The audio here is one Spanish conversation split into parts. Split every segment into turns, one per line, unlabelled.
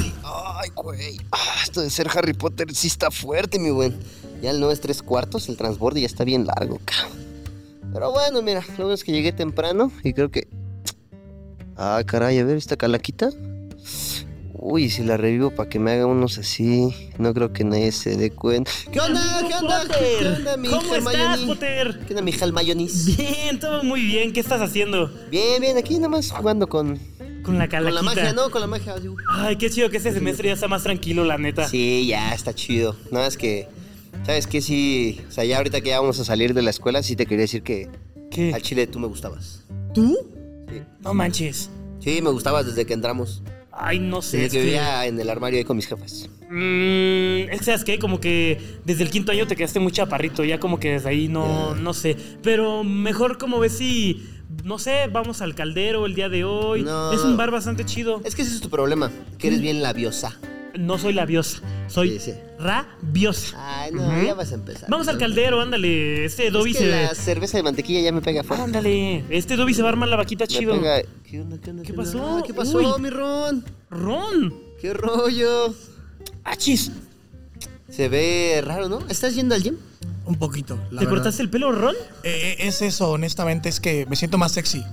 Ay, ay, güey. Ah, esto de ser Harry Potter sí está fuerte, mi buen. Ya el no es tres cuartos, el transborde ya está bien largo, cabrón. Pero bueno, mira, lo bueno es que llegué temprano y creo que. Ah, caray, a ver, esta calaquita. Uy, si la revivo para que me haga unos así, no creo que nadie se dé cuenta. ¿Qué onda? ¿Qué onda? ¿Qué onda, mi
¿Cómo estás? Potter?
¿Qué onda, mi Hermionis?
Bien, todo muy bien. ¿Qué estás haciendo?
Bien, bien, aquí nada más jugando con,
Con la
con
calaquita.
la magia, ¿no? Con la magia.
Ay, qué chido que este semestre ya está más tranquilo, la neta.
Sí, ya está chido. Nada más que, ¿sabes qué? Sí, o sea, ya ahorita que ya vamos a salir de la escuela, sí te quería decir que
¿Qué?
al chile tú me gustabas.
¿Tú?
Sí,
No manches.
sí me gustabas desde que entramos.
Ay, no sé.
Desde
es
que vivía en el armario ahí con mis jefes.
Mm, es que, ¿sabes qué? Como que desde el quinto año te quedaste muy chaparrito, ya como que desde ahí no, no sé. Pero mejor como ves si, no sé, vamos al caldero el día de hoy.
No.
Es un bar bastante chido.
Es que ese es tu problema, que eres bien labiosa.
No soy labiosa, soy
Sí, sí.
rabiosa.
Ay, no, ya vas a empezar.
Vamos al caldero, ándale. Este Dobby
Es que
se...
la cerveza de mantequilla ya me pega fuerte.
Ándale, este Dobby se va a armar la vaquita
Me
chido.
pega- ¿Qué onda, qué onda,
¿Qué pasó?
Ah, ¿Qué pasó,
Uy.
mi Ron?
Ron.
¿Qué rollo?
Achis.
Se ve raro, ¿no? ¿Estás yendo al gym?
Un poquito. la
¿Te
verdad.
cortaste el pelo, Ron?
Eh, eh, es eso, honestamente, es que me siento más sexy.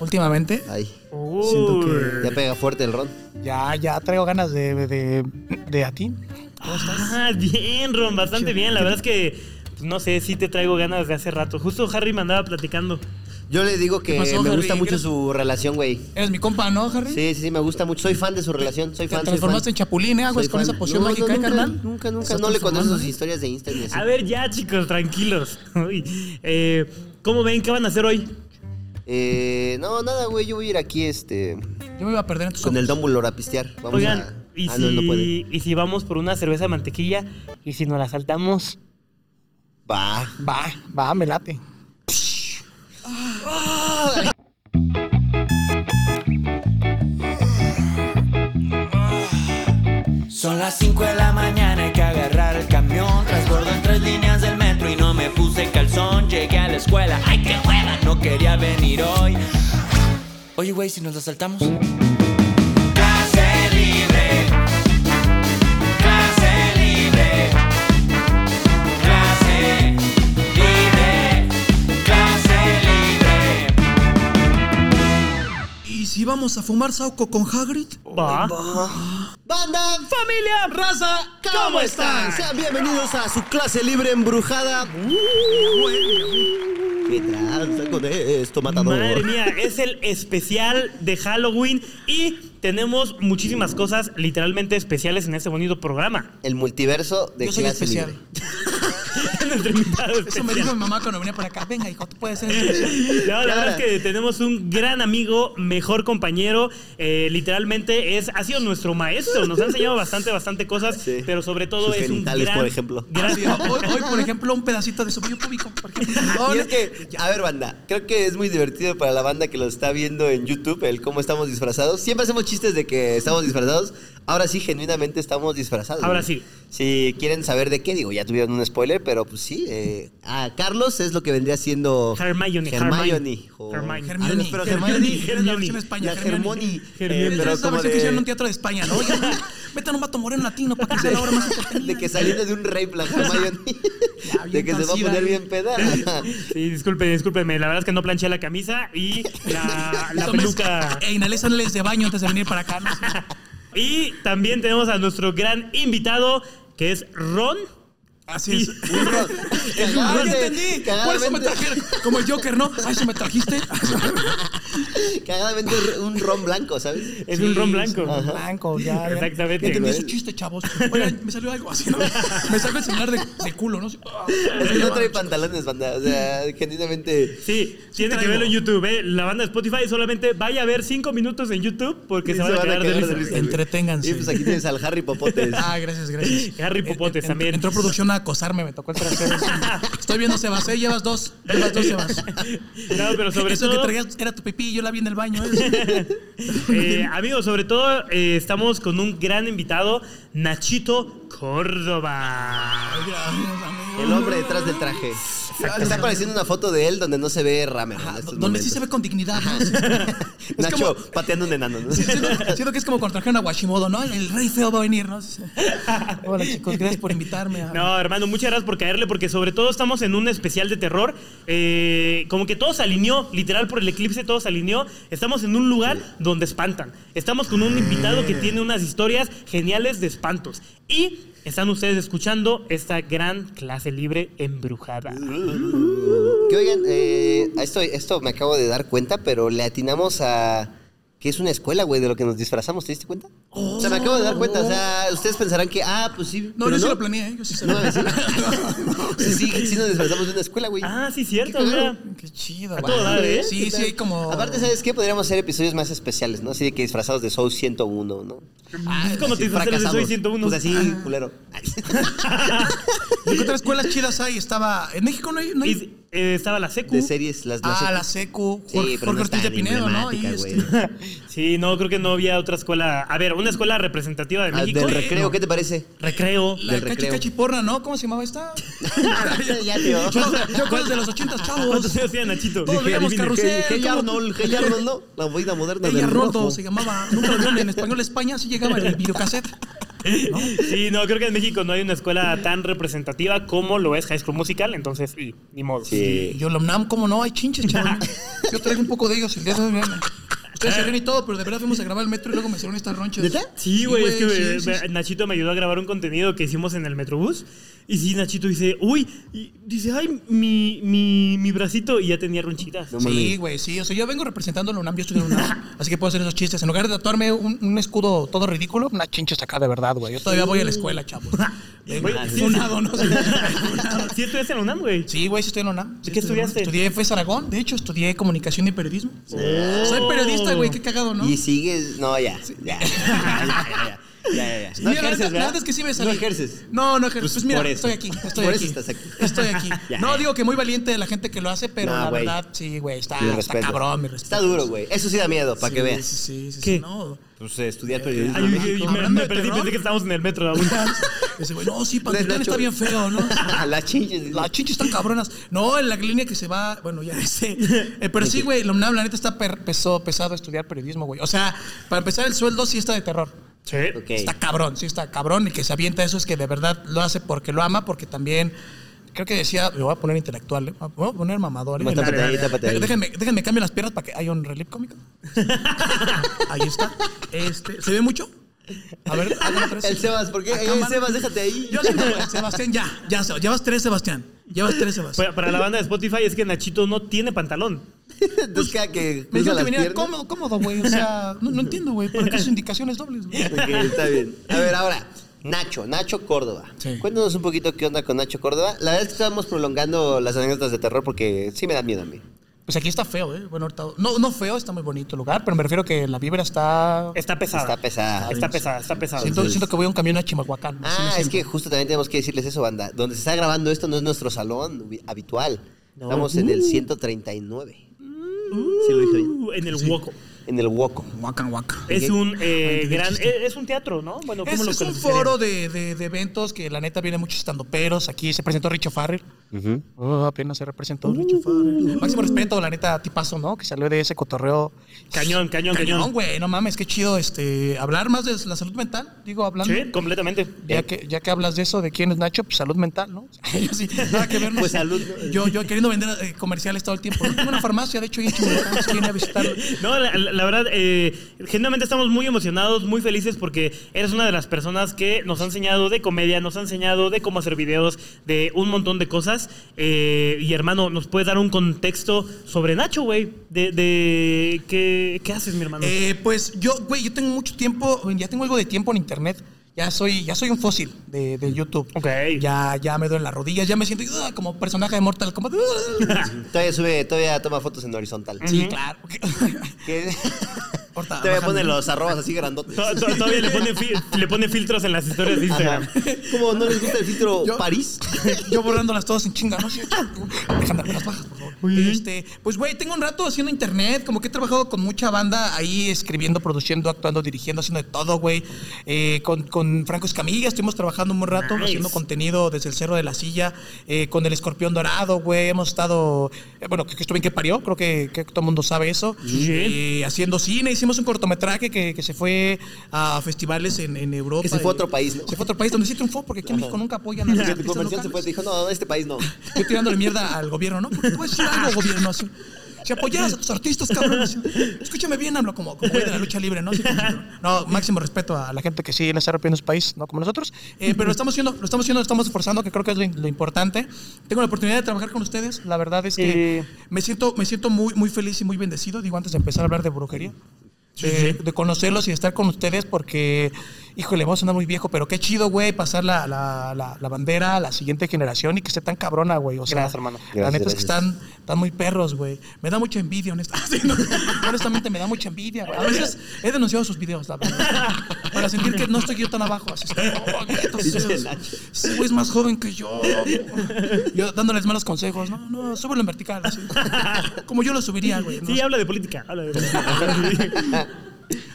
Últimamente,
Ay,
Siento que-
ya pega fuerte el Ron.
ya, ya traigo ganas de, de, de a ti.
Ah, bien, Ron, bastante bien. La verdad es que, pues, no sé, sí te traigo ganas de hace rato. Justo Harry me andaba platicando.
Yo le digo que
¿Qué pasó,
me
Harry?
gusta mucho
¿Qué-
su relación, güey.
Eres mi compa, ¿no, Harry?
Sí, sí, sí, me gusta mucho. Soy fan de su relación. Soy
Te
fan. soy
transformaste
fan.
en chapulín, ¿eh? Aguas con
fan.
esa poción
No,
mágica,
no,
¿eh,
nunca,
carnal?
Nunca, nunca. No le conozco sus historias de Insta ni así.
A ver, ya, chicos, tranquilos. Eh, ¿Cómo ven? ¿Qué van a hacer hoy?
Eh, no, nada, güey. Yo voy a ir aquí, este,
Yo me iba a perder en tus
con el. Dumbledore a pistear. Vamos
Oigan,
a.
¿y,
ah,
si,
no, no puede.
¿y si vamos por una cerveza de mantequilla? ¿Y si nos la saltamos?
Va.
Va, va, me late.
Son las 5 de la mañana, hay que agarrar el camión. Transbordo en tres líneas del metro y no me puse calzón. Llegué a la escuela, ¡ay qué hueva! No quería venir hoy. Oye, güey, si nos la saltamos.
Si vamos a fumar sauco con Hagrid?
Va.
¡Banda!
¡Familia!
¡Raza! ¿Cómo están? Sean bienvenidos a su clase libre embrujada. ¿Qué tranza con esto, matador?
Madre mía, es el especial de Halloween y tenemos muchísimas cosas literalmente especiales en este bonito programa.
El multiverso de
Yo soy
clase
especial.
libre.
Nuestro invitado
Eso me dijo mi mamá cuando venía para acá. Venga, hijo, tú puedes ser.
No, la verdad es que tenemos un gran amigo, mejor compañero. eh, literalmente es, ha sido nuestro maestro. Nos ha enseñado bastante, bastante cosas,
Sí.
pero sobre todo
Sus
es un gran,
por ejemplo.
gran-
Sí, hoy, hoy, por ejemplo, un pedacito de su público. Por ejemplo. No,
es que, a ver, banda, creo que es muy divertido para la banda que lo está viendo en YouTube, el cómo estamos disfrazados. Siempre hacemos chistes de que estamos disfrazados. Ahora sí, genuinamente estamos disfrazados.
Ahora sí.
Si quieren saber de qué, digo, ya tuvieron un spoiler, pero pues sí. Eh, a Carlos es lo que vendría siendo.
Hermione,
Hermione.
Hermione. Hermione.
Hermione.
Pero
Hermione.
Hermione.
Eres la versión España.
La
Hermione.
Hermione.
Pero es la versión que hicieron en un
de,
teatro de España, ¿no? Métale un vato moreno latino para que sea la obra más entretenida.
de que saliendo de un rape la Hermione. De que se va a poner bien peda.
Sí, disculpe, discúlpeme. La verdad es que no planché la camisa y la, peluca.
E inhalé sales de baño antes de venir para acá.
Y también tenemos a nuestro gran invitado, que es Ron.
Así es.
Sí.
Un ron.
Ah, ya
Cagadamente-
entendí. Por eso me
cagadamente-
trajeron. Como el Joker, ¿no? Ay, eso me trajiste.
Cagadamente un ron blanco, ¿sabes?
Es un ron blanco.
Ajá. Blanco, ya.
Exactamente,
Ya entendí
güey.
su chiste, chavos. Oigan, me salió algo así, ¿no? Me salió el celular de, de culo, ¿no?
Es que no trae pantalones, banda. O sea, genuinamente.
Sí, tiene que
traigo.
verlo en YouTube, ¿eh? La banda de Spotify solamente vaya a ver cinco minutos en YouTube porque se van a quedar de risa.
Entreténganse.
Y pues aquí tienes al Harry Popotes.
Ah, gracias, gracias.
Harry Popotes
En-
también.
Entró producción a acosarme, me tocó el trasero. Estoy viendo Sebas, ¿eh? Llevas dos. Llevas dos, Sebas.
No, pero sobre
Eso
todo,
que traías era tu pipí yo la vi en el baño. ¿eh?
eh, amigos, sobre todo eh, estamos con un gran invitado, Nachito Córdoba.
El hombre detrás del traje. Está apareciendo una foto de él donde no se ve Ramer. en estos
Donde sí se ve con dignidad, ¿no? Es
Nacho
como-
pateando un enano. ¿no?
Sí, siento, siento que es como cuando trajeron a Washimodo, ¿no? El rey feo va a venir, ¿no? Hola chicos, gracias por invitarme. A...
No, hermano, muchas gracias por caerle, porque sobre todo estamos en un especial de terror. eh, como que todo se alineó, literal por el eclipse, todo se alineó. Estamos en un lugar donde espantan. Estamos con un invitado que tiene unas historias geniales de espantos. Y están ustedes escuchando esta gran clase libre embrujada.
Que oigan, eh, esto, esto me acabo de dar cuenta, pero le atinamos a que es una escuela, güey, de lo que nos disfrazamos. ¿Te diste cuenta? O sea, me acabo de dar cuenta. O sea, ustedes pensarán que, ah, pues sí.
No,
pero
yo sí lo planeé, ¿eh? yo sí
No,
sabía.
sí, sí, sí, sí nos disfrazamos de una escuela, güey.
Ah, sí, cierto,
Qué
mira.
Qué chido.
A
güey.
todo dar, ¿eh?
Sí, sí, hay como...
Aparte, ¿sabes qué? Podríamos hacer episodios más especiales, ¿no? Así de que disfrazados de Soul 101, ¿no?
Ah, es como te
Sí,
disfrazaste de. Soy 101.
Pues así, culero.
¿De qué otras escuelas chidas hay? Estaba... En México no hay... No
eh, estaba la secu.
De series, las las-
Ah, la Secu,
Sí,
Jorge,
pero no
Jorge
es
Ortiz de Pinedo, ¿no? Este...
Sí, no, creo que no había otra escuela. A ver, una escuela representativa de
Ah,
México.
Del recreo, ¿qué te parece?
Recreo.
La
Del
cachi
recreo.
cachiporra, ¿no? ¿Cómo se llamaba esta?
ya, tío.
Yo, yo de los ochentas, chavos.
¿Cuántos años tiene Nachito?
Todos veíamos carrusel.
Hey. Arnold, Hey Arnold, ¿no? La vida moderna del
Roto
rojo.
se llamaba. Nunca lo vieron en español España, así llegaba el videocassette. ¿no?
Sí, no, creo que en México no hay una escuela tan representativa como lo es High School Musical, entonces, y, ni modo.
Sí.
Y yo, la UNAM, ¿cómo no? Hay chinches, chaval. Yo traigo un poco de ellos el día de hoy. Ustedes se ríen y todo, pero de verdad fuimos a grabar el metro y luego me hicieron estas ronchas.
¿Neta?
Sí, güey, es que
sí, sí, sí.
Nachito me ayudó a grabar un contenido que hicimos en el Metrobús. Y sí, Nachito dice, uy, y dice, ay, mi, mi, mi bracito, y ya tenía ronchitas.
No
Sí, güey, sí. O sea, yo vengo representando a la UNAM, yo estoy en la UNAM. Así que puedo hacer esos chistes. En lugar de tatuarme un, un escudo todo ridículo, una chincha acá de verdad, güey. Yo todavía voy a la escuela, chavos. Funado, ¿no?
Sí, estudiaste en la UNAM, güey.
Sí, güey, sí estoy en la UNAM. Sí,
¿Qué estudiaste?
Estudié en FES Aragón. De hecho, estudié comunicación y periodismo. Soy periodista, güey, qué cagado, ¿no?
Y sigues. No, ya. Ya. Ya, ya, ya. Ya, ya, ya. No
Mira, la
ejerces,
la
¿verdad?
neta es que sí me salí.
No ejerces.
No, no ejerces. Pues, mira,
por eso.
estoy aquí. Estoy
Por
aquí.
eso estás aquí.
Estoy aquí.
Ya.
No, digo que muy valiente de la gente que lo hace, pero
No,
la verdad, sí, güey, está, está cabrón, mi respeto.
Está duro, güey. Eso sí da miedo, para que veas.
Sí, sí, sí.
¿Qué?
sí, no.
Pues eh, estudiar periodismo.
Ay, me, me perdí, pensé que estábamos en el metro.
Ese güey, no, sí, Pantitlán está bien feo, ¿no?
Las chinches.
Las chichis están cabronas. No, en la línea que se va, bueno, ya sé. Eh, pero sí, güey, la UNAM, la neta está per- pesado estudiar periodismo, güey. O sea, para empezar, el sueldo sí está de terror.
Sí.
Está cabrón, sí está cabrón. Y que se avienta eso es que de verdad lo hace porque lo ama, porque también. Creo que decía, me voy a poner intelectual, ¿eh? me voy a poner mamador. ¿eh?
Tápate ahí, tápate ahí.
Déjenme, déjenme cambiar las piernas para que haya un relief cómico. ahí está. Este, ¿Se ve mucho? A ver, vez.
El Sebas, ¿por qué?
A cámara.
Sebas, déjate ahí.
Yo güey. Sebastián, ya, ya, llevas tres, Sebastián. Llevas tres, Sebastián.
Para, para la banda de Spotify es que Nachito no tiene pantalón.
Entonces, cada que
Me dijeron que venía cómodo, cómodo, güey. O sea, no, no entiendo, güey. ¿Por qué sus indicaciones dobles, güey?
Ok, está bien. A ver, ahora, Nacho, Nacho Córdoba.
Sí.
Cuéntanos un poquito qué onda con Nacho Córdoba. La verdad es que estábamos prolongando las anécdotas de terror porque sí me da miedo a mí.
Pues aquí está feo, ¿eh? Bueno, ahorita. No, no feo, está muy bonito el lugar, pero me refiero que la vibra está.
Está pesada.
Está pesada.
Está pesada, está pesada.
Siento, siento que voy a un camión a Chimalhuacán.
Ah, es que justo también tenemos que decirles eso, banda. Donde se está grabando esto no es nuestro salón habitual. Estamos en el 139. Sí lo dije bien.
Uh, en el Woco.
En el Woco.
Huacan, huacan.
Es un eh,
Ay,
gran. Es, es un teatro, ¿no? Bueno, ¿cómo
Es,
lo
es un foro de, de- de eventos que la neta viene muchos estandoperos. Aquí se presentó Richo Farrell. Oh, apenas se representó Richo Farrell. Máximo respeto, la neta, tipazo, ¿no? Que salió de ese cotorreo.
Cañón, cañón, cañón.
güey, no mames, qué chido este, hablar más de la salud mental. Digo, hablando.
Sí, completamente.
Ya que, ya que hablas de eso, de quién es Nacho, pues salud mental, ¿no? Yo sí, nada que ver.
Pues salud.
Yo, yo queriendo vender eh, comerciales todo el tiempo. Tengo una farmacia, de hecho, viene a visitarlo.
No, la, la- la verdad, eh, genuinamente estamos muy emocionados, muy felices porque eres una de las personas que nos ha enseñado de comedia, nos ha enseñado de cómo hacer videos, de un montón de cosas. Eh, y hermano, ¿nos puedes dar un contexto sobre Nacho, güey? De, de ¿qué, ¿Qué haces, mi hermano?
Eh, pues yo, güey, yo tengo mucho tiempo, ya tengo algo de tiempo en internet. Ya soy, ya soy un fósil de, de YouTube.
Ok.
Ya, ya me duelen las rodillas, ya me siento ah, como personaje de Mortal Kombat.
Todavía sube, todavía toma fotos en horizontal.
Sí, claro.
Te voy a poner los arrobas así grandotes.
To- to- Todavía le pone, le pone filtros en las historias de Instagram.
¿Cómo no les gusta el filtro
Yo-
París?
Yo borrándolas todas en chinga, ¿no? Sí, Déjame las bajas, por favor. Este, pues, güey, tengo un rato haciendo internet, como que he trabajado con mucha banda ahí, escribiendo, produciendo, actuando, dirigiendo, haciendo de todo, güey. Eh, con, con Franco Escamilla estuvimos trabajando un buen rato,
Nice.
haciendo contenido desde el Cerro de la Silla, eh, con el Escorpión Dorado, güey. Hemos estado, eh, bueno, que, que estuve en que parió, creo que, que todo el mundo sabe eso.
Bien.
Eh, haciendo cine, hicimos un cortometraje que, que se fue a festivales en, en Europa.
Que se fue a otro país, ¿no?
Se fue a otro país donde sí triunfó, porque aquí en México nunca apoyan a los artistas
se fue, dijo, no, este país no.
Yo tirándole mierda al gobierno, ¿no? Porque voy a decir algo, gobierno, así. Si apoyaras a tus artistas, cabrón, así. Escúchame bien, hablo como, como güey de la lucha libre, ¿no? Como- no, máximo respeto a la gente que sí le está rompiendo su país, no como nosotros. Eh, pero lo estamos haciendo, lo estamos haciendo, lo estamos esforzando, que creo que es lo, lo importante. Tengo la oportunidad de trabajar con ustedes. La verdad es que
Eh.
me siento, me siento muy, muy feliz y muy bendecido, digo, antes de empezar a hablar de brujería. De, de conocerlos y de estar con ustedes porque, híjole, vamos a sonar muy viejo, pero qué chido, güey, pasar la, la, la, la bandera a la siguiente generación y que esté tan cabrona, güey. O sea,
Gracias, hermano.
la
Gracias,
neta es que están, están muy perros, güey. Me da mucha envidia, honestamente. No, honestamente, me da mucha envidia, güey. A veces he denunciado sus videos, la verdad. Para sentir que no estoy yo tan abajo. Así, oh,
Dice
ese- güey es más joven que yo. Yo dándoles malos consejos. No, no, súbelo en vertical. así. Como yo lo subiría, güey. ¿no?
Sí, habla de política. Habla de política.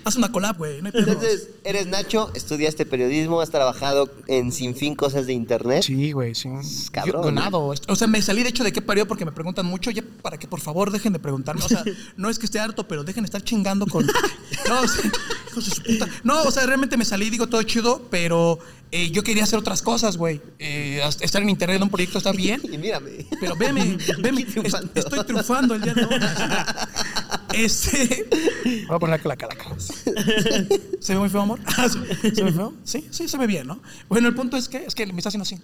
Haz una collab, güey. No.
Entonces, eres Nacho, estudiaste periodismo, has trabajado en sin fin cosas de internet.
Sí, güey, sí.
cabrón,
Yo, donado. O sea, me salí de hecho de qué parió porque me preguntan mucho, ya para que por favor dejen de preguntarme. O sea, no es que esté harto, pero dejen de estar chingando con. No, o sea, hijos de su puta. No, o sea, realmente me salí, digo todo chido, pero eh, yo quería hacer otras cosas, güey. Eh, estar en internet en un proyecto está bien.
Y mírame.
Pero veme, veme,
Aquí triunfando.
es- estoy triunfando el día de hoy. Este. Voy a poner la calaca. ¿Se ve muy feo, amor? ¿Se ve feo? Sí, sí, se ve bien, ¿no? Bueno, el punto es que, es que me está haciendo así.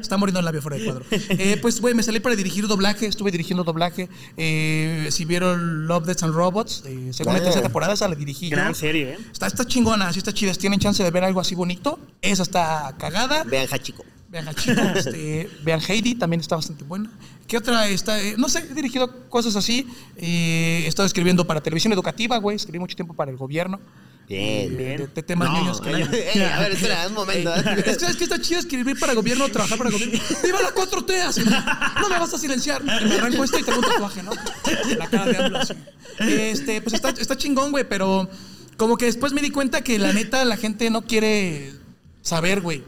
Está muriendo el labio fuera de cuadro. Eh, pues, güey, me salí para dirigir doblaje, estuve dirigiendo doblaje. Eh, si vieron Love, Deaths and Robots, eh, según la tercera temporada, esa la dirigí yo.
Gran serie, ¿eh?
Está, está chingona, sí está chida. Tienen chance de ver algo así bonito, esa está cagada.
Vean Hachiko.
Vean Hachiko, este, vean Heidi, también está bastante buena. ¿Qué otra está? Eh, no sé, he dirigido cosas así. Eh, he estado escribiendo para televisión educativa, güey. Escribí mucho tiempo para el gobierno.
Bien.
Bien.
De, de temas
No,
niños
a ver, espera, un momento.
es que, es que está chido escribir para gobierno, trabajar para gobierno. ¡Viva la 4T! Así, no me vas a silenciar. Y me arranco esto y tengo un tatuaje, ¿no? La cara de AMLO así. Este, pues está, está chingón, güey, pero como que después me di cuenta que la neta la gente no quiere saber, güey.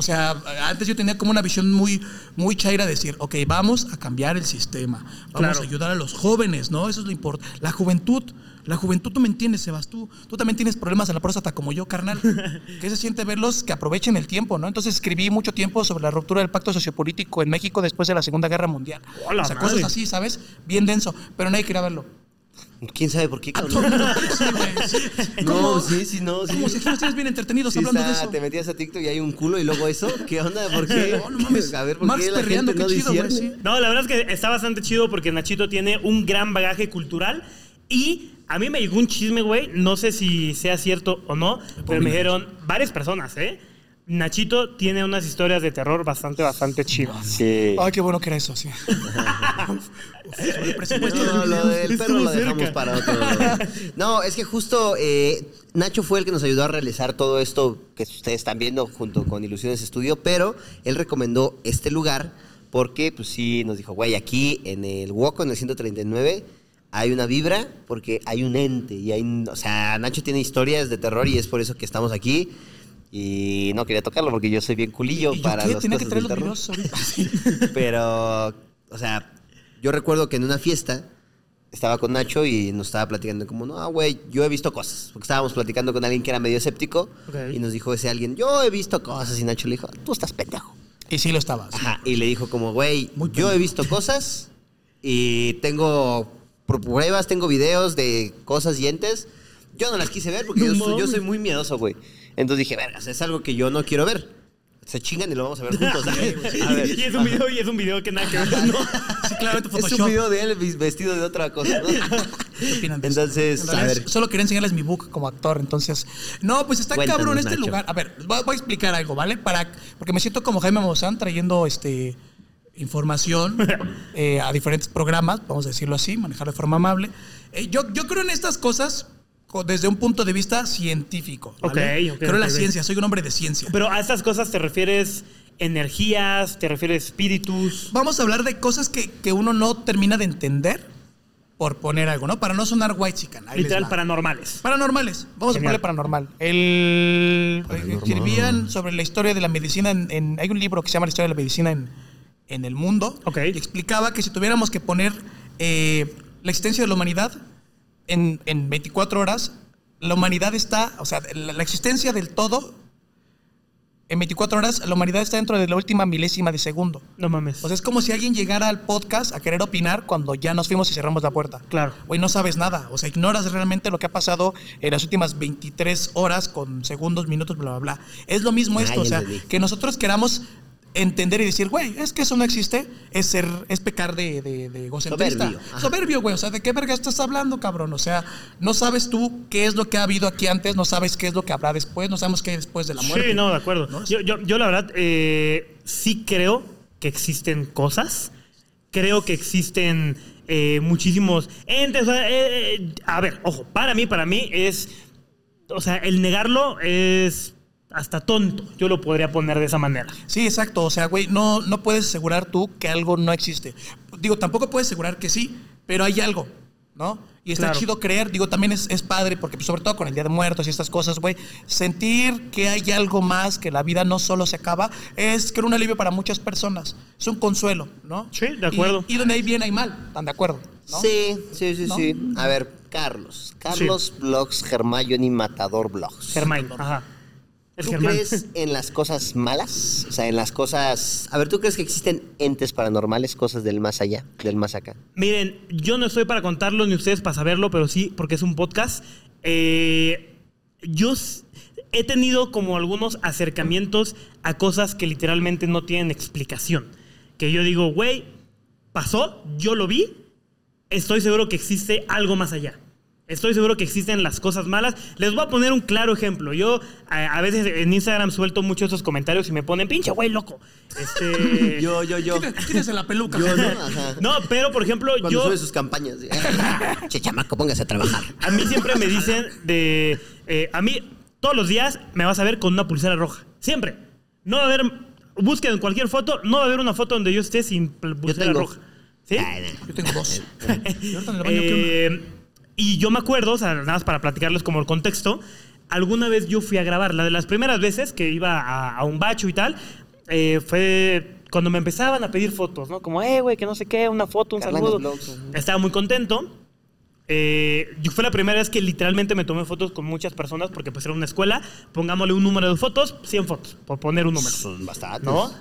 O sea, antes yo tenía como una visión muy, muy chaira de decir, ok, vamos a cambiar el sistema, vamos
Claro.
a ayudar a los jóvenes, ¿no? Eso es lo importante. La juventud, la juventud, tú me entiendes, Sebas, tú, tú también tienes problemas en la próstata como yo, carnal. ¿Qué se siente verlos que aprovechen el tiempo, ¿no? Entonces escribí mucho tiempo sobre la ruptura del pacto sociopolítico en México después de la Segunda Guerra Mundial.
¡Hola,
o sea,
madre!
cosas así, ¿sabes? Bien denso, pero nadie quería verlo.
¿Quién sabe por qué,
A todo el
cabrón?
mundo, sí, güey, sí.
No, sí, sí, no, sí.
Como si no estés bien entretenidos
Sí,
hablando
está,
de eso.
te metías a TikTok y hay un culo y luego eso. ¿Qué onda? ¿Por qué?
No, no mames.
A ver, ¿por
Marx
qué la
perreando,
gente no
qué chido, güey, sí.
No, la verdad es que está bastante chido porque Nachito tiene un gran bagaje cultural y a mí me llegó un chisme, güey, no sé si sea cierto o no, pero me dijeron varias personas, ¿eh? Nachito tiene unas historias de terror bastante, bastante chidas.
Sí.
Ay, qué bueno que era eso, sí. Uf, sobre el presupuesto
No, lo del perro lo dejamos
cerca.
para otro. No, es que justo eh, Nacho fue el que nos ayudó a realizar todo esto que ustedes están viendo junto con Ilusiones Estudio, pero él recomendó este lugar porque, pues sí, nos dijo, güey, aquí en el Woco, en el 139, hay una vibra porque hay un ente y hay, o sea, Nacho tiene historias de terror y es por eso que estamos aquí. Y no quería tocarlo porque yo soy bien culillo
¿Y yo
para
qué?
las
Tenía que
cosas
traer
del
los
terror. Pero, o sea, yo recuerdo que en una fiesta estaba con Nacho y nos estaba platicando como, no, güey, yo he visto cosas. Porque estábamos platicando con alguien que era medio escéptico
Ok.
y nos dijo ese alguien, yo he visto cosas. Y Nacho le dijo, tú estás pendejo.
Y sí lo estaba. sí.
Ajá. Y le dijo como, güey, yo he visto cosas y tengo pruebas, tengo videos de cosas y entes. Yo no las quise ver porque
No
yo, soy, yo soy muy miedoso, güey. Entonces dije, vergas, es algo que yo no quiero ver. Se chingan y lo vamos a ver juntos. ¿sabes? A ver.
Y es un video, y es un video que nada que ver, ¿no?
Sí, claro,
Es
Photoshop.
un video de él vestido de otra cosa, ¿no? Entonces,
En
a ver.
Solo quería enseñarles mi book como actor, entonces. No, pues está
Cuéntanos,
cabrón este
Nacho.
lugar. A ver, voy, a explicar algo, ¿vale? Para, porque me siento como Jaime Maussan trayendo este información eh, a diferentes programas, vamos a decirlo así, manejar de forma amable. Eh, yo, yo creo en estas cosas co- desde un punto de vista científico. ¿vale?
Ok, ok,
Creo en la ciencia, soy un hombre de ciencia.
Pero a estas cosas te refieres energías, te refieres espíritus.
Vamos a hablar de cosas que, que uno no termina de entender por poner algo, ¿no? Para no sonar white chican.
Literal paranormales.
Paranormales. Vamos
Genial.
a ponerle paranormal. El
Paranormal.
escribían sobre la historia de la medicina en, en- hay un libro que se llama La historia de la medicina en, en el mundo.
Ok.
Y explicaba que si tuviéramos que poner eh, la existencia de la humanidad en, en 24 horas, la humanidad está, o sea, la, la existencia del todo en 24 horas, la humanidad está dentro de la última milésima de segundo.
No mames.
O sea, es como si alguien llegara al podcast a querer opinar cuando ya nos fuimos y cerramos la puerta.
Claro.
Güey, no sabes nada. O sea, ignoras realmente lo que ha pasado en las últimas 23 horas con segundos, minutos, bla, bla, bla. Es lo mismo esto. o sea, que nosotros queramos entender y decir, güey, es que eso no existe, es ser, es pecar de, de, de egocentrista.
Soberbio,
güey. O sea, ¿de qué verga estás hablando, cabrón? O sea, no sabes tú qué es lo que ha habido aquí antes, no sabes qué es lo que habrá después, no sabemos qué hay después de la muerte.
Sí, no, de acuerdo.
¿No?
Yo, yo, yo la verdad eh, sí creo que existen cosas. Creo que existen eh, muchísimos entes. o sea, eh, eh, a ver, ojo, para mí, para mí es. O sea, el negarlo es hasta tonto. Yo lo podría poner de esa manera.
Sí, exacto. O sea, güey, no, no puedes asegurar tú que algo no existe. Digo, tampoco puedes asegurar que sí, pero hay algo, ¿no? Y está
Claro.
chido creer, digo, también es, es padre, porque pues, sobre todo con el Día de Muertos y estas cosas, güey, sentir que hay algo más, que la vida no solo se acaba, es creo un alivio para muchas personas. Es un consuelo, ¿no?
Sí, de acuerdo.
Y, y donde hay bien hay mal, ¿están de acuerdo? ¿no?
Sí, sí, sí,
¿No?
sí. A ver, Carlos. Carlos Blogs, Germayoni Matador Blogs.
Germán, ajá.
¿Tú crees en las cosas malas? O sea, en las cosas... A ver, ¿tú crees que existen entes paranormales, cosas del más allá, del más acá?
Miren, yo no estoy para contarlo ni ustedes para saberlo, pero sí, porque es un podcast. Eh, yo he tenido como algunos acercamientos a cosas que literalmente no tienen explicación. Que yo digo, güey, pasó, yo lo vi, estoy seguro que existe algo más allá. Estoy seguro que existen las cosas malas. Les voy a poner un claro ejemplo. Yo a, a veces en Instagram suelto muchos esos comentarios y me ponen, pinche güey, loco. Este,
Yo, yo, yo.
Quítese la peluca.
Yo, ¿no? Ajá.
no, pero por ejemplo,
Cuando
yo...
sube sus campañas. che, chamaco, póngase a trabajar.
A mí siempre me dicen de. eh, a mí, todos los días me vas a ver con una pulsera roja. Siempre. No va a haber. Busquen en cualquier foto, no va a haber una foto donde yo esté sin pulsera
tengo.
roja. ¿Sí?
Yo tengo dos. Y ahorita en el baño, ¿qué onda?
Eh, y yo me acuerdo, o sea, nada más para platicarles como el contexto. Alguna vez yo fui a grabar, la de las primeras veces que iba a, a un bacho y tal, eh, fue cuando me empezaban a pedir fotos, ¿no? Como, eh, güey, que no sé qué, una foto, un saludo. Estaba muy contento. Eh, fue la primera vez que literalmente me tomé fotos con muchas personas porque pues era una escuela. Pongámosle un número de fotos, 100 fotos, por poner un número.
Son bastantes.
¿No?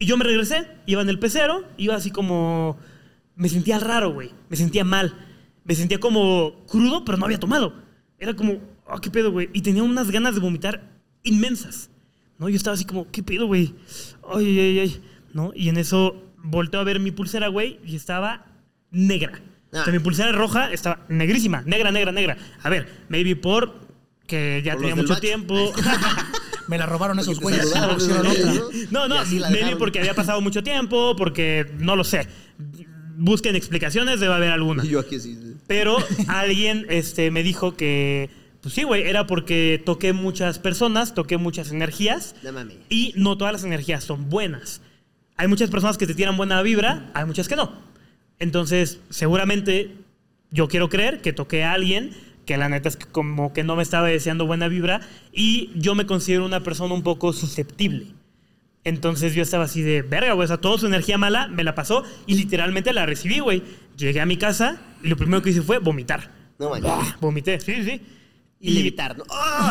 Y yo me regresé, iba en el pecero, iba así como... Me sentía raro, güey. Me sentía mal. Me sentía como crudo, pero no había tomado. Era como, oh, ¿qué pedo, güey? Y tenía unas ganas de vomitar inmensas. ¿No? Yo estaba así como, ¿qué pedo, güey? Ay, ay, ay. ¿No? Y en eso volteo a ver mi pulsera, güey, y estaba negra. O
Ah.
sea, mi pulsera roja estaba negrísima, negra, negra, negra. A ver, maybe por que ya
Por
tenía mucho tiempo.
Me la robaron esos güeyes.
¿no?
No, maybe porque había pasado mucho tiempo, porque no lo sé. Busquen explicaciones, debe haber alguna.
Y yo aquí sí.
Pero alguien este, me dijo que, pues sí, güey, era porque toqué muchas personas, toqué muchas energías
No mames.
y no todas las energías son buenas. Hay muchas personas que te tiran buena vibra, hay muchas que no. Entonces, seguramente yo quiero creer que toqué a alguien que la neta es que como que no me estaba deseando buena vibra y yo me considero una persona un poco susceptible. Entonces yo estaba así de, verga, güey, o sea, toda su energía mala me la pasó y literalmente la recibí, güey. Llegué a mi casa y lo primero que hice fue vomitar.
No manches.
Vomité, sí, sí.
Y levitar, ¿no? ¡Oh!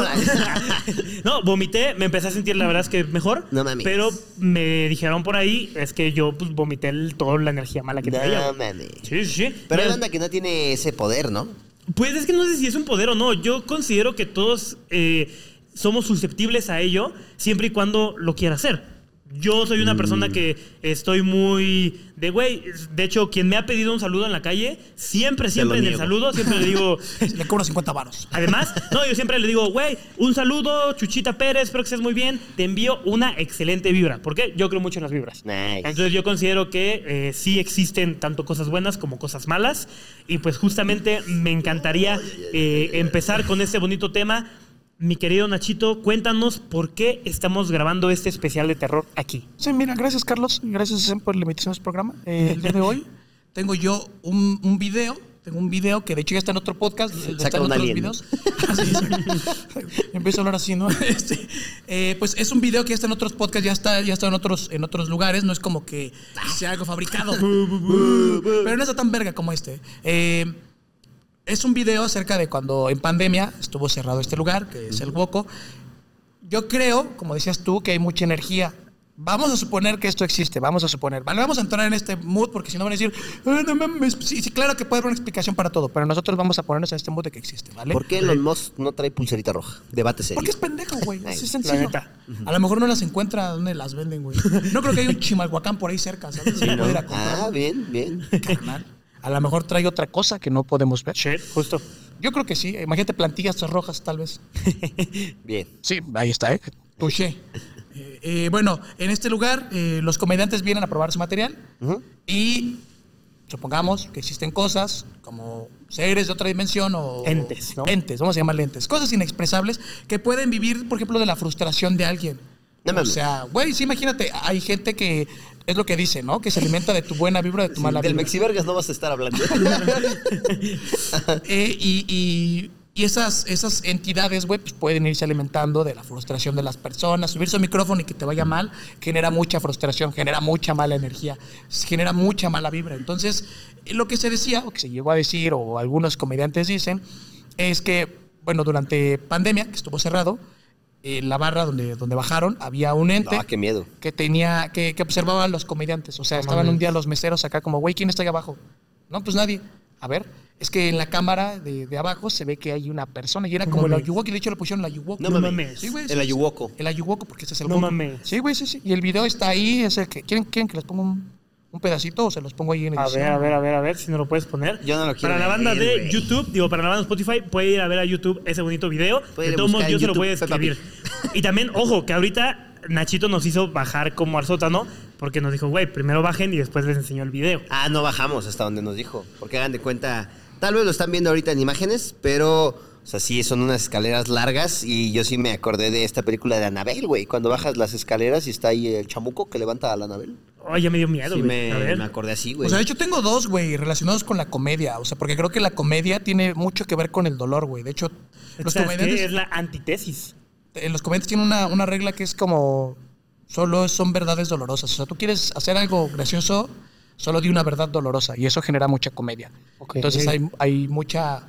no, vomité, me empecé a sentir la verdad es que mejor.
No mames.
Pero me dijeron por ahí, es que yo pues vomité el- toda la energía mala que traía.
No mames.
Sí, sí.
Pero hay banda que no tiene ese poder, ¿no?
Pues es que no sé si es un poder o no. Yo considero que todos eh, somos susceptibles a ello siempre y cuando lo quiera hacer. Yo soy una persona que estoy muy de güey. De hecho, quien me ha pedido un saludo en la calle, siempre, siempre en el
niego.
saludo, siempre le digo.
Le cobro 50 varos.
Además, no, yo siempre le digo, güey, un saludo, Chuchita Pérez, espero que estés muy bien. Te envío una excelente vibra. ¿Por qué? Yo creo mucho en las vibras.
Nice.
Entonces yo considero que eh, sí existen tanto cosas buenas como cosas malas. Y pues justamente me encantaría eh, empezar con este bonito tema. Mi querido Nachito, cuéntanos por qué estamos grabando este especial de terror aquí.
Sí, mira, gracias Carlos, gracias por la invitación a este programa. Eh, el día de hoy tengo yo un, un video, tengo un video que de hecho ya está en otro podcast, está en otros
alien,
videos. Sí, sí. Empiezo a hablar así, ¿no? Este, eh, pues es un video que ya está en otros podcasts, ya está, ya está en otros, en otros lugares, no es como que sea algo fabricado, pero no está tan verga como este. Eh, es un video acerca de cuando en pandemia estuvo cerrado este lugar, que es el Woco. Yo creo, como decías tú, que hay mucha energía. Vamos a suponer que esto existe, vamos a suponer. Vale, vamos a entrar en este mood porque si no van a decir, "Ah, no mames". Sí, sí, claro que puede haber una explicación para todo, pero nosotros vamos a ponernos en este mood de que existe, ¿vale?
¿Por qué Elon Musk no trae pulserita roja? Debate serio.
Porque es pendejo, güey. Así es sencillo. A lo mejor no las encuentra donde las venden, güey. No creo que haya un chimalhuacán por ahí cerca, ¿sabes? Se
¿no?
a comprar,
Ah, bien, bien.
carnal. A lo mejor trae otra cosa que no podemos ver.
Shit, justo.
Yo creo que sí. Imagínate plantillas rojas, tal vez.
Bien.
Sí, ahí está, ¿eh? Touché. Eh, eh, bueno, en este lugar eh, los comediantes vienen a probar su material y supongamos que existen cosas como seres de otra dimensión o...
Entes, ¿no?
Entes, vamos a llamarle entes. Cosas inexpresables que pueden vivir, por ejemplo, de la frustración de alguien.
No
o sea, güey, sí, imagínate, hay gente que es lo que dice, ¿no? Que se alimenta de tu buena vibra, de tu mala
Del
vibra.
Mexivergas no vas a estar hablando.
Eh, y, y- y esas, esas entidades, güey, pues pueden irse alimentando de la frustración de las personas. Subirse al micrófono y que te vaya mal genera mucha frustración, genera mucha mala energía, genera mucha mala vibra. Entonces, lo que se decía, o que se llegó a decir, o algunos comediantes dicen, es que, bueno, durante pandemia, que estuvo cerrado, en la barra donde, donde bajaron, había un ente
Ah, qué miedo.
que tenía, que, que observaba a los comediantes. O sea, estaban un día los meseros acá como, güey, ¿quién está ahí abajo? No, pues nadie. A ver, es que en la cámara de, de abajo se ve que hay una persona y era
No
como el
mames.
Ayuwoki, de hecho le pusieron el Ayuwoki.
No,
No
mames.
mames.
Sí, güey. sí,
El. Ayuwoco.
El Ayuwoco, porque ese es el
No mames.
Sí, güey, sí, sí. Y el video está ahí, es el que, ¿quieren, quieren que les ponga un, un pedacito o se los pongo ahí en
A
edición?
ver, a ver, a ver, a ver si no lo puedes poner.
Yo no lo quiero
Para la banda de. YouTube, digo, para la banda de Spotify, puede ir a ver a YouTube ese bonito video.
Puede
de
a
todos modos, yo se lo voy a escribir. Y también, ojo, que ahorita Nachito nos hizo bajar como al sótano porque nos dijo, güey, primero bajen y después les enseñó el video.
Ah, no bajamos hasta donde nos dijo. Porque hagan de cuenta, tal vez lo están viendo ahorita en imágenes, pero, o sea, sí, son unas escaleras largas y yo sí me acordé de esta película de Anabel, güey. Cuando bajas las escaleras y está ahí el chamuco que levanta a la Anabel.
Ay, ya me dio miedo,
Sí,
güey.
me, me acordé así, güey.
O sea, de hecho tengo dos, güey, relacionados con la comedia. O sea, porque creo que la comedia tiene mucho que ver con el dolor, güey. De hecho, los comediantes...
Es la antítesis.
en los comediantes tienen una, una regla que es como solo son verdades dolorosas. O sea, tú quieres hacer algo gracioso, solo di una verdad dolorosa y eso genera mucha comedia.
Ok.
Entonces hay, hay mucha,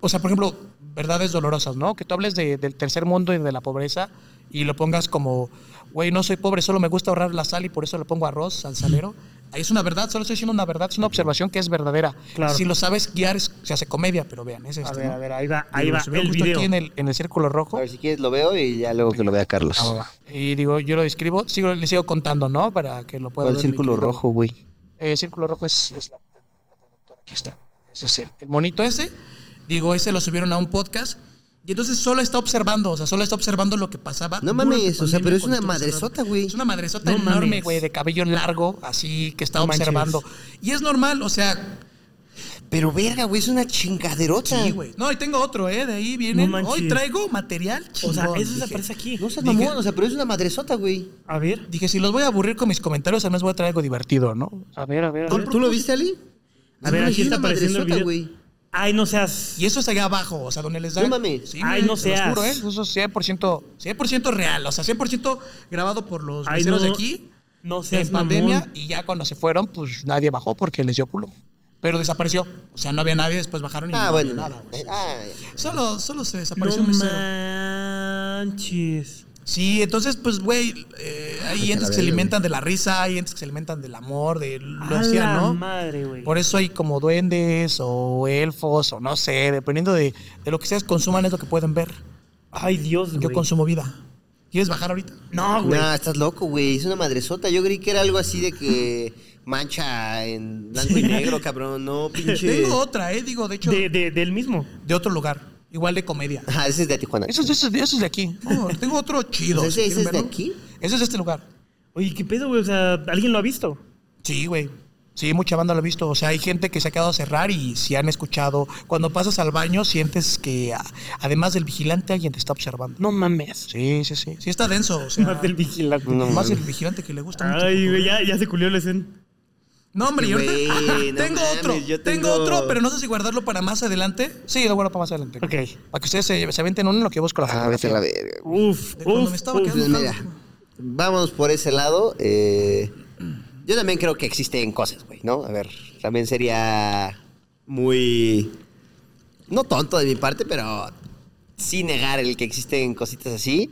o sea, por ejemplo, verdades dolorosas, ¿no? Que tú hables de- del tercer mundo y de la pobreza y lo pongas como, güey, no soy pobre, solo me gusta ahorrar la sal y por eso le pongo arroz al salero. Ahí es una verdad, solo estoy diciendo una verdad, es una observación que es verdadera.
Claro.
Si lo sabes guiar, es- se hace comedia, pero vean, es
A
esto,
ver,
¿no?
a ver, ahí va, ahí
Digo,
va el
justo
video.
aquí en el, en el círculo rojo.
A ver, si quieres lo veo y ya luego que lo vea Carlos.
Ah, Y digo, yo lo describo, sigo, le sigo contando, ¿no? Para que lo pueda
¿Cuál
ver. mi
círculo rojo, güey?
Eh, El círculo rojo es, es la Aquí está. Ese es el, el monito ese. Digo, ese lo subieron a un podcast. Y entonces solo está observando, o sea, solo está observando lo que pasaba.
No mames, o sea, pero es una madresota, güey.
Es una madresota
No
enorme,
mames.
güey, de cabello largo, así que está
No manches.
observando. Y es normal, o sea,
Pero verga, güey, es una chingaderota.
sí, güey. No, y tengo otro, ¿eh? De ahí viene.
No.
Hoy traigo material
O sea,
chingón,
eso se aparece aquí.
No seas mamón, o sea, pero es una madresota, güey.
A ver.
Dije, si los voy a aburrir con mis comentarios, al menos voy a traer algo divertido, ¿no?
A ver, a ver, a
¿Tú,
ver.
tú lo viste, Ali?
A ver, aquí
es
está apareciendo el
madresota,
video. Ay, no seas.
Y eso es allá abajo, o sea, donde les dan.
No mames.
Sí,
Ay, no seas.
juro, ¿eh? Eso es 100%, 100% real, o sea, 100% grabado por los
Ay, no.
de aquí
No seas
en pandemia
mamón.
y ya cuando se fueron, pues nadie bajó porque les dio culo. Pero desapareció. O sea, no había nadie, después bajaron y
Ah,
no
bueno.
había nada.
Ah,
Solo, solo se desapareció
No
un mesero.
manches.
Sí, entonces, pues, güey, eh, hay entes que se alimentan de la risa, hay entes que se alimentan del amor, de lo
la
¿no?
madre, güey.
Por eso hay como duendes o elfos o no sé, dependiendo de, de lo que ustedes consuman es lo que pueden ver.
Ay, Dios,
Yo
güey.
consumo vida. ¿Quieres bajar ahorita?
No, güey.
No, estás loco, güey. Es una madresota. Yo creí que era algo así de que mancha en blanco y negro, cabrón. No, pinche.
Tengo otra, ¿eh? Digo, de hecho,
De,
de,
de- del mismo.
otro lugar. Igual de comedia.
Ah, ese es de Tijuana.
Eso, es- eso, es- eso es de aquí. Oh, tengo otro chido.
¿Ese-
si
ese
quieren
es de
verlo.
aquí?
Ese es de este lugar.
Oye, ¿qué pedo, güey? O sea, ¿alguien lo ha visto?
Sí, güey. Sí, mucha banda lo ha visto. O sea, hay gente que se ha quedado a cerrar y si han escuchado. Cuando pasas al baño, sientes que a- además del vigilante, alguien te está observando.
No mames.
Sí, sí, sí. Sí está denso. O sea,
Más del vigilante.
No,
más el
mames.
vigilante que le gusta mucho.
Ay, güey, ya, ya se culió la escena.
No, hombre, y ahorita-
Güey,
Ajá,
no
tengo
mames,
otro.
yo
tengo...
tengo-
otro, pero no sé si guardarlo para más adelante. Sí, lo guardo para más adelante.
Ok.
Para que ustedes se, se aventen uno en lo que busco la
Ah, vete a la verga.
Uf,
De cuando
uf,
me estaba
uf.
quedando
Pues mira, vamos por ese lado. eh, yo también creo que existen cosas, güey, ¿no? A ver, también sería muy. No tonto de mi parte, pero sí negar el que existen cositas así.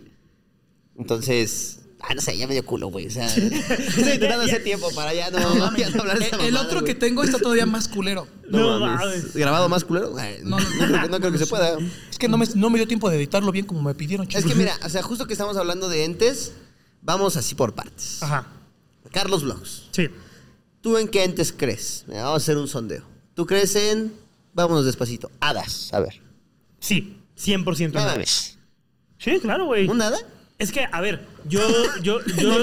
Entonces. Ah, no sé, ya me dio culo, güey. O sea, estoy intentando hacer tiempo para ya no, ya no hablar de esa
El,
mamada,
otro que tengo está todavía más culero.
No
mames.
mames.
¿Grabado más culero? Ay,
No,
No,
no,
no, creo, que- no creo que se pueda.
Es que no me, no me dio tiempo de editarlo bien como me pidieron.
Es
chicos.
que mira, o sea, justo que estamos hablando de entes, vamos así por partes.
Ajá.
Carlos Vlogs,
Sí.
¿tú en qué entes crees? Mira, vamos a hacer un sondeo. ¿Tú crees en, vámonos despacito, hadas? A ver.
Sí, 100%
No
nada.
mames.
Sí, claro, güey.
¿Un hada?
Es que, a ver, yo, yo, yo,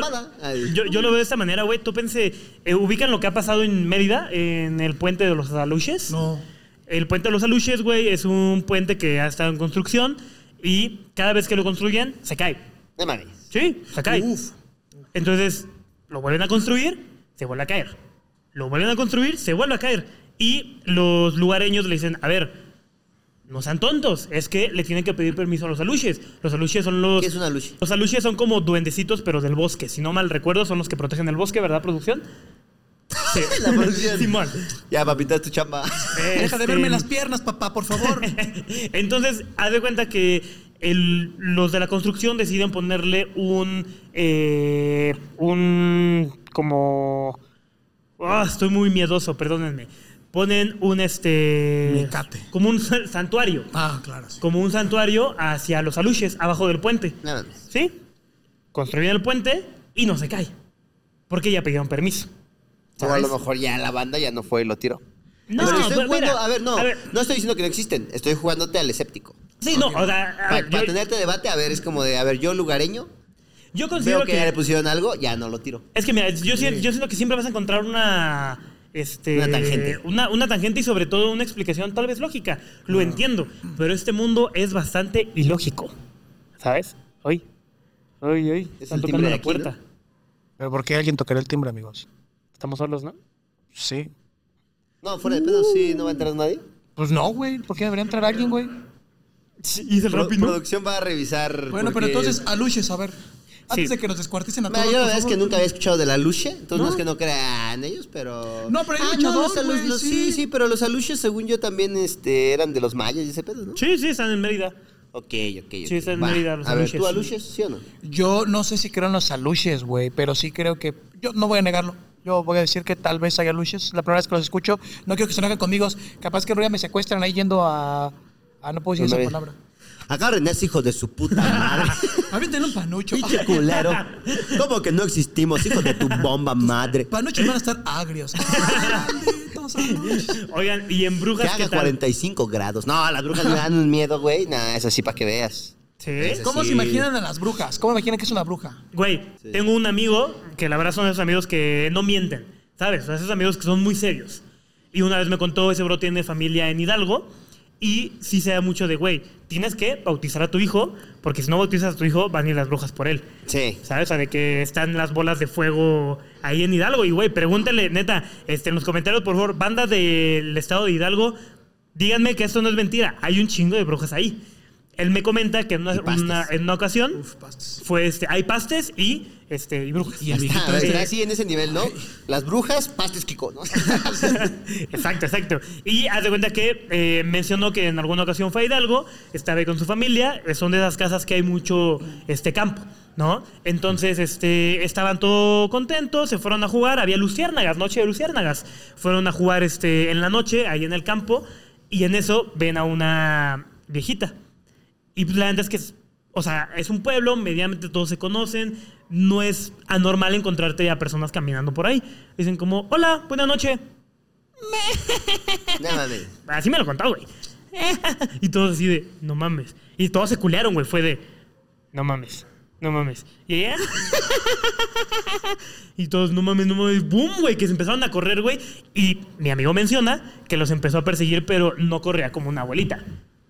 yo, yo lo veo de esta manera, güey. Tú pensé, eh, ubican lo que ha pasado en Mérida, en el puente de los aluches.
No.
El puente de los aluches, güey, es un puente que ha estado en construcción y cada vez que lo construyen, se cae.
No mames.
Sí, se cae.
Uf.
Entonces, lo vuelven a construir, se vuelve a caer. Lo vuelven a construir, se vuelve a caer. Y los lugareños le dicen, a ver, no sean tontos, es que le tienen que pedir permiso a los aluches. Los aluches son los...
¿Qué es un aluche?
Los aluches son como duendecitos, pero del bosque. Si no mal recuerdo, son los que protegen el bosque, ¿verdad, producción? Sí.
La producción.
Simón.
Ya, papita, es tu chamba.
Deja de
Este,
verme las piernas, papá, por favor.
Entonces, haz de cuenta que el- los de la construcción deciden ponerle un. eh, un. como. Ah, estoy muy miedoso, perdónenme. Ponen un este.
Mecate.
Como un sa- santuario.
Ah, claro. sí.
Como un santuario hacia los aluches, abajo del puente.
No mames.
¿Sí? Construyen el puente y no se cae. Porque ya pidieron permiso.
O a
¿Sabes?
lo mejor ya la banda ya no fue y lo tiró.
No,
Pero estoy jugando,
mira,
a ver, no,
a ver.
no estoy diciendo que no existen, estoy jugándote al escéptico.
Sí, no, o sea, a
Para,
ver,
para
yo,
tenerte debate, a ver, es como de, a ver, yo lugareño,
yo considero
veo que,
que
ya le pusieron algo, ya no lo tiro.
Es que mira, yo, siento, yo siento que siempre vas a encontrar una. Este,
Una tangente.
Una, una tangente y sobre todo una explicación tal vez lógica. Lo entiendo. Pero este mundo es bastante ilógico. ¿Sabes? Hoy. Hoy, hoy.
Es
Están tocando la
aquí,
puerta.
¿no?
Pero ¿por qué alguien tocaría el timbre, amigos?
Estamos solos, ¿no?
Sí.
No, fuera de pedo, sí, no va a entrar nadie.
Pues no, güey. ¿Por qué debería entrar alguien, güey?
Y es el
Pro-
rápido.
producción va a revisar.
Bueno, pero entonces, aluches, a ver. Antes
Sí.
de que nos descuarticen a
Mira,
todos.
yo la verdad es que nunca había escuchado de la luche, entonces no,
¿No?
es que no crean ellos, pero.
No, pero hay
ah,
luchador,
los los- sí.
sí.
sí, pero los aluches, según yo, también este, eran de los mayas y ese pedo, ¿no?
Sí, sí, están en Mérida.
Ok, ok, ok.
Sí, está en. Mérida, los
A ver,
aluches.
¿tú aluches, sí o no?
Yo no sé si creo en los aluches, güey, pero sí creo que. Yo no voy a negarlo. Yo voy a decir que tal vez haya aluches. La primera vez que los escucho, no quiero que se hagan conmigo. Capaz que Ruya me secuestran ahí yendo a. Ah, no puedo decir esa palabra.
Agarren ese hijo de su puta madre.
Avienten un panucho.
Pinche culero. ¿Cómo que no existimos, hijo de tu bomba madre?
Panuchos van a estar agrios.
Oigan, y en
Que
Brujas, ¿qué
haga
tal?
45 grados. No, las brujas me dan un miedo, güey. Nah, eso sí para que veas.
¿Sí?
¿Cómo
Sí.
se imaginan a las brujas? ¿Cómo imaginan que es una bruja?
Güey, tengo un amigo que la verdad son esos amigos que no mienten, ¿sabes? Son esos amigos que son muy serios. Y una vez me contó, ese bro tiene familia en Hidalgo y sí se da mucho de, güey, tienes que bautizar a tu hijo porque si no bautizas a tu hijo van a ir las brujas por él.
Sí.
¿Sabes? O sea, de que están las bolas de fuego ahí en Hidalgo. Y, güey, pregúntale, neta, este, en los comentarios, por favor, banda del estado de Hidalgo, díganme que esto no es mentira. Hay un chingo de brujas ahí. Él me comenta que en una,
Y pastes.
una- en una ocasión
Uf,
fue este, hay pastes y este y brujas.
Y
Está,
viejito este-
está así en ese nivel, ¿no? Las brujas, pastes Kiko, ¿no?
exacto, exacto. Y haz de cuenta que eh, mencionó que en alguna ocasión fue a Hidalgo, estaba ahí con su familia, eh, son de esas casas que hay mucho este campo, ¿no? Entonces, este, estaban todos contentos, se fueron a jugar, había luciérnagas, noche de luciérnagas. Fueron a jugar este, en la noche, ahí en el campo, y en eso ven a una viejita. Y pues, la verdad es que, es- o sea, es un pueblo, medianamente todos se conocen, no es anormal encontrarte a personas caminando por ahí. Dicen como, hola, buena noche.
No mames.
Así me lo contó, güey. Y todos así de, no mames. Y todos se culearon, güey. Fue de, no mames, no mames. Y ella, y todos, no mames, no mames. ¡Boom, güey! Que se empezaron a correr, güey. Y mi amigo menciona que los empezó a perseguir, pero no corría como una abuelita.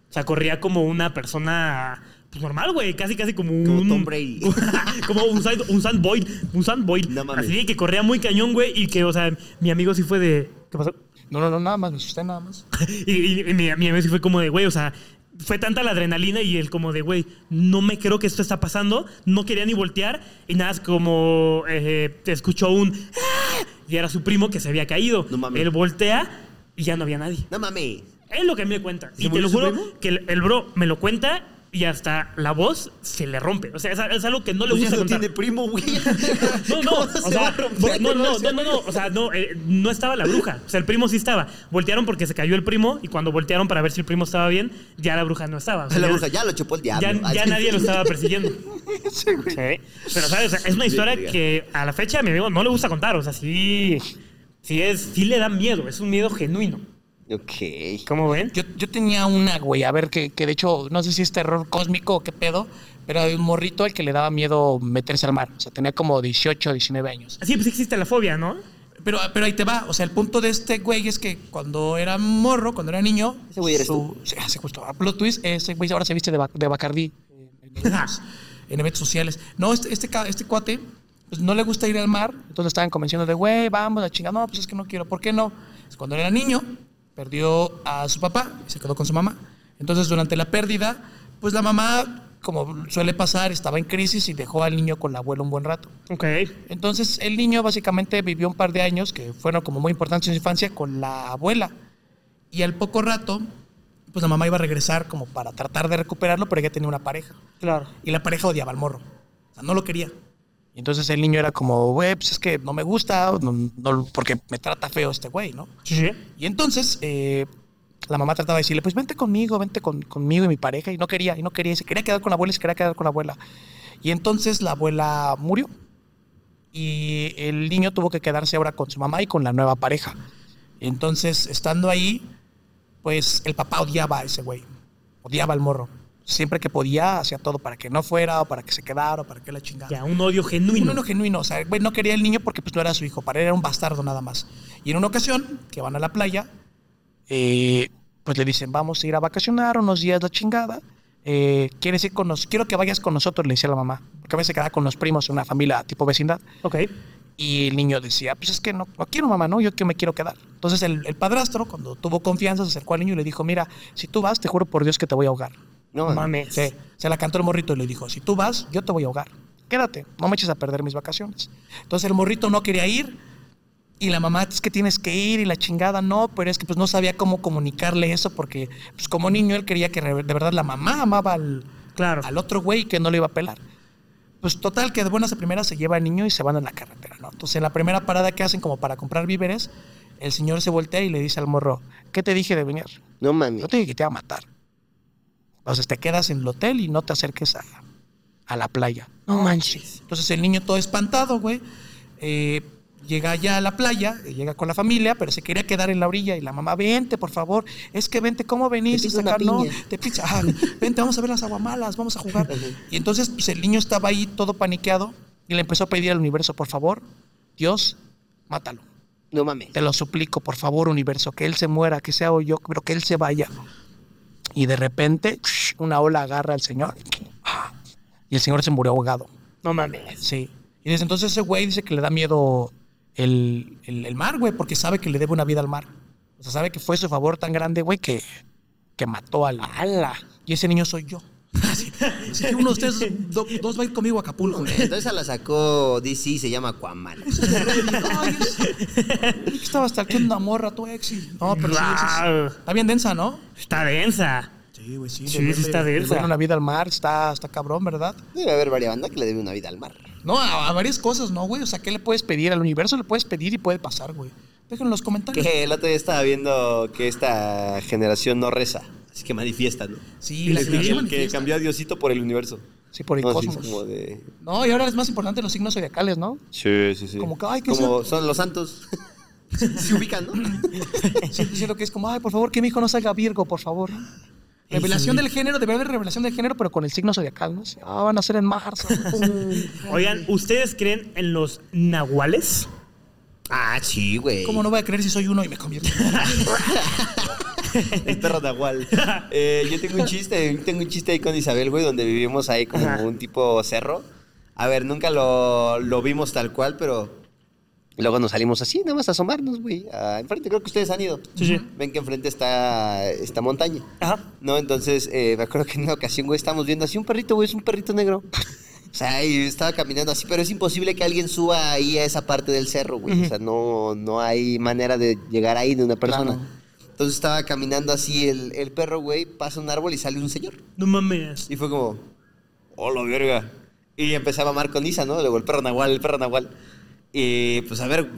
O sea, corría como una persona pues, normal, güey. Casi, casi como un.
Como Tom Brady.
como un Sand, un Sand Boyd. Un Sand Boyd.
No mames.
Así que corría muy cañón, güey. Y que, o sea, mi amigo sí fue de. ¿Qué pasó?
No, no, no, nada más, me asusté nada más.
y, y- y mi, mi amigo sí fue como de, güey, o sea, fue tanta la adrenalina y él como de, güey, no me creo que esto está pasando, no quería ni voltear y nada, es como eh, escuchó un... "Ah", Y era su primo que se había caído.
No mames.
Él voltea y ya no había nadie.
No mames.
Es lo que a mí me cuenta.
¿Se
Y te lo juro que el, el bro me lo cuenta y hasta la voz se le rompe. O sea, es, es algo que no le
Pues
gusta
no
contar.
tiene primo, güey.
No, no,
¿Cómo
o
se
sea, no, no, no, no, no, o sea, no, eh, no estaba la bruja, o sea, el primo sí estaba. Voltearon porque se cayó el primo y cuando voltearon para ver si el primo estaba bien, ya la bruja no estaba. O sea,
La
ya-
bruja ya lo chupó el diablo.
ya, ya nadie lo estaba persiguiendo.
Sí, güey.
Sí. Pero, ¿sabes? O sea, es una historia
verga.
que a la fecha a mi amigo no le gusta contar. O sea, sí, sí, es, sí le da miedo, es un miedo genuino.
Ok.
¿Cómo ven?
Yo, yo tenía una, güey, a ver, que, que de hecho, no sé si es terror cósmico o qué pedo, pero hay un morrito al que le daba miedo meterse al mar. O sea, tenía como 18, 19 años.
Sí, pues existe la fobia, ¿no?
Pero, pero ahí te va. O sea, el punto de este güey es que cuando era morro, cuando era niño.
Ese güey eres
su- Sí, hace justo. A plot twist, ese güey ahora se viste de, de Bacardí en, eventos, en eventos sociales. No, este, este, este cuate, pues no le gusta ir al mar. Entonces estaban convenciendo de, güey, vamos a chingar. No, pues es que no quiero. ¿Por qué no? Pues cuando era niño, perdió a su papá y se quedó con su mamá. Entonces, durante la pérdida, pues la mamá, como suele pasar, estaba en crisis y dejó al niño con la abuela un buen rato.
Ok.
Entonces el niño básicamente vivió un par de años que fueron como muy importantes en su infancia con la abuela. Y al poco rato, pues la mamá iba a regresar como para tratar de recuperarlo, pero ella tenía una pareja.
Claro.
Y la pareja odiaba al morro. O sea, no lo quería. Y entonces el niño era como, güey, pues es que no me gusta, no- no- porque me trata feo este güey, ¿no?
Sí, sí.
Y entonces eh, la mamá trataba de decirle, pues vente conmigo, vente con- conmigo y mi pareja. Y no quería, y no quería. Y se quería quedar con la abuela y se quería quedar con la abuela. Y entonces la abuela murió. Y el niño tuvo que quedarse ahora con su mamá y con la nueva pareja. Entonces, estando ahí, pues el papá odiaba a ese güey. Odiaba al morro. Siempre que podía, hacía todo para que no fuera o para que se quedara o para que la chingara.
Ya, un odio genuino.
Un odio genuino, o sea, güey, no quería el niño porque pues no era su hijo, para él era un bastardo nada más. Y en una ocasión, que van a la playa, eh, pues le dicen, vamos a ir a vacacionar unos días la chingada. Eh, ¿Quieres ir con nos? Quiero que vayas con nosotros, le decía la mamá. Porque a veces se quedaba con los primos en una familia tipo vecindad.
Ok.
Y el niño decía, pues es que no, no quiero mamá, no, yo que me quiero quedar. Entonces el, el padrastro, cuando tuvo confianza, se acercó al niño y le dijo, mira, si tú vas, te juro por Dios que te voy a ahogar.
No,
Mames.
Sí, se la cantó el morrito y le dijo, si tú vas, yo te voy a ahogar. Quédate, no me eches a perder mis vacaciones. Entonces el morrito no quería ir y la mamá, es que tienes que ir y la chingada no, pero es que pues no sabía cómo comunicarle eso porque pues como niño él quería que de verdad la mamá amaba al,
Claro.
al otro güey que no le iba a pelar. Pues total que de buenas a primeras se lleva al niño y se van en la carretera, ¿no? Entonces en la primera parada que hacen como para comprar víveres, el señor se voltea y le dice al morro, ¿qué te dije de venir?
No mames.
Yo te dije que te iba a matar. Entonces te quedas en el hotel y no te acerques a, a la playa. No manches. Entonces el niño todo espantado, güey. eh, llega ya a la playa, eh, llega con la familia, pero se quería quedar en la orilla y la mamá, vente, por favor. Es que vente, ¿cómo venís?
Te
no,
piña.
te pizza. Ah, vente, vamos a ver las aguamalas, vamos a jugar. y entonces pues, el niño estaba ahí todo paniqueado y le empezó a pedir al universo, por favor, Dios, mátalo.
No mames.
Te lo suplico, por favor, universo, que él se muera, que sea yo, pero que él se vaya. Y de repente, una ola agarra al señor. Y el señor se murió ahogado.
No mames.
Sí. Y desde entonces ese güey dice que le da miedo el, el- el mar, güey, porque sabe que le debe una vida al mar. O sea, sabe que fue su favor tan grande, güey, que, que mató al ala. Y ese niño soy yo. Así, que uno de ustedes do- dos va a ir conmigo a Acapulco.
Entonces esa la sacó DC y se llama Aquaman.
Ay, es- estaba hasta aquí una morra, tu ex. y- No, pero sí, sí, sí.
Guau.
Está bien densa, ¿no?
Está densa.
Sí, güey, sí.
Sí, sí está densa.
Deberle una vida al mar, está, está cabrón, ¿verdad?
Debe haber varias bandas que le debe una vida al mar.
No, a, a varias cosas, ¿no, güey? O sea, ¿qué le puedes pedir al universo? Le puedes pedir y puede pasar, güey. Déjenlo en los comentarios.
Que el otro día estaba viendo que esta generación no reza. Así que manifiesta, ¿no?
Sí,
Que,
la generación
que
manifiesta.
cambió a Diosito por el universo.
Sí, por el
No, sí,
cosmos.
como de...
No, y ahora es más importante los signos zodiacales, ¿no?
Sí, sí, sí.
Como que, ay, ¿qué
Como son los santos. Se ubican, ¿no?
Sí, siento que es como, ay, por favor, que mi hijo no salga Virgo, por favor. Revelación del género, debe haber revelación del género, pero con el signo zodiacal, ¿no? Ah, van a ser en marzo.
Oigan, ¿ustedes creen en los nahuales?
Ah, sí, güey.
¿Cómo no voy a creer si soy uno y me convierto?
El perro Nahual. Eh, yo tengo un chiste, tengo un chiste ahí con Isabel, güey, donde vivimos ahí como
Ajá.
un tipo cerro. A ver, nunca lo, lo vimos tal cual, pero luego nos salimos así, nada más a asomarnos, güey. a enfrente, creo que ustedes han ido.
Sí, sí.
Ven que enfrente está esta montaña.
Ajá.
No, entonces eh, me acuerdo que en una ocasión, güey, estábamos viendo así un perrito, güey, es un perrito negro. O sea, y estaba caminando así, pero es imposible que alguien suba ahí a esa parte del cerro, güey. O sea, no, no hay manera de llegar ahí de una persona.
Claro.
Entonces estaba caminando así el, el perro, güey, pasa un árbol y sale un señor.
No mames.
Y fue como, hola, verga. Y empezaba a amar con Isa, ¿no? Luego el perro Nahual, el perro Nahual. Y pues a ver,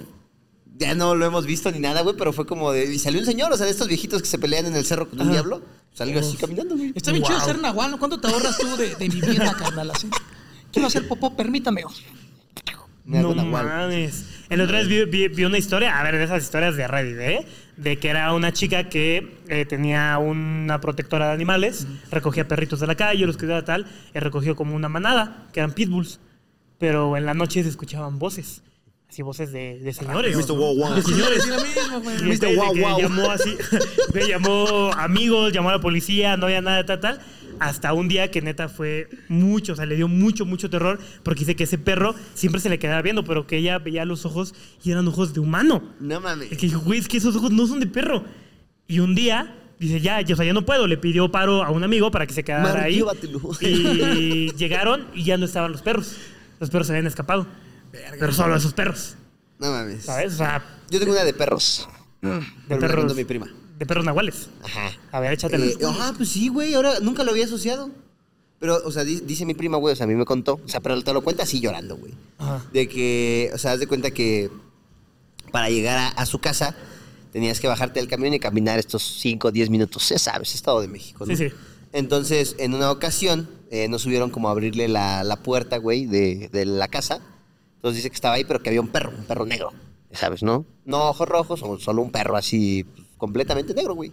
ya no lo hemos visto ni nada, güey, pero fue como de. Y salió un señor, o sea, de estos viejitos que se pelean en el cerro con un
Ajá.
diablo. Salió así caminando, güey.
Está bien
Wow.
chido ser nahual, ¿no? ¿Cuánto te ahorras tú de, de vivienda, carnal? Así. Quiero hacer popó, permítame.
Me hago
No
Nahual.
mames. El otro vez vi, vi- vi una historia, a ver, de esas historias de Reddit, ¿eh? De que era una chica que eh, tenía una protectora de animales, recogía perritos de la calle, los cuidaba tal, y recogió como una manada, que eran pitbulls. Pero en la noche se escuchaban voces. Así voces de, de señores.
Mr. Wow Wow.
De señores. Y este,
Mr. Wow Wow.
llamó así, llamó amigos, llamó a la policía, no había nada, tal, tal. Hasta un día que neta fue mucho, o sea, le dio mucho, mucho terror, porque dice que ese perro siempre se le quedaba viendo, pero que ella veía los ojos y eran ojos de humano.
No mames.
Es que dijo, güey, es que esos ojos no son de perro. Y un día dice, ya, ya, o sea, ya no puedo. Le pidió paro a un amigo para que se quedara
Mar,
ahí.
llévatelo.
Y llegaron y ya no estaban los perros. Los perros se habían escapado. Pero solo esos perros,
No mames.
¿sabes? O sea,
Yo tengo una de perros. Me la
perros.
mi prima.
De perros nahuales.
Ajá.
A ver, échatelo.
Eh, ajá, pues sí, güey, ahora nunca lo había asociado. Pero, o sea, di- dice mi prima, güey, o sea, a mí me contó, o sea, pero te lo cuenta así llorando, güey.
Ajá.
De que, o sea, haz de cuenta que para llegar a, a su casa tenías que bajarte del camión y caminar estos 5 o 10 minutos, ya sabes, Estado de México, ¿no?
Sí, sí.
Entonces, en una ocasión, eh, nos subieron como a abrirle la, la puerta, güey, de, de la casa. Entonces dice que estaba ahí, pero que había un perro, un perro negro, sabes, ¿no? No ojos rojos, o solo un perro así, pues, completamente negro, güey.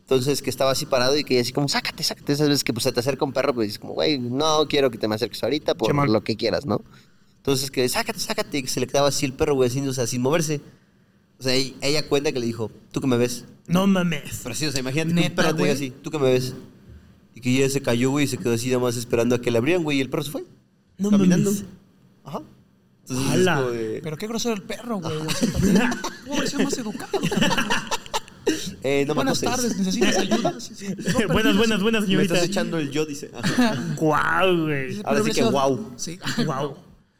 Entonces, que estaba así parado y que ella así como, sácate, sácate. Esas veces que pues, se te acerca un perro, pues dices como, güey, no quiero que te me acerques ahorita por lo que quieras, ¿no? Entonces, que sácate, sácate. Y que se le quedaba así el perro, güey, así, o sea, sin moverse. O sea, ella, ella cuenta que le dijo, ¿tú que me ves?
No mames.
Pero sí, o sea, imagínate que un
Neta,
perro te diga
güey.
así, ¿tú que me ves? Y que ella se cayó, güey, y se quedó así nada más esperando a que le abrieran, güey, y el perro se fue.
No
caminando.
mames.
Ajá. Entonces, es
¡Hala!
como de,
Pero qué grosero el perro, güey. O sea, también, más educado.
Eh, no
Buenas tardes, ¿necesitas ayuda? Sí, sí.
buenas, buenas, buenas,
Me
señorita.
estás echando el yo, dice.
Guau, güey.
Ahora sí que guau.
Sí.
Guau.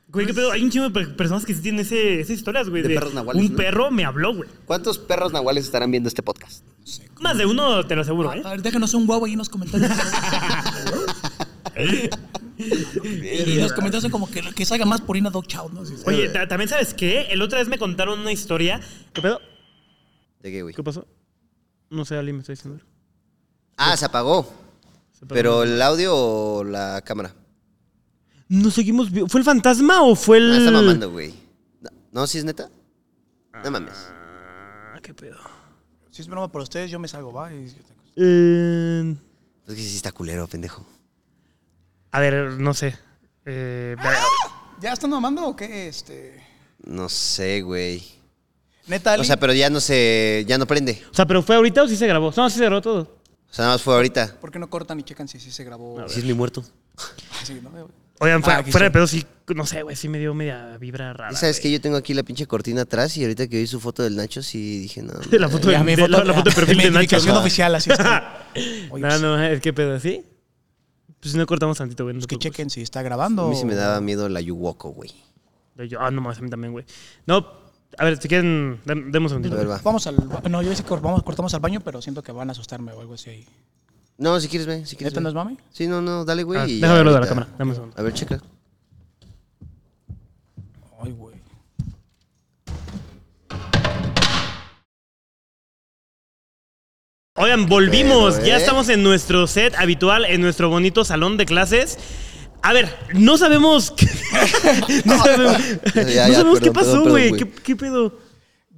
Güey, qué pedo. Hay un chingo de per- personas que sí tienen ese, esas historias, güey.
De perros nahuales,
Un
¿no?
perro me habló, güey.
¿Cuántos perros nahuales estarán viendo este podcast?
Más de uno, te lo aseguro, ¿eh?
A ver, déjanos un guau ahí en los comentarios. y los comentarios son como que, que salga más Purina Dog Chow, ¿no? Sí, sí.
Oye, ta- también sabes qué? El otra vez me contaron una historia. ¿Qué pedo?
¿De qué, güey?
¿Qué pasó? No sé, Ali me está diciendo.
Ah, se apagó.
Se apagó.
¿Pero el audio o la cámara?
¿Nos seguimos vi- ¿Fue el fantasma o fue el...?
Ah, está mamando, güey. No, ¿No, si es neta? No mames.
Ah, qué pedo.
Si es broma por ustedes, yo me salgo, va. Y-
Eh,
Es que sí está culero, pendejo.
a ver, no sé. Eh,
¿Ya están mamando o qué? Este.
No sé, güey.
Neta, Ali.
O sea, pero ya no se... Ya no prende.
o sea, ¿pero fue ahorita o sí se grabó? No, sí se grabó todo.
O sea, nada más fue ahorita.
¿Por qué no cortan y checan si sí se grabó?
Sí es mi muerto.
Sí, ¿no?
Oigan, fuera,
Ah,
fuera de pedo, sí, no sé, güey, sí me dio media vibra rara.
Ya sabes
güey.
que yo tengo aquí la pinche cortina atrás y ahorita que vi su foto del Nacho sí dije, no.
La foto,
Ya,
de,
mi
de- la, la foto de perfil
mi
de Nacho.
oficial, así está. Oye,
No,
pues,
no, es que pedo, ¿sí? Pues no cortamos tantito, güey. no
pues
te
que
preocupes.
chequen si está grabando.
A mí sí me daba miedo la Yuwoko, güey.
Yo- ah, no más, a mí también, güey. No, a ver, si quieren, dem- demos un
A
segundito.
ver, va.
Vamos al. No, yo sé que vamos, cortamos al baño, pero siento que van a asustarme o algo así ahí.
No, si quieres, ve. Si quieres,
¿Neta no
ve.
es mami?
Sí, no, no, dale, güey.
Ah,
y
déjame verlo de la
ahorita-
cámara, dame un segundo.
A ver, checa.
Ay, güey.
Oigan, volvimos.
Pero,
Ya
¿eh?
estamos en nuestro set habitual, en nuestro bonito salón de clases. A ver, no sabemos. qué- no sabemos,
Ya,
no sabemos qué pasó, güey. ¿Qué, qué pedo?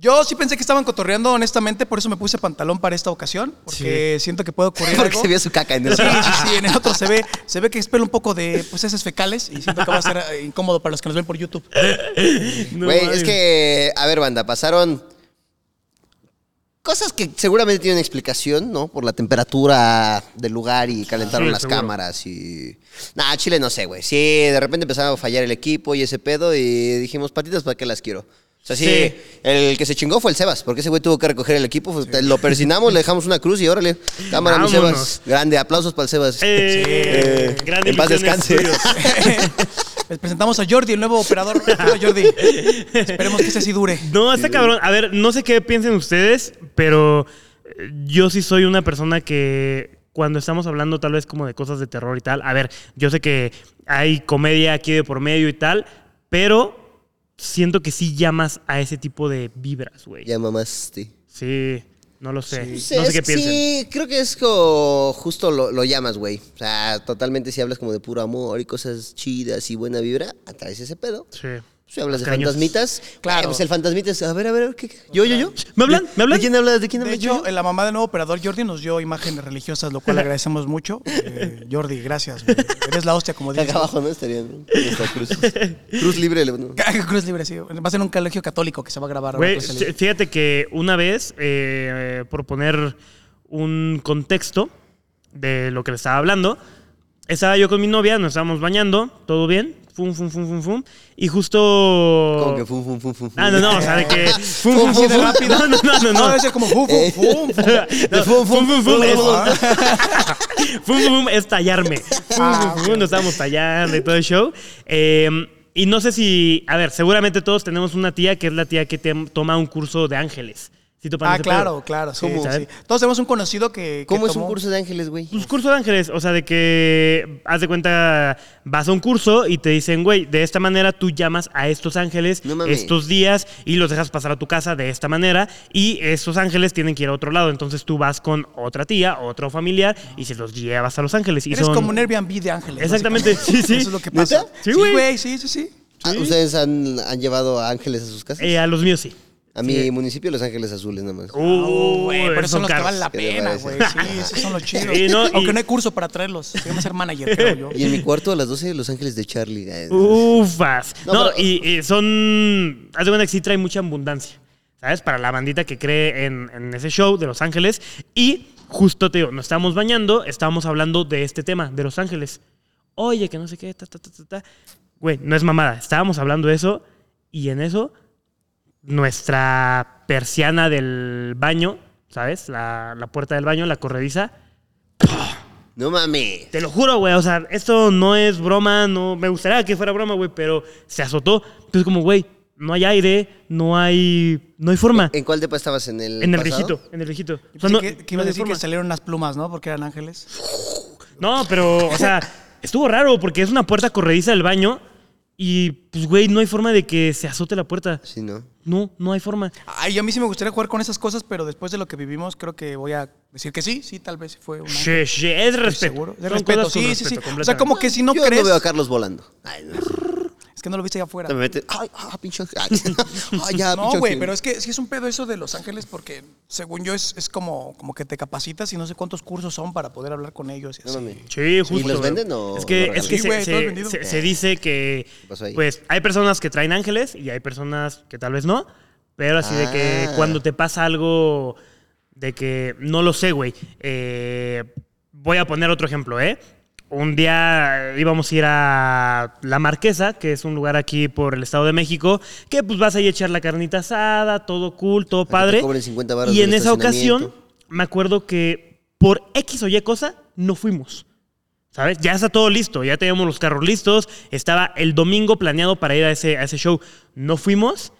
Yo sí pensé que estaban cotorreando, honestamente, por eso me puse pantalón para esta ocasión, porque siento que puede ocurrir
Porque
algo.
se vio su caca en el
Sí, sí, sí, en el otro se ve, se ve que espera un poco de pues heces fecales y siento que va a ser eh, incómodo para los que nos ven por YouTube.
Güey, es que, a ver, banda, pasaron cosas que seguramente tienen explicación, ¿no? Por la temperatura del lugar y calentaron
Sí,
las
seguro.
cámaras y... Nah, Chile no sé, güey. Sí, de repente empezaba a fallar el equipo y ese pedo y dijimos, patitas, ¿para qué las quiero? O sea, sí,
Sí.
el que se chingó fue el Sebas, porque ese güey tuvo que recoger el equipo, lo persinamos, le dejamos una cruz y órale, cámara, mi. Sebas. Grande, aplausos para el Sebas.
Eh,
Eh,
gran
en paz descanse.
Les presentamos a Jordi, el nuevo operador. Jordi. Esperemos que ese sí dure.
No, está cabrón. A ver, no sé qué piensen ustedes, pero eh, yo sí soy una persona que cuando estamos hablando tal vez como de cosas de terror y tal, a ver, yo sé que hay comedia aquí de por medio y tal, pero siento que sí llamas a ese tipo de vibras, güey.
Ya mamaste.
Sí, no lo sé.
Sí,
no sé
es-
qué piensen.
Sí, creo que es como justo lo, lo llamas, güey. O sea, totalmente si hablas como de puro amor y cosas chidas y buena vibra, atraes ese pedo.
Sí.
Si hablas de fantasmitas,
Claro.
eh, pues el fantasmita es, a ver, a ver, ¿qué, qué? yo yo, yo?
¿Me hablan? ¿Me hablan?
¿De quién hablas? ¿De quién
De
hablas?
hecho,
¿Yo, yo?
la mamá del nuevo operador Jordi nos dio imágenes religiosas, lo cual le agradecemos mucho. Eh, Jordi, gracias. güey. Eres la hostia, como dices.
Acá abajo, ¿no? Estaría ¿no? nuestra cruz. libre. no.
Cruz libre, sí. Va a ser un colegio católico que se va a grabar. ahora
Güey, fíjate que una vez, eh, por poner un contexto de lo que le estaba hablando, estaba yo con mi novia, nos estábamos bañando, todo bien, fum, fum, fum, fum, fum, y justo...
Como que fum, fum, fum, fum.
Ah, no, no, o sea, de que... Fum, fum, fum,
de
fum.
rápido.
No, no, no, no.
Debe ser como fum, fum, fum, fum.
Fum, fum, fum, fum, es, fum, fum, fum, es tallarme. Fum,
Ah,
fum, fum, nos estábamos tallando y todo el show. Eh, y no sé si, a ver, seguramente todos tenemos una tía que es la tía que te toma un curso de ángeles. ¿Sí topan
Ah, claro,
pedo?
claro. Sí,
¿Cómo?
sí. Todos tenemos un conocido que. que
¿Cómo es un curso de ángeles, güey?
Pues curso de ángeles, o sea, de que haz de cuenta, vas a un curso y te dicen, güey, de esta manera tú llamas a estos ángeles
No
estos días y los dejas pasar a tu casa de esta manera y esos ángeles tienen que ir a otro lado. Entonces tú vas con otra tía, otro familiar y se los llevas a los ángeles. Y
Eres
son...
como un Airbnb de ángeles.
Exactamente, sí, sí.
Eso es lo que pasa.
¿Neta?
Sí, güey.
Sí, sí, sí.
Ah, ¿Ustedes han, han llevado a ángeles a sus casas?
Eh, a los míos sí.
A mi municipio, Los Ángeles Azules, nada más.
Uh,
Güey, pero son los que
caros.
valen la
¿Qué te
pena, güey. Sí, esos son los chidos.
Sí, no, y-
Aunque no hay curso para traerlos. Se llama ser manager, creo yo.
Y en mi cuarto a las 12, Los Ángeles de Charlie. Eh,
Ufas.
No,
No,
pero-
y, y son. Haz de cuenta que sí trae mucha abundancia. ¿Sabes? Para la bandita que cree en, en ese show de Los Ángeles. Y justo te digo, nos estábamos bañando, estábamos hablando de este tema, de Los Ángeles. Oye, que no sé qué, ta, ta, ta, ta, ta. Güey, no es mamada. Estábamos hablando de eso. Y en eso, nuestra persiana del baño, ¿sabes? La, la puerta del baño, la corrediza.
No mames.
Te lo juro, güey. O sea, esto no es broma, no. Me gustaría que fuera broma, güey, pero se azotó. Entonces, como, güey, no hay aire, no hay. No hay forma.
¿En cuál depa estabas? ¿En el
En el
pasado?
en el viejito. O sea, no,
que, que iba
no
a decir que salieron unas plumas, ¿no? Porque eran ángeles.
No, pero, o sea, estuvo raro porque es una puerta corrediza del baño y, pues, güey, no hay forma de que se azote la puerta.
Sí, ¿no?
No, no hay forma.
Ay, a mí sí me gustaría jugar con esas cosas, pero después de lo que vivimos, creo que voy a decir que sí. Sí, tal vez fue un.
Sí, sí, es respeto.
seguro. De
Son
respeto, sí, sí, sí. O sea, como que si no
Yo
crees.
no veo a Carlos volando. Ay, no.
No lo viste allá afuera.
Me mete. Ay, ah, pinche. Ay, Ay, ya,
No, güey, pero es que sí es un pedo eso de Los Ángeles porque, según yo, es, es como, como que te capacitas y no sé cuántos cursos son para poder hablar con ellos y
No
así.
Sí, justo.
¿Y los venden o
Es que,
lo
es que?
Sí,
se,
güey,
se-
todo es vendido.
se- se dice que, pues, hay personas que traen ángeles y hay personas que tal vez no, pero así de que
Ah.
cuando te pasa algo de que, no lo sé, güey. eh, voy a poner otro ejemplo, ¿eh? Un día íbamos a ir a La Marquesa, que es un lugar aquí por el Estado de México, que pues vas ahí a echar la carnita asada, todo cool, todo padre.
cobren 50 varos
y en esa ocasión me acuerdo que por X o Y cosa no fuimos. ¿Sabes? Ya está todo listo, ya teníamos los carros listos, estaba el domingo planeado para ir a ese, a ese show. No fuimos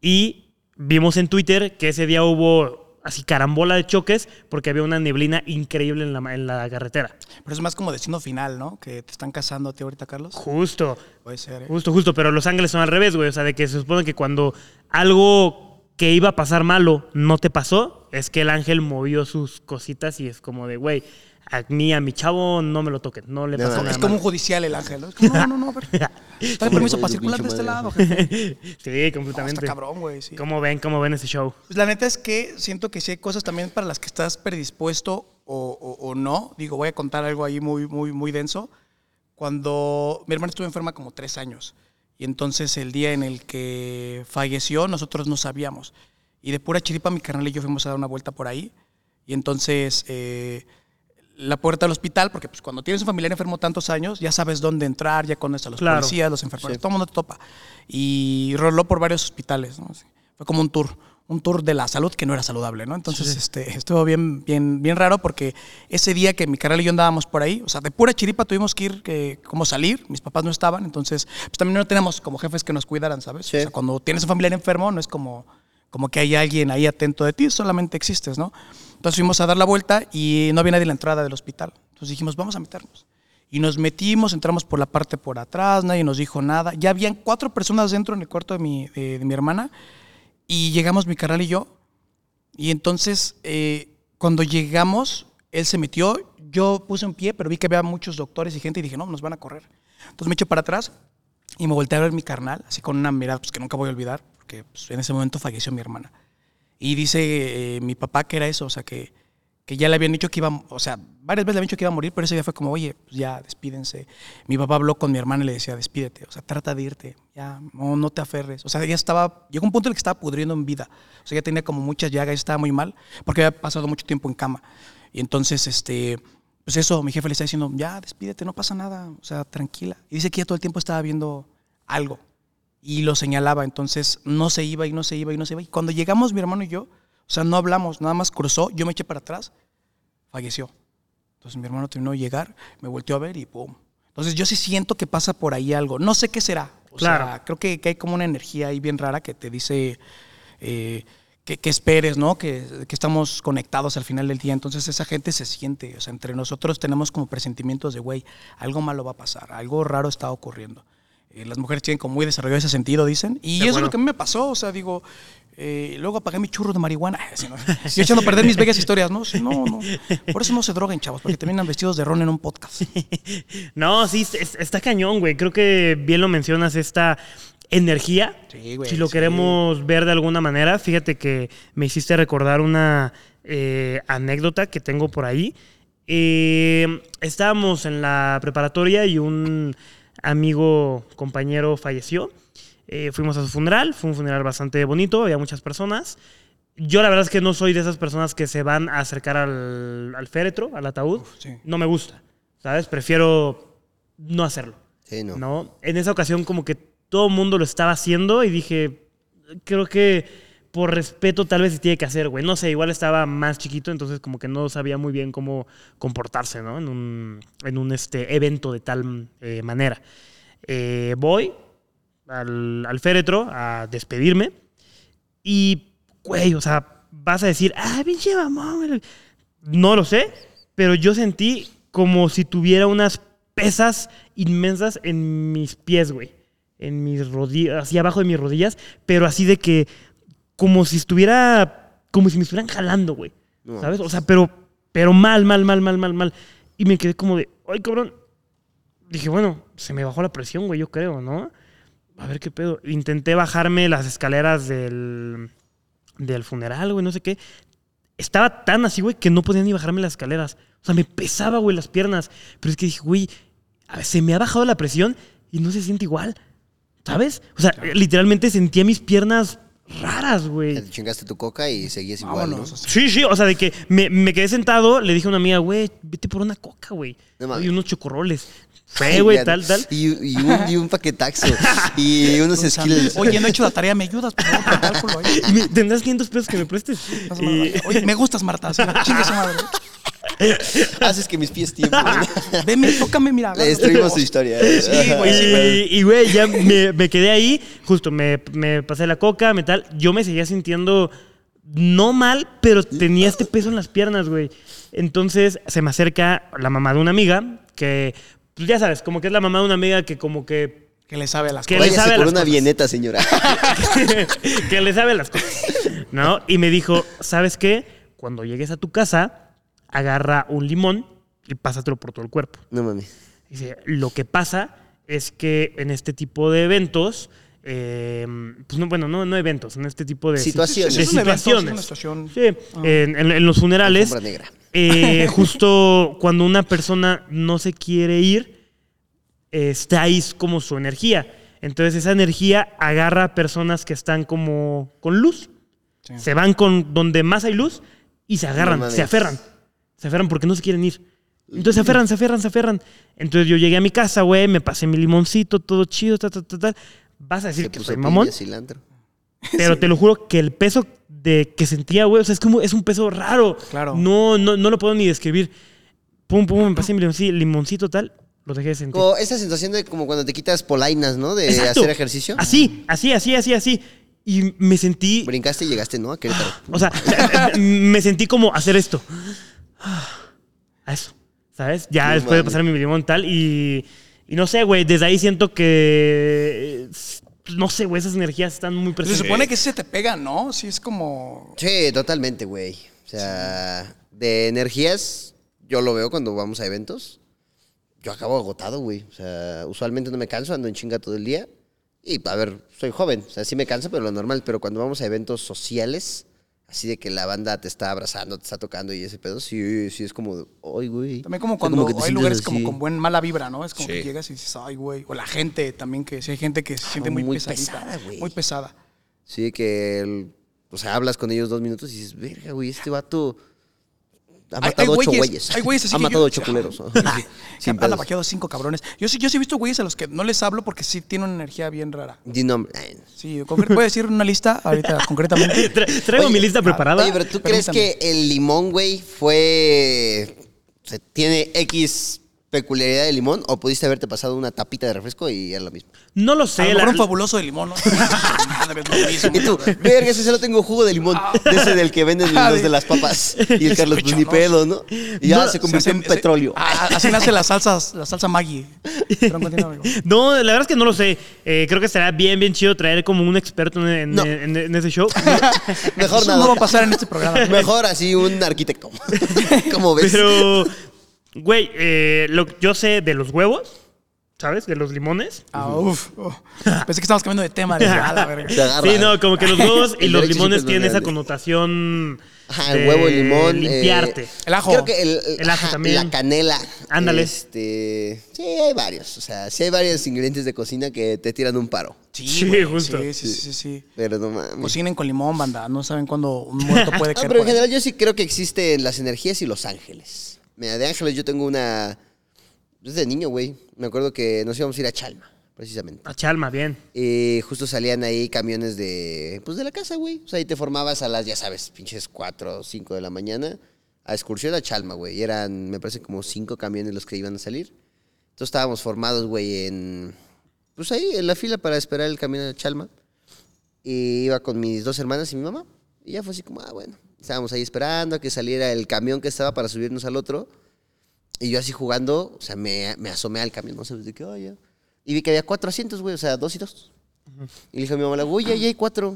y vimos en Twitter que ese día hubo así carambola de choques porque había una neblina increíble en la, en la carretera.
Pero es más como destino final, ¿no? Que te están casando a ti ahorita, Carlos.
Justo,
Puede ser, ¿eh?
justo, justo, pero Los Ángeles son al revés, güey. O sea, de que se supone que cuando algo que iba a pasar malo no te pasó, es que el ángel movió sus cositas y es como de, güey, a mí, a mi chavo, no me lo toquen, no le pasa nada.
Es como un judicial el ángel. ¿no? Es como, no, no, no, a ver. Dame permiso para circular de este lado, jefe.
sí,
No,
completamente.
está cabrón, güey. Sí.
¿Cómo ven, cómo ven ese show?
Pues la neta es que siento que sí hay cosas también para las que estás predispuesto o, o- o no. Digo, voy a contar algo ahí muy, muy, muy denso. Cuando mi hermana estuvo enferma como tres años. Y entonces el día en el que falleció, nosotros no sabíamos. Y de pura chiripa, mi carnal y yo fuimos a dar una vuelta por ahí. Y entonces eh, la puerta del hospital, porque pues, cuando tienes un familiar enfermo tantos años, ya sabes dónde entrar, ya conoces a los
Claro.
policías, los enfermeros, todo el mundo te topa. Y roló por varios hospitales. Fue como un tour, un tour de la salud que no era saludable, ¿no? Entonces este, estuvo bien, bien, bien raro porque ese día que mi carnal y yo andábamos por ahí, o sea, de pura chiripa tuvimos que ir, que, como salir, mis papás no estaban, entonces pues también no tenemos como jefes que nos cuidaran, ¿sabes?
Sí.
O sea, cuando tienes un familiar enfermo no es como, como que hay alguien ahí atento de ti, solamente existes, ¿no? Entonces fuimos a dar la vuelta y no había nadie en la entrada del hospital. Entonces dijimos, vamos a meternos. Y nos metimos, entramos por la parte por atrás, nadie nos dijo nada. Ya habían cuatro personas dentro en el cuarto de mi, de, de mi hermana y llegamos mi carnal y yo. Y entonces, eh, cuando llegamos, él se metió, yo puse un pie, pero vi que había muchos doctores y gente y dije, no, nos van a correr. Entonces me eché para atrás y me volteé a ver mi carnal, así con una mirada pues, que nunca voy a olvidar, porque pues, en ese momento falleció mi hermana. Y dice eh, mi papá que era eso, o sea, que, que ya le habían dicho que iba, o sea, varias veces le habían dicho que iba a morir, pero ese día fue como, oye, pues ya, despídense. Mi papá habló con mi hermana y le decía, despídete, o sea, trata de irte, ya, no, no te aferres. O sea, ya estaba, llegó un punto en el que estaba pudriendo en vida. O sea, ya tenía como muchas llagas, estaba muy mal, porque había pasado mucho tiempo en cama. Y entonces, este, pues eso, mi jefe le está diciendo, ya, despídete, no pasa nada, o sea, tranquila. Y dice que ya todo el tiempo estaba viendo algo y lo señalaba, entonces no se iba y no se iba y no se iba. Y cuando llegamos mi hermano y yo, o sea, no hablamos, nada más cruzó, yo me eché para atrás, falleció. Entonces mi hermano terminó de llegar, me volteó a ver y ¡pum! Entonces yo sí siento que pasa por ahí algo, no sé qué será. O
Claro.
sea, creo que, que hay como una energía ahí bien rara que te dice eh, que, que esperes, ¿no? Que, que estamos conectados al final del día. Entonces esa gente se siente, o sea, entre nosotros tenemos como presentimientos de, güey, algo malo va a pasar, algo raro está ocurriendo. Eh, las mujeres tienen como muy desarrollado ese sentido, dicen. Y
De
eso es lo que a mí me pasó, o sea, digo, eh, luego apagué mi churro de marihuana. Así, ¿no? Yo echando a perder mis bellas historias, ¿no? Sí, no, no. Por eso no se droguen, chavos, porque terminan vestidos de ron en un podcast.
No, sí, es- está cañón, güey. Creo que bien lo mencionas, esta energía.
Sí, güey,
si lo
sí.
queremos ver de alguna manera, fíjate que me hiciste recordar una eh, anécdota que tengo por ahí. Eh, estábamos en la preparatoria y un amigo, compañero falleció. Eh, fuimos a su funeral, fue un funeral bastante bonito, había muchas personas. Yo la verdad es que no soy de esas personas que se van a acercar al, al féretro, al ataúd.
sí.
No me gusta, ¿sabes? Prefiero no hacerlo.
Sí, no.
¿no? En esa ocasión como que todo el mundo lo estaba haciendo y dije, creo que por respeto tal vez se tiene que hacer, güey. No sé, igual estaba más chiquito, entonces como que no sabía muy bien cómo comportarse, ¿no? En un, en un este, evento de tal eh, manera. Eh, voy al, al féretro a despedirme y, güey, o sea, vas a decir, ah, pinche mamón. No lo sé, pero yo sentí como si tuviera unas pesas inmensas en mis pies, güey. En mis rodillas, así abajo de mis rodillas, pero así de que, como si estuviera, como si me estuvieran jalando, güey.
No.
¿Sabes? O sea, pero, pero mal, mal, mal, mal, mal, mal. Y me quedé como de, ay, cabrón. Dije, bueno, se me bajó la presión, güey, yo creo, ¿no? A ver qué pedo. Intenté bajarme las escaleras del, del funeral, güey, no sé qué. Estaba tan así, güey, que no podía ni bajarme las escaleras. O sea, me pesaba, güey, las piernas. Pero es que dije, güey, se me ha bajado la presión y no se siente igual. ¿Sabes? O sea, literalmente sentía mis piernas raras, güey.
Te chingaste tu coca y seguías igual.
Sí, sí, o sea, de que me, me quedé sentado, le dije a una amiga, güey, vete por una coca, güey.
No
y unos chocorroles. Fue, güey, tal, tal.
Y, y un, y un paquetaxo. y unos skills.
Oye, no he hecho la tarea, ¿me ayudas? Por favor, cálculo
¿Tendrás 500 pesos que me prestes? Y-.
Oye, me gustas, Marta. Chingue madre.
Haces que mis pies tiemblen.
Veme, tócame, mira.
Le destruimos su historia.
Sí, güey, sí, güey.
Y, y, güey, ya me, me quedé ahí, justo me, me pasé la coca, me tal. Yo me seguía sintiendo no mal, pero tenía este peso en las piernas, güey. Entonces se me acerca la mamá de una amiga, que, pues ya sabes, como que es la mamá de una amiga que como que
Que le sabe a las
Que
cosas.
le sabe
por
las
una
cosas.
vieneta, señora.
que le sabe las cosas. ¿No? Y me dijo, ¿sabes qué? Cuando llegues a tu casa, agarra un limón y pásatelo por todo el cuerpo.
No mames.
Dice, lo que pasa es que en este tipo de eventos, eh, pues no, bueno, no, no eventos, en este tipo de
Situaciones.
de
es una
situaciones. Sí, en, en- en los funerales,
negra.
eh, justo cuando una persona no se quiere ir, eh, está ahí como su energía. Entonces esa energía agarra a personas que están como con luz.
Sí.
Se van con donde más hay luz y se agarran,
No
se aferran. Se aferran porque no se quieren ir. Entonces se aferran, se aferran, se aferran. Entonces yo llegué a mi casa, güey, me pasé mi limoncito, todo chido, ta, ta, ta, ta. Vas a decir
Se
que soy mamón,
cilantro.
pero te lo juro que el peso de que sentía, güey, o sea, es como es un peso raro.
Claro.
No, no, no lo puedo ni describir. Pum, pum, me pasé mi limoncito, limoncito tal, lo dejé de sentir.
Como esa sensación de como cuando te quitas polainas, ¿no? De
Exacto.
hacer ejercicio.
Así, así, así, así, así. Y me sentí,
Brincaste y llegaste, ¿no? A Querétaro.
o sea, me sentí como hacer esto. A eso, ¿sabes? Ya
No
después de pasar mi limón tal y, y no sé, güey, desde ahí siento que, no sé, güey, esas energías están muy
Se
presentes.
supone que sí se te pega, ¿no? Sí, es como.
Sí, totalmente, güey. O sea, de energías, yo lo veo cuando vamos a eventos. Yo acabo agotado, güey. O sea, usualmente no me canso, ando en chinga todo el día. Y, a ver, soy joven. O sea, sí me canso, pero lo normal. Pero cuando vamos a eventos sociales, así de que la banda te está abrazando, te está tocando y ese pedo, sí, sí es como, de, ay, güey.
También como cuando hay lugares como con buena mala vibra, ¿no? Es como
Sí.
que llegas y dices, ay, güey. O la gente también, que si hay gente que se siente muy,
muy
pesadita.
pesada, güey.
Muy pesada.
Sí, que, el- o sea, hablas con ellos dos minutos y dices, verga, güey, este vato ha matado
hay
ocho
güeyes-
güeyes.
Hay güeyes así
Ha matado
yo-
ocho culeros.
Ah,
Sin
Han navajeado cinco cabrones. Yo sí, yo sí he visto güeyes a los que no les hablo porque sí tienen una energía bien rara.
Di nombre.
Sí, voy a decir una lista ahorita concretamente.
Tra- traigo
Oye,
mi lista preparada.
Oye, pero ¿tú crees que el limón, güey, fue. O sea, tiene X peculiaridad de limón o pudiste haberte pasado una tapita de refresco y era lo mismo?
no lo
A
sé. la-
mejor un fabuloso de limón, ¿no? Madre, es lo mismo.
Y tú, verga, ese solo tengo jugo de limón, de ese del que venden
Ah,
los
de-
las papas. Y el Carlos, pues ni
Sospechoso.
pedo, ¿no? Y ya
No,
se convirtió
Se
en
hace- se-
petróleo.
Ah, así nace la salsa, la salsa Maggi.
No, la verdad es que no lo sé. Eh, creo que será bien, bien chido traer como un experto en, en-
No.
en- en ese show.
Mejor
Eso
nada.
no va a pasar en este programa.
Mejor así un arquitecto. ¿Cómo ves?
Pero, güey, eh, lo que yo sé de los huevos, ¿sabes? De los limones.
Ah, uf, uf. Pensé que estábamos cambiando de tema. la verga.
Agarra.
Sí, no, como que los huevos y los limones tienen esa connotación.
Ajá, el
de
huevo, el limón.
Limpiarte.
eh,
El ajo.
Creo que el,
El ajo
ajá,
también.
La canela.
Ándale.
Este, sí, hay varios. O sea, sí hay varios ingredientes de cocina que te tiran un paro.
Sí,
justo.
Sí, sí, sí, sí.
Pero no mames.
Cocinen con limón, banda. No saben cuándo un muerto puede caer.
pero en general yo sí creo que existen las energías y los ángeles. Mira, de ángeles yo tengo una... Desde niño, güey. Me acuerdo que nos íbamos a ir a Chalma, precisamente.
A Chalma, bien.
Y justo salían ahí camiones de... Pues de la casa, güey. O sea, ahí te formabas a las, ya sabes, pinches 4 o 5 de la mañana a excursión a Chalma, güey. Y eran, me parece, como cinco camiones los que iban a salir. Entonces estábamos formados, güey, en... Pues ahí, en la fila para esperar el camión a Chalma. Y iba con mis dos hermanas y mi mamá. Y ya fue así como, ah, bueno. Estábamos ahí esperando a que saliera el camión que estaba para subirnos al otro. Y yo así jugando, o sea, me, me asomé al camión, no sé de qué, oh, ya. Y vi que había cuatro asientos, güey, o sea, dos y dos. Y le dije a mi mamá, güey, ya, ya hay cuatro.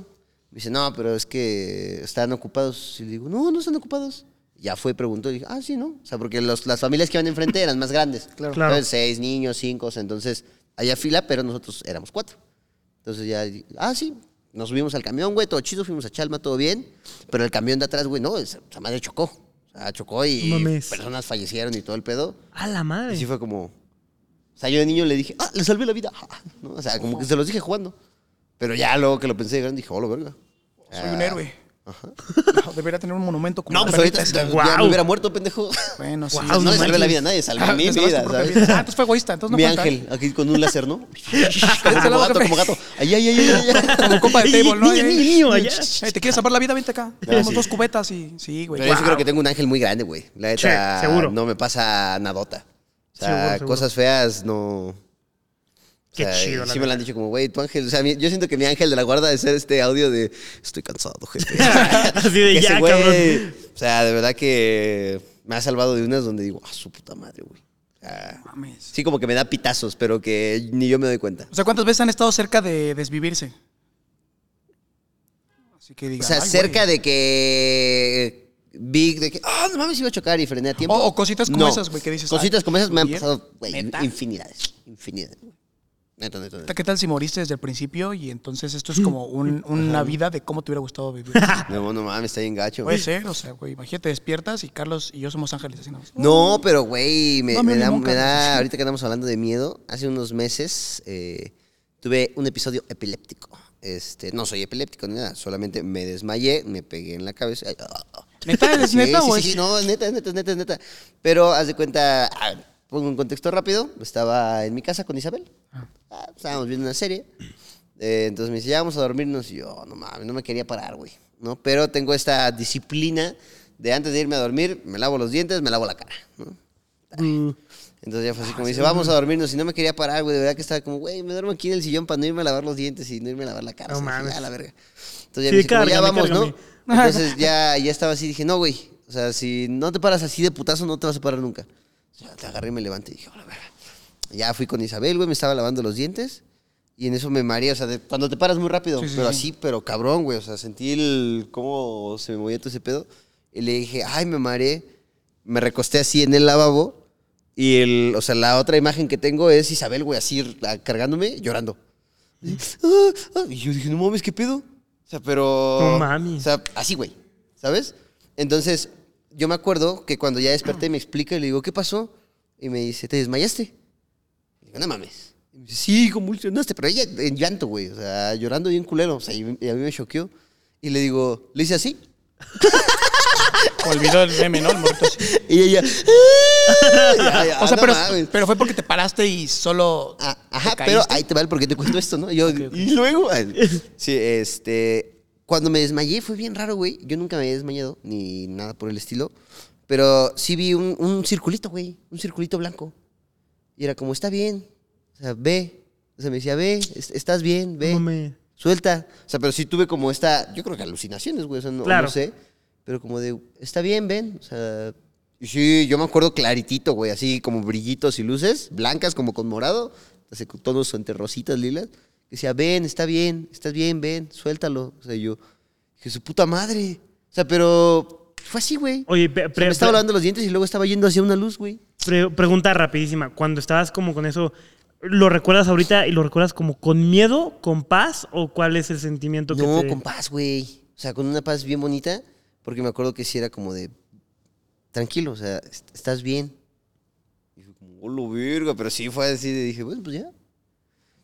Me dice, no, pero es que están ocupados. Y le digo, no, no están ocupados. Ya fue, preguntó y dije, ah, sí, ¿no? O sea, porque los- las familias que iban enfrente eran más grandes. Claro.
Claro.
Seis niños, cinco, o sea, entonces había fila, pero nosotros éramos cuatro. Entonces ya, ah, sí, nos subimos al camión, güey, todo chido, fuimos a Chalma, todo bien. Pero el camión de atrás, güey, no, esa, madre chocó. O sea, chocó y
mames.
personas fallecieron y todo el pedo.
A la madre.
Y sí fue como. O sea, yo de niño le dije, ah, le salvé la vida. ¿no? O sea, como que se los dije jugando. Pero ya luego que lo pensé de grande dije, hola, verga.
Soy un héroe.
Ajá.
No, debería tener un monumento como
No, pues ahorita
esa.
ya me hubiera muerto, pendejo.
Bueno, sí.
Guau,
no,
no
le salvé la vida a nadie, salvé
Ah,
mi vida, ¿sabes?
vida. Ah, entonces fue egoísta. Entonces no
mi
cuenta.
ángel, aquí con un láser, ¿no? Como gato, como gato. Ay, ay, ay, ay, ay.
Como compa de table, ¿no?
niño, niño, allá.
¿Te quieres salvar la vida? Vente acá. Tenemos
sí.
dos cubetas y... Sí, güey.
Pero yo
Wow.
creo que tengo un ángel muy grande, güey. La neta,
Sí, seguro.
no me pasa nadota. O sea,
Seguro, seguro.
cosas feas no... O
Qué
sea,
chido,
Sí me lo han dicho como, güey, tu ángel... O sea, mi- yo siento que mi ángel de la guarda de ser este audio de... Estoy cansado, jefe.
Así de ya,
güey,
cabrón.
O sea, de verdad que me ha salvado de unas donde digo, ah, su puta madre, güey. O sea,
Mames.
sí, como que me da pitazos, pero que ni yo me doy cuenta.
O sea, ¿cuántas veces han estado cerca de desvivirse? Así que
O
digan,
sea,
"Ay,
cerca
güey".
de que vi de que, ah, no mames, iba a chocar y frené a tiempo.
O- o cositas como
No.
esas, güey, que dices,
Cositas como esas me han pasado, güey, infinidades. Infinidades. Güey. Neta, neta, neta.
¿Qué tal si moriste desde el principio y entonces esto es como un- una vida de cómo te hubiera gustado vivir?
No, no mames, está bien gacho.
Puede ser, o sea, güey, imagínate, despiertas y Carlos y yo somos ángeles así, ¿no?
No, pero güey, me, da, me da- ahorita que andamos hablando de miedo, hace unos meses eh, tuve un episodio epiléptico. Este, no soy epiléptico ni nada, solamente me desmayé, me pegué en la cabeza.
¿Neta? ¿Es
Sí,
neta
sí,
o
sí,
es-
sí, no, es neta, es neta, es neta, es neta. Pero haz de cuenta, ah, pongo un contexto rápido, estaba en mi casa con Isabel, Ah, estábamos viendo una serie, eh, entonces me dice, ya vamos a dormirnos, y yo, no mames, no me quería parar, güey, ¿no? Pero tengo esta disciplina de antes de irme a dormir, me lavo los dientes, me lavo la cara, ¿no? Entonces ya fue así como dice, vamos a dormirnos. Y no me quería parar, güey. De verdad que estaba como, güey, me duermo aquí en el sillón para no irme a lavar los dientes y no irme a lavar la cara.
No mames.
"Ya, la verga. Entonces ya
Sí,
me dice, ya vamos, ¿no? Entonces ya, ya estaba así, dije, no, güey. O sea, si no te paras así de putazo, no te vas a parar nunca. Ya te agarré y me levanté y dije, "A la verga. Ya fui con Isabel, güey, me estaba lavando los dientes. Y en eso me mareé, o sea, de- cuando te paras muy rápido,
Sí, sí,
pero
sí.
así, pero cabrón, güey. O sea, sentí el cómo se me movía todo ese pedo. Y le dije, ay, me mareé. Me recosté así en el lavabo. Y el, o sea, la otra imagen que tengo es Isabel, güey, así cargándome, llorando. Ah, ah. Y yo dije, no mames, ¿qué pedo? O sea, pero.
No mames.
O sea, así, güey. ¿Sabes? Entonces, yo me acuerdo que cuando ya desperté me explica y le digo, ¿qué pasó? Y me dice, ¿te desmayaste? Y digo, no mames. Y me dice, sí, convulsionaste. Pero ella en llanto, güey. O sea, llorando bien culero. O sea, y, y a mí me choqueó. Y le digo, ¿le hice así?
Olvidó el meme, ¿no? El así.
Y ella, "Ah". Ya, ya,
O sea,
no
pero,
mames.
pero fue porque te paraste y solo.
Ah, ajá, pero ahí te va el por qué te cuento esto, ¿no? Yo, y luego, sí, este, cuando me desmayé fue bien raro, güey. Yo nunca me había desmayado, ni nada por el estilo. Pero sí vi un, un circulito, güey, un circulito blanco. Y era como, está bien, o sea, ve. O sea, me decía, ve, es- estás bien, ve,
No me-
suelta. O sea, pero sí tuve como esta, yo creo que alucinaciones, güey, o sea, no,
Claro.
no sé. Pero como de, está bien, ven, o sea... Sí, yo me acuerdo claritito, güey, así como brillitos y luces, blancas como con morado, así tonos entre rositas, lilas. Que decía, ven, está bien, estás bien, ven, suéltalo. O sea, yo, dije, su puta madre. O sea, pero fue así, güey.
Oye, pe-
O sea,
pre-
me estaba lavando los dientes y luego estaba yendo hacia una luz, güey.
pre- pregunta rapidísima. Cuando estabas como con eso, ¿lo recuerdas ahorita y lo recuerdas como con miedo, con paz o cuál es el sentimiento que
No,
te...
con paz, güey. O sea, con una paz bien bonita, porque me acuerdo que sí era como de, tranquilo, o sea, est- estás bien. Y fue como, hola, verga, pero sí fue así, de, dije, bueno, pues ya,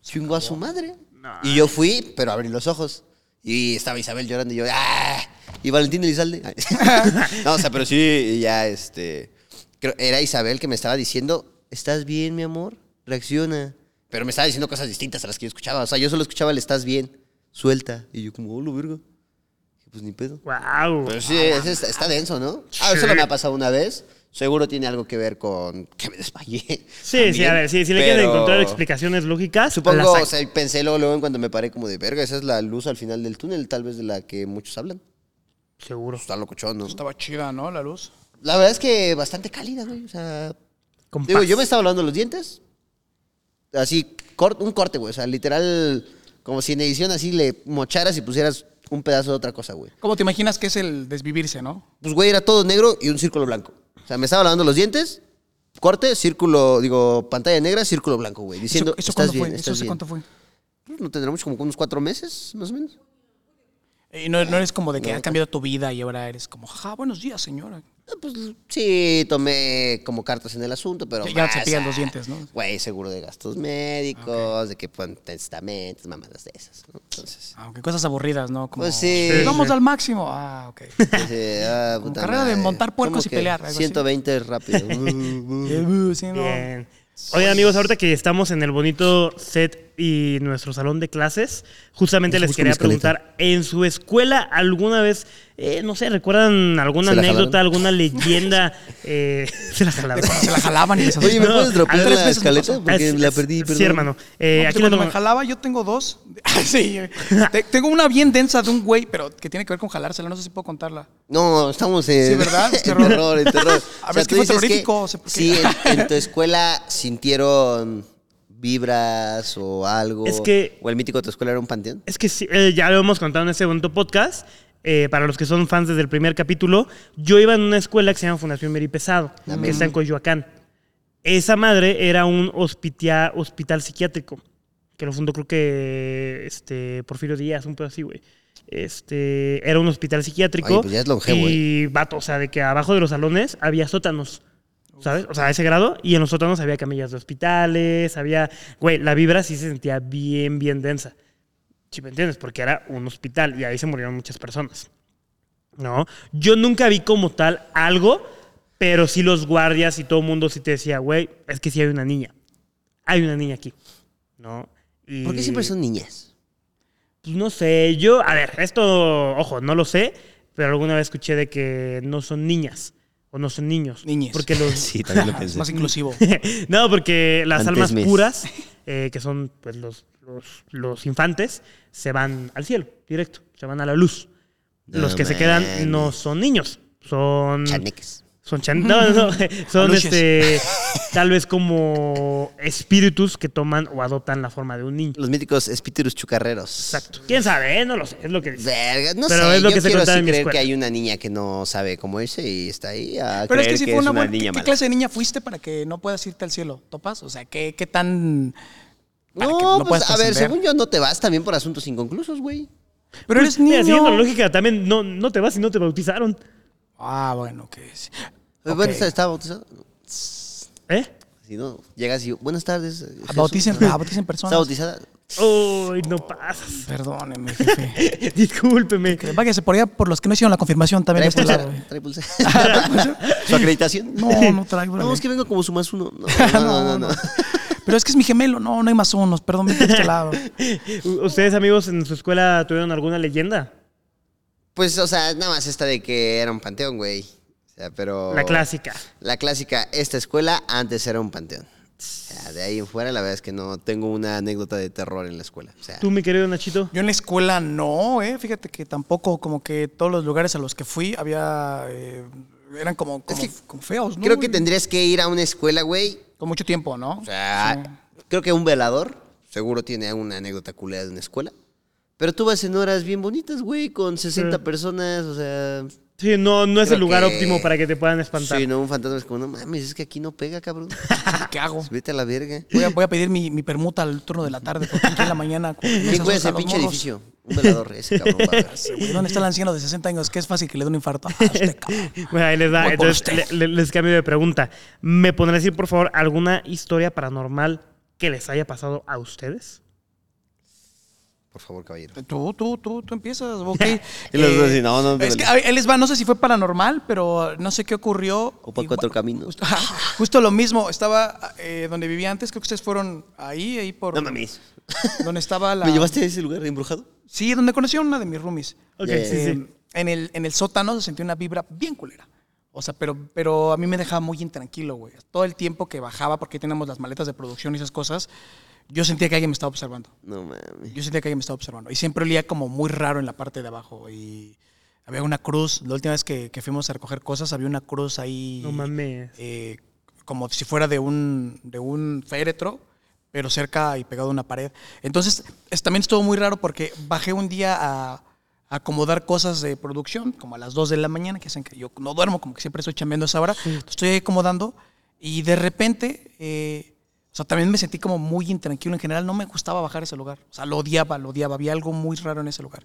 chingo a su madre. Y yo fui, pero abrí los ojos. Y estaba Isabel llorando y yo, ¡ah! Y Valentín Elizalde. no, o sea, pero sí, ya, este, creo, era Isabel que me estaba diciendo, ¿estás bien, mi amor? Reacciona. Pero me estaba diciendo cosas distintas a las que yo escuchaba. O sea, yo solo escuchaba el estás bien, suelta. Y yo como, hola, verga. Dije, Pues ni pedo.
Wow.
Pero sí, ese está, está denso, ¿no? Ah, eso no me ha pasado una vez. Seguro tiene algo que ver con que me desmayé.
Sí, sí, a ver, sí, si le quieren
pero
encontrar explicaciones lógicas,
Supongo, o sea, pensé luego, luego en cuando me paré como de verga, esa es la luz al final del túnel, tal vez de la que muchos hablan.
Seguro.
Está locochón, ¿no?
Estaba chida, ¿no? La luz.
La verdad es que bastante cálida, güey. O sea,
Con
digo,
paz.
yo me estaba lavando los dientes. Así, cort- un corte, güey. O sea, literal, como si en edición así le mocharas y pusieras un pedazo de otra cosa, güey.
¿Cómo te imaginas que es el desvivirse, no?
Pues, güey, era todo negro y un círculo blanco. O sea, me estaba lavando los dientes, corte, círculo, digo, pantalla negra, círculo blanco, güey. Diciendo,
¿Eso, eso
estás
cuándo
bien,
fue? ¿Eso
estás bien.
cuánto fue?
Pues, No tendremos como unos cuatro meses, más o menos.
Y no, no eres como de que
No,
ha cambiado tu vida y ahora eres como, jaja, buenos días, señora.
Ah, Pues sí, tomé como cartas en el asunto, pero.
Ya-
más,
pillan
ah,
los dientes, ¿no?
Güey, seguro de gastos médicos, de que ponen testamentos, mamadas de esas, ¿no? Entonces.
Aunque cosas aburridas, ¿no? Como,
Pues sí.
Vamos
Sí.
al máximo. Ah, ok.
sí, ah,
Como carrera de montar puercos
¿Cómo
y
que
pelear, algo así?
120 es rápido.
Eh, sí, no.
Bien. Oigan, amigos, ahorita que estamos en el bonito set y nuestro salón de clases, justamente les quería preguntar, ¿en su escuela alguna vez, eh, no sé, recuerdan alguna
¿Se la
anécdota, alguna leyenda? eh, se la jalaron.
Se la jalaban y les
Oye, ¿me
No,
puedes dropear
tres
la
veces
escaleta? Porque
Es-
la perdí, perdón.
Sí, hermano. Eh,
No,
aquí
cuando
les
me jalaba, yo tengo dos. sí. Te- Tengo una bien densa de un güey, pero que tiene que ver con jalársela. No sé si puedo contarla.
No, estamos en.
Sí, ¿verdad? Terror.
terror.
A ver, es que fue terrorífico, o.
Sí, en, en tu escuela sintieron vibras o algo.
Es que-
O el mítico de tu escuela era un panteón.
Es que sí, eh, ya lo hemos contado en este bonito podcast. eh, para los que son fans desde el primer capítulo, yo iba en una escuela que se llama Fundación Meri Pesado, que está en Coyoacán. Esa madre era un hospitia- hospital psiquiátrico, que lo fundó creo que este, Porfirio Díaz, un pedo así, güey. Este, era un hospital psiquiátrico.
Pues ya es longevo,
Y, vato, o sea, de que abajo de los salones había sótanos. ¿Sabes? O sea, a ese grado. Y en los sótanos había camillas de hospitales, había... Güey, la vibra sí se sentía bien, bien densa. Si me entiendes, porque era un hospital y ahí se murieron muchas personas. ¿No? Yo nunca vi como tal algo, pero sí los guardias y todo el mundo sí te decía, güey, es que sí hay una niña. Hay una niña aquí. ¿No? Y-
¿Por qué siempre son niñas?
Pues no sé, yo, a ver, esto, ojo, no lo sé, pero alguna vez escuché de que no son niñas o no son niños.
Niñes.
Porque los,
Sí, también lo
Es
pensé.
más inclusivo.
no, porque las
Antes
almas
mes.
puras, eh, que son pues, los, los, los infantes, se van al cielo, directo, se van a la luz.
No
los que se quedan no son niños, son...
Chaneques.
Son chan- no, no, no, son
Aluches.
este, tal vez como espíritus que toman o adoptan la forma de un niño.
Los míticos espíritus chucarreros.
Exacto. ¿Quién sabe? eh? No lo sé, es lo que dice.
Verga, no
Pero
sé.
es lo
yo
que se
quiero
contaba
así
en mi
creer
escuela.
que hay una niña que no sabe cómo irse y está ahí a
Pero es que si fue una
es
buena.
niña
¿qué, qué clase de niña fuiste para que no puedas irte al cielo? ¿Topas? O sea, ¿qué, qué tan.
No, pues a ver, según yo no te vas también por asuntos inconclusos, güey.
Pero eres
Mira, siguiendo la
niño.
lógica, también no, no te vas si no te bautizaron.
Ah, bueno, que sí.
Pues, Bueno,
Ok.
está, está bautizado.
¿Eh?
Si no, llegas y buenas tardes. eh.
Bauticen,
Ah,
ah, bauticen personas.
Está bautizada.
Uy, no pasas.
Perdóneme, jefe.
Discúlpeme.
Que Váyase por allá por los que no hicieron la confirmación también
Trae
este lado. güey.
Trae pulsera. ¿Su acreditación?
No, no traigo.
No, es que vengo como su más uno. No, no, no. no, no.
Pero es que es mi gemelo. No, no hay más unos. Perdón, vete de este lado.
¿Ustedes, amigos, en su escuela tuvieron alguna leyenda?
Pues, o sea, nada más esta de que era un panteón, güey. O sea, pero.
La clásica.
La clásica, esta escuela antes era un panteón. O sea, de ahí en fuera, la verdad es que no tengo una anécdota de terror en la escuela. O sea,
¿Tú, mi querido Nachito?
Yo en la escuela no, eh. Fíjate que tampoco, como que todos los lugares a los que fui había. eh, eran como, como,
que
como feos, ¿no?
creo que tendrías que ir a una escuela, güey.
Con mucho tiempo, ¿no?
O sea, creo que un velador seguro tiene una anécdota culera de una escuela. Pero tú vas en horas bien bonitas, güey, con 60
Sí.
personas, o sea...
Sí, no, no es el lugar
que-
óptimo para que te puedan espantar.
Sí, no, un fantasma es como, no mames, es que aquí no pega, cabrón.
¿Qué hago?
Vete a la verga.
Voy a, voy a pedir mi, mi permuta al turno de la tarde, porque aquí en la mañana.
¿Quién cuida ese pinche
morros.
edificio? Un velador, ese cabrón.
Güey, ¿Dónde está el anciano de 60 años? Que es fácil que le dé un infarto. Ah, usted, cabrón.
Bueno, ahí les da. Entonces,
usted.
le- le- les cambio de pregunta. ¿Me podrán decir, por favor, alguna historia paranormal que les haya pasado a ustedes?
Por favor, caballero.
Tú, tú, tú, tú empiezas, ok.
Y los
Eh,
dos así, no, no,
Es que, él les va, no sé si fue paranormal, pero no sé qué ocurrió.
O por cuatro caminos.
Justo, justo lo mismo, estaba eh, donde vivía antes, creo que ustedes fueron ahí, ahí por...
No mames.
Donde estaba la...
¿Me llevaste a ese lugar embrujado?
Sí, donde conocí a una de mis roomies.
Sí,
Eh,
sí.
En, el, en el sótano se sentía una vibra bien culera. O sea, pero, pero a mí me dejaba muy intranquilo, güey. Todo el tiempo que bajaba, porque ahí tenemos las maletas de producción y esas cosas, yo sentía que alguien me estaba observando.
No mames.
Yo sentía que alguien me estaba observando. Y siempre olía como muy raro en la parte de abajo. Y había una cruz. La última vez que, que fuimos a recoger cosas, había una cruz ahí.
No mames.
eh, como si fuera de un, de un féretro, pero cerca y pegado a una pared. Entonces, es- también estuvo muy raro porque bajé un día a, a acomodar cosas de producción, como a las 2 de la mañana, que hacen que yo no duermo, como que siempre estoy chambeando a esa hora. Entonces, Estoy ahí acomodando y de repente, eh, o sea, también me sentí como muy intranquilo. En general, no me gustaba bajar ese lugar. O sea, lo odiaba, lo odiaba. Había algo muy raro en ese lugar.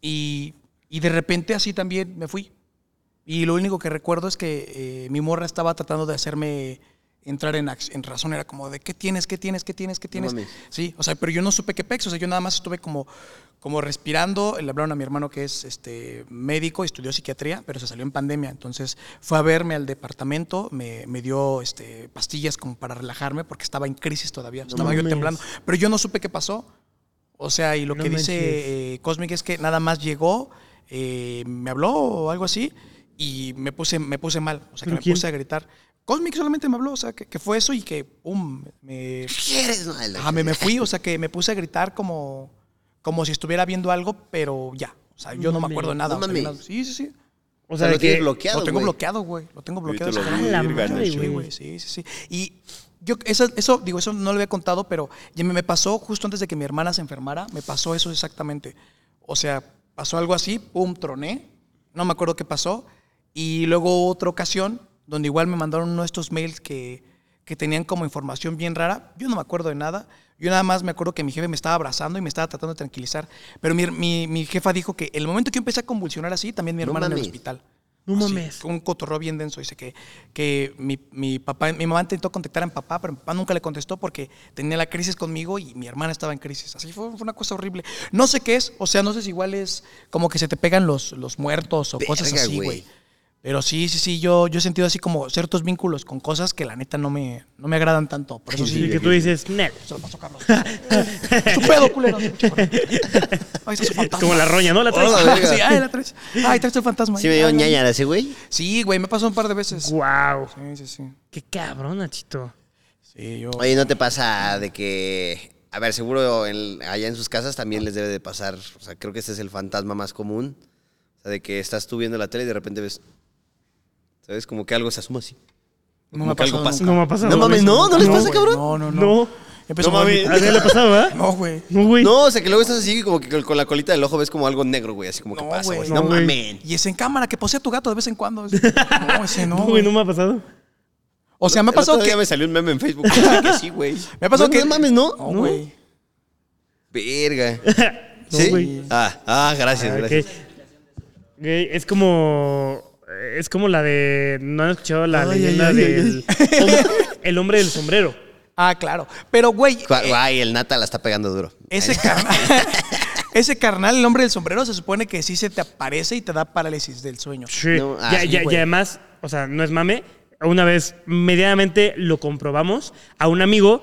Y, y de repente así también me fui. Y lo único que recuerdo es que eh, mi morra estaba tratando de hacerme entrar en, razón. Era como de, ¿qué tienes? ¿Qué tienes? ¿Qué tienes? ¿Qué tienes? sí, o sea, pero yo no supe qué pex. O sea, yo nada más estuve como, como respirando. Le hablaron a mi hermano que es este, médico, estudió psiquiatría, pero se salió en pandemia. Entonces fue a verme al departamento, me, me dio este, pastillas como para relajarme porque estaba en crisis todavía. Estaba yo temblando. Pero yo no supe qué pasó. O sea, y lo
No
que dice eh, Cosmic es que nada más llegó, eh, me habló o algo así, y me puse, me puse mal. O sea, que
¿Pero
me
quién?
puse a gritar. Cosmic solamente me habló, o sea, que, que fue eso y que, pum, me.
No,
ajá, me, me fui, o sea, que me puse a gritar como, como si estuviera viendo algo, pero ya. O sea, yo no me
mames.
acuerdo de nada.
No
o sea. Sí, sí, sí.
O
O
sea,
sea, lo tienes
que...
bloqueado,
Lo tengo
güey.
bloqueado, güey. Lo tengo bloqueado.
Lo
canal.
vi,
la madre,
no,
Sí,
güey.
sí, sí, sí. Y yo, eso, eso, digo, eso no lo había contado, pero ya me, me pasó justo antes de que mi hermana se enfermara, me pasó eso exactamente. O sea, pasó algo así, pum, troné. No me acuerdo qué pasó. Y luego otra ocasión, donde igual me mandaron uno de estos mails que, que tenían como información bien rara. Yo no me acuerdo de nada. Yo nada más me acuerdo que mi jefe me estaba abrazando y me estaba tratando de tranquilizar. Pero mi, mi- mi jefa dijo que el momento que yo empecé a convulsionar así, también mi
No
hermana en el hospital.
No
Así,
mames.
Un cotorreo bien denso. Dice que, que mi, mi papá, mi mamá intentó contactar a mi papá, pero mi papá nunca le contestó porque tenía la crisis conmigo y mi hermana estaba en crisis. Así fue, fue una cosa horrible. No sé qué es, o sea, no sé si igual es como que se te pegan los, los muertos o cosas así,
güey.
Pero sí, sí, sí, yo, yo he sentido así como ciertos vínculos con cosas que la neta no me, no me agradan tanto. Por eso sí.
Y que tú dices, Nel.
Se lo pasó Carlos. Su pedo, culero. Está su fantasma.
Como la roña, ¿no? La traes.
Hola.
Sí, ay, la traes. Ay, traes tu fantasma.
Sí me dio
Ay, ay.
ñañara ese güey.
Sí, güey, me pasó un par de veces.
Wow.
Sí, sí, sí.
Qué cabrón, Nachito.
Sí, yo.
Oye, ¿no te pasa de que... A ver, seguro en- allá en sus casas también les debe de pasar... O sea, creo que este es el fantasma más común. O sea, de que estás tú viendo la tele y de repente ves... ¿Sabes? Como que algo se asoma así.
No me ha pasado
pasa.
No me ha pasado.
No mames, no, ¿no les pasa,
güey,
cabrón?
No, no, no.
No.
Empezó
No mames.
¿A nadie le ha pasado, verdad?
No, güey.
No, güey.
No, o sea, que luego estás así como que con- la colita del ojo ves como algo negro, güey. Así como que
No,
pasa,
güey.
güey.
No,
No,
güey.
mames.
Y es en cámara que posee a tu gato de vez en cuando. No, ese no.
No, güey,
güey.
no me ha pasado.
O sea, me ha
El otro
pasado
día
que.
me salió un meme en Facebook. Dice que sí, güey.
Me ha pasado
no,
que.
No mames, ¿no?
No, güey.
Verga.
No,
¿Sí?
güey.
Ah, ah, gracias,
Ah,
gracias.
Güey, es como. Es como la de. ¿No han escuchado la
Ay,
leyenda
ay, ay,
del. hombre- el hombre del sombrero?
Ah, claro. Pero, güey. Eh,
Guay, el nata la está pegando duro.
Ese carnal. ese carnal, el hombre del sombrero, se supone que sí se te aparece y te da parálisis del sueño.
Sí.
No, ah,
Ya-
sí,
ya- y además, o sea, no es mame. Una vez medianamente lo comprobamos. A un amigo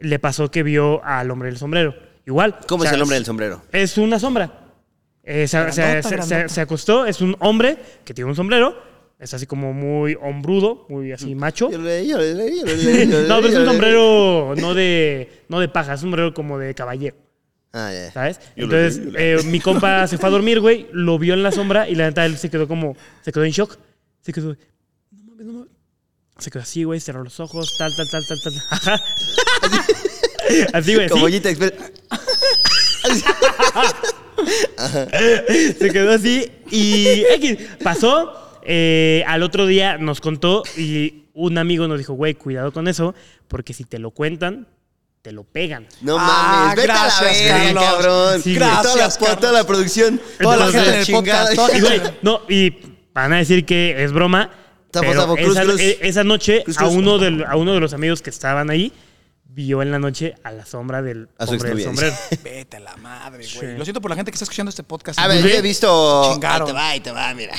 le pasó que vio al hombre del sombrero. Igual.
¿Cómo
O
es el hombre del sombrero?
Es una sombra. Eh, se, se-
Grandota,
se- se- acostó, es un hombre que tiene un sombrero, es así como muy hombrudo, muy así macho.
Yo lo
No, pero es un sombrero no de, no de paja, es un sombrero como de caballero,
Ah.
¿sabes? Entonces, eh, mi compa se fue a dormir, güey, lo vio en la sombra y la neta él se quedó como, se quedó en shock. Se quedó, no mames, no mames. Se quedó así, güey, cerró los ojos, tal, tal, tal, tal, tal. Ajá. Así, güey,
Como Express.
Se quedó así y X, pasó. eh, al otro día nos contó y un amigo nos dijo, güey, cuidado con eso, porque si te lo cuentan, te lo pegan.
No
Ah,
mames, vete a la
gracias,
verga,
Carlos.
cabrón.
Sí,
toda, la,
gracias,
toda la producción.
Toda la gente del
chingada.
podcast. toda
Y güey, no, y van a decir que es broma.
Tapo,
pero
tapo, cruz,
esa,
cruz.
e- esa noche
Cruz,
a uno, del- a uno de los amigos que estaban ahí vio en la noche a la sombra del
A su
hombre del sombrero.
Vete a la madre, güey.
Sí.
Lo siento por la gente que está escuchando este podcast.
A ver, yo he visto.
Chingaron.
Ahí te va, ahí te va, mira.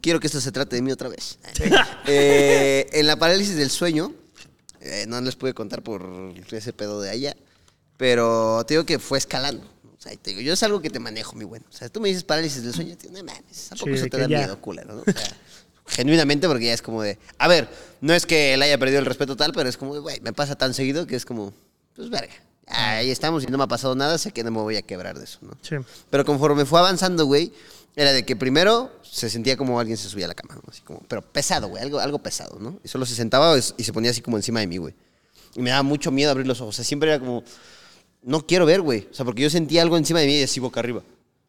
Quiero que esto se trate de mí otra vez. Eh, en la parálisis del sueño, eh, no les pude contar por ese pedo de allá, pero te digo que fue escalando. O sea, te digo, yo es algo que te manejo, mi bueno. O sea, tú me dices parálisis del sueño, tío, no mames, tampoco
Sí,
eso te da
ya.
miedo, culero, ¿no? O sea, genuinamente, porque ya es como de. A ver, no es que él haya perdido el respeto tal, pero es como, de, güey, me pasa tan seguido que es como, pues verga. Ahí estamos y no me ha pasado nada, sé que no me voy a quebrar de eso, ¿no?
Sí.
Pero conforme fue avanzando, güey, era de que primero se sentía como alguien se subía a la cama, ¿no? Así como, pero pesado, güey, algo, algo pesado, ¿no? Y solo se sentaba y se ponía así como encima de mí, güey. Y me daba mucho miedo abrir los ojos. O sea, siempre era como, no quiero ver, güey. O sea, porque yo sentía algo encima de mí y así boca arriba.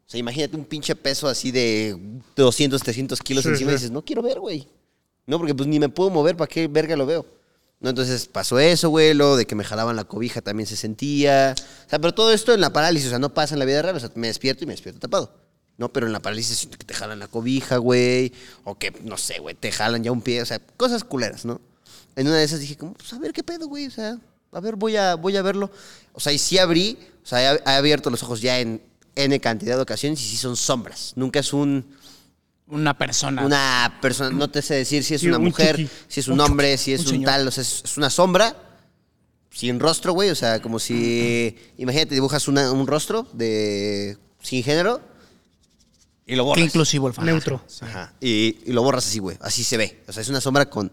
O sea, imagínate un pinche peso así de 200, 300 kilos
Sí,
encima
sí.
y dices, no quiero ver, güey. No, porque pues ni me puedo mover, ¿para qué verga lo veo? ¿No? Entonces pasó eso, güey, lo de que me jalaban la cobija también se sentía. O sea, pero todo esto en la parálisis, o sea, no pasa en la vida real, o sea, me despierto y me despierto tapado. No, pero en la parálisis siento que te jalan la cobija, güey, o que, no sé, güey, te jalan ya un pie, o sea, cosas culeras, ¿no? En una de esas dije, como, pues a ver qué pedo, güey, o sea, a ver, voy a, voy a verlo. O sea, y sí abrí, o sea, he, he abierto los ojos ya en N cantidad de ocasiones y sí son sombras. Nunca es un,
Una persona.
una persona, no te sé decir si es
Sí,
una
un
mujer, si es un,
Un
hombre, si es
un
tal, o sea, es, una sombra sin rostro, güey, o sea, como si, imagínate, dibujas una- un rostro de sin género y lo
Qué
borras.
inclusivo el fan.
Neutro.
Ajá, y, y lo borras así, güey, así se ve, o sea, es una sombra con,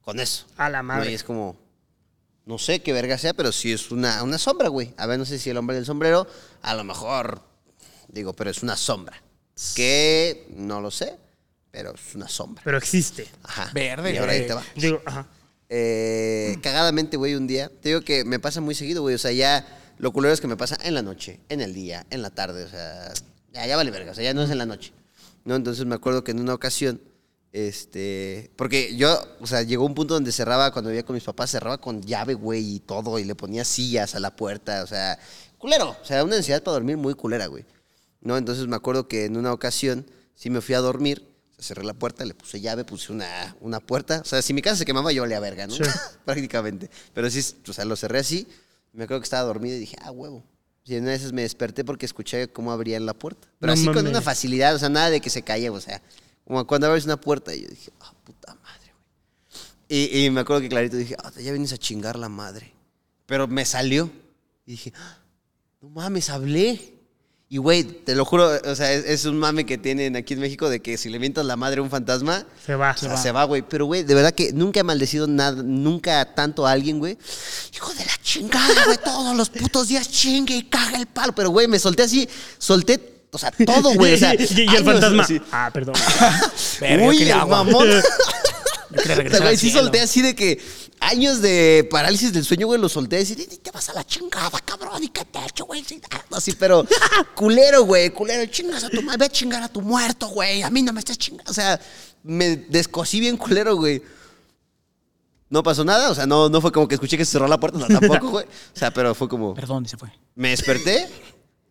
con eso.
A la madre.
Y es como, no sé qué verga sea, pero sí es una, una sombra, güey. A ver, no sé si el hombre del sombrero, a lo mejor, digo, pero es una sombra. Que no lo sé, pero es una sombra.
Pero existe.
Ajá.
Verde,
Y ahora ahí te va.
Digo, ajá.
Eh, cagadamente, güey, un día. Te digo que me pasa muy seguido, güey. O sea, ya lo culero es que me pasa en la noche, en el día, en la tarde. O sea, Ya, ya vale verga, o sea, ya no es en la noche. ¿No? Entonces me acuerdo que en una ocasión, este, porque yo, o sea, llegó un punto donde cerraba, cuando vivía con mis papás, cerraba con llave, güey, y todo, y le ponía sillas a la puerta, o sea, culero, o sea, una necesidad para dormir muy culera, güey. ¿No? Entonces me acuerdo que en una ocasión sí me fui a dormir, cerré la puerta, le puse llave, puse una, una puerta, o sea, si mi casa se quemaba yo valía verga, ¿no?
Sí.
Prácticamente. Pero sí, o sea, lo cerré así, me acuerdo que estaba dormido y dije, ah, huevo. Y una esas me desperté porque escuché cómo abrían la puerta. Pero
No
así con una facilidad, o sea, nada de que se caía, o sea, como cuando abres una puerta y yo dije, ah, puta madre, güey. Y, y me acuerdo que clarito dije, ah, ya vienes a chingar la madre. Pero me salió. Y dije, ah, no mames, hablé. Y güey, te lo juro, o sea, es, es un mame que tienen aquí en México de que si le mientas la madre a un fantasma,
Se va.
o sea, se va, güey. Pero, güey, de verdad que nunca he maldecido nada, nunca tanto a alguien, güey. Hijo de la chingada, güey. Todos los putos días chingue y caga el palo. Pero, güey, me solté así, solté, o sea, todo, güey. O sea,
y, y el fantasma.
así.
Ah, perdón.
Uy, el mamón.
Yo quería
O sea,
regresar
güey,
al
sí solté así de que años de parálisis del sueño, güey, lo solté a decir, "Y te vas a la chingada, cabrón, y qué te he hecho, güey. Sí, ah, Así, pero culero, güey, culero, chingas a tu madre, ve a chingar a tu muerto, güey. A mí no me estás chingando. O sea, me descosí bien culero, güey. No pasó nada, o sea, no, no fue como que escuché que se cerró la puerta, no, tampoco, güey. O sea, pero fue como,
Perdón, y se fue.
me desperté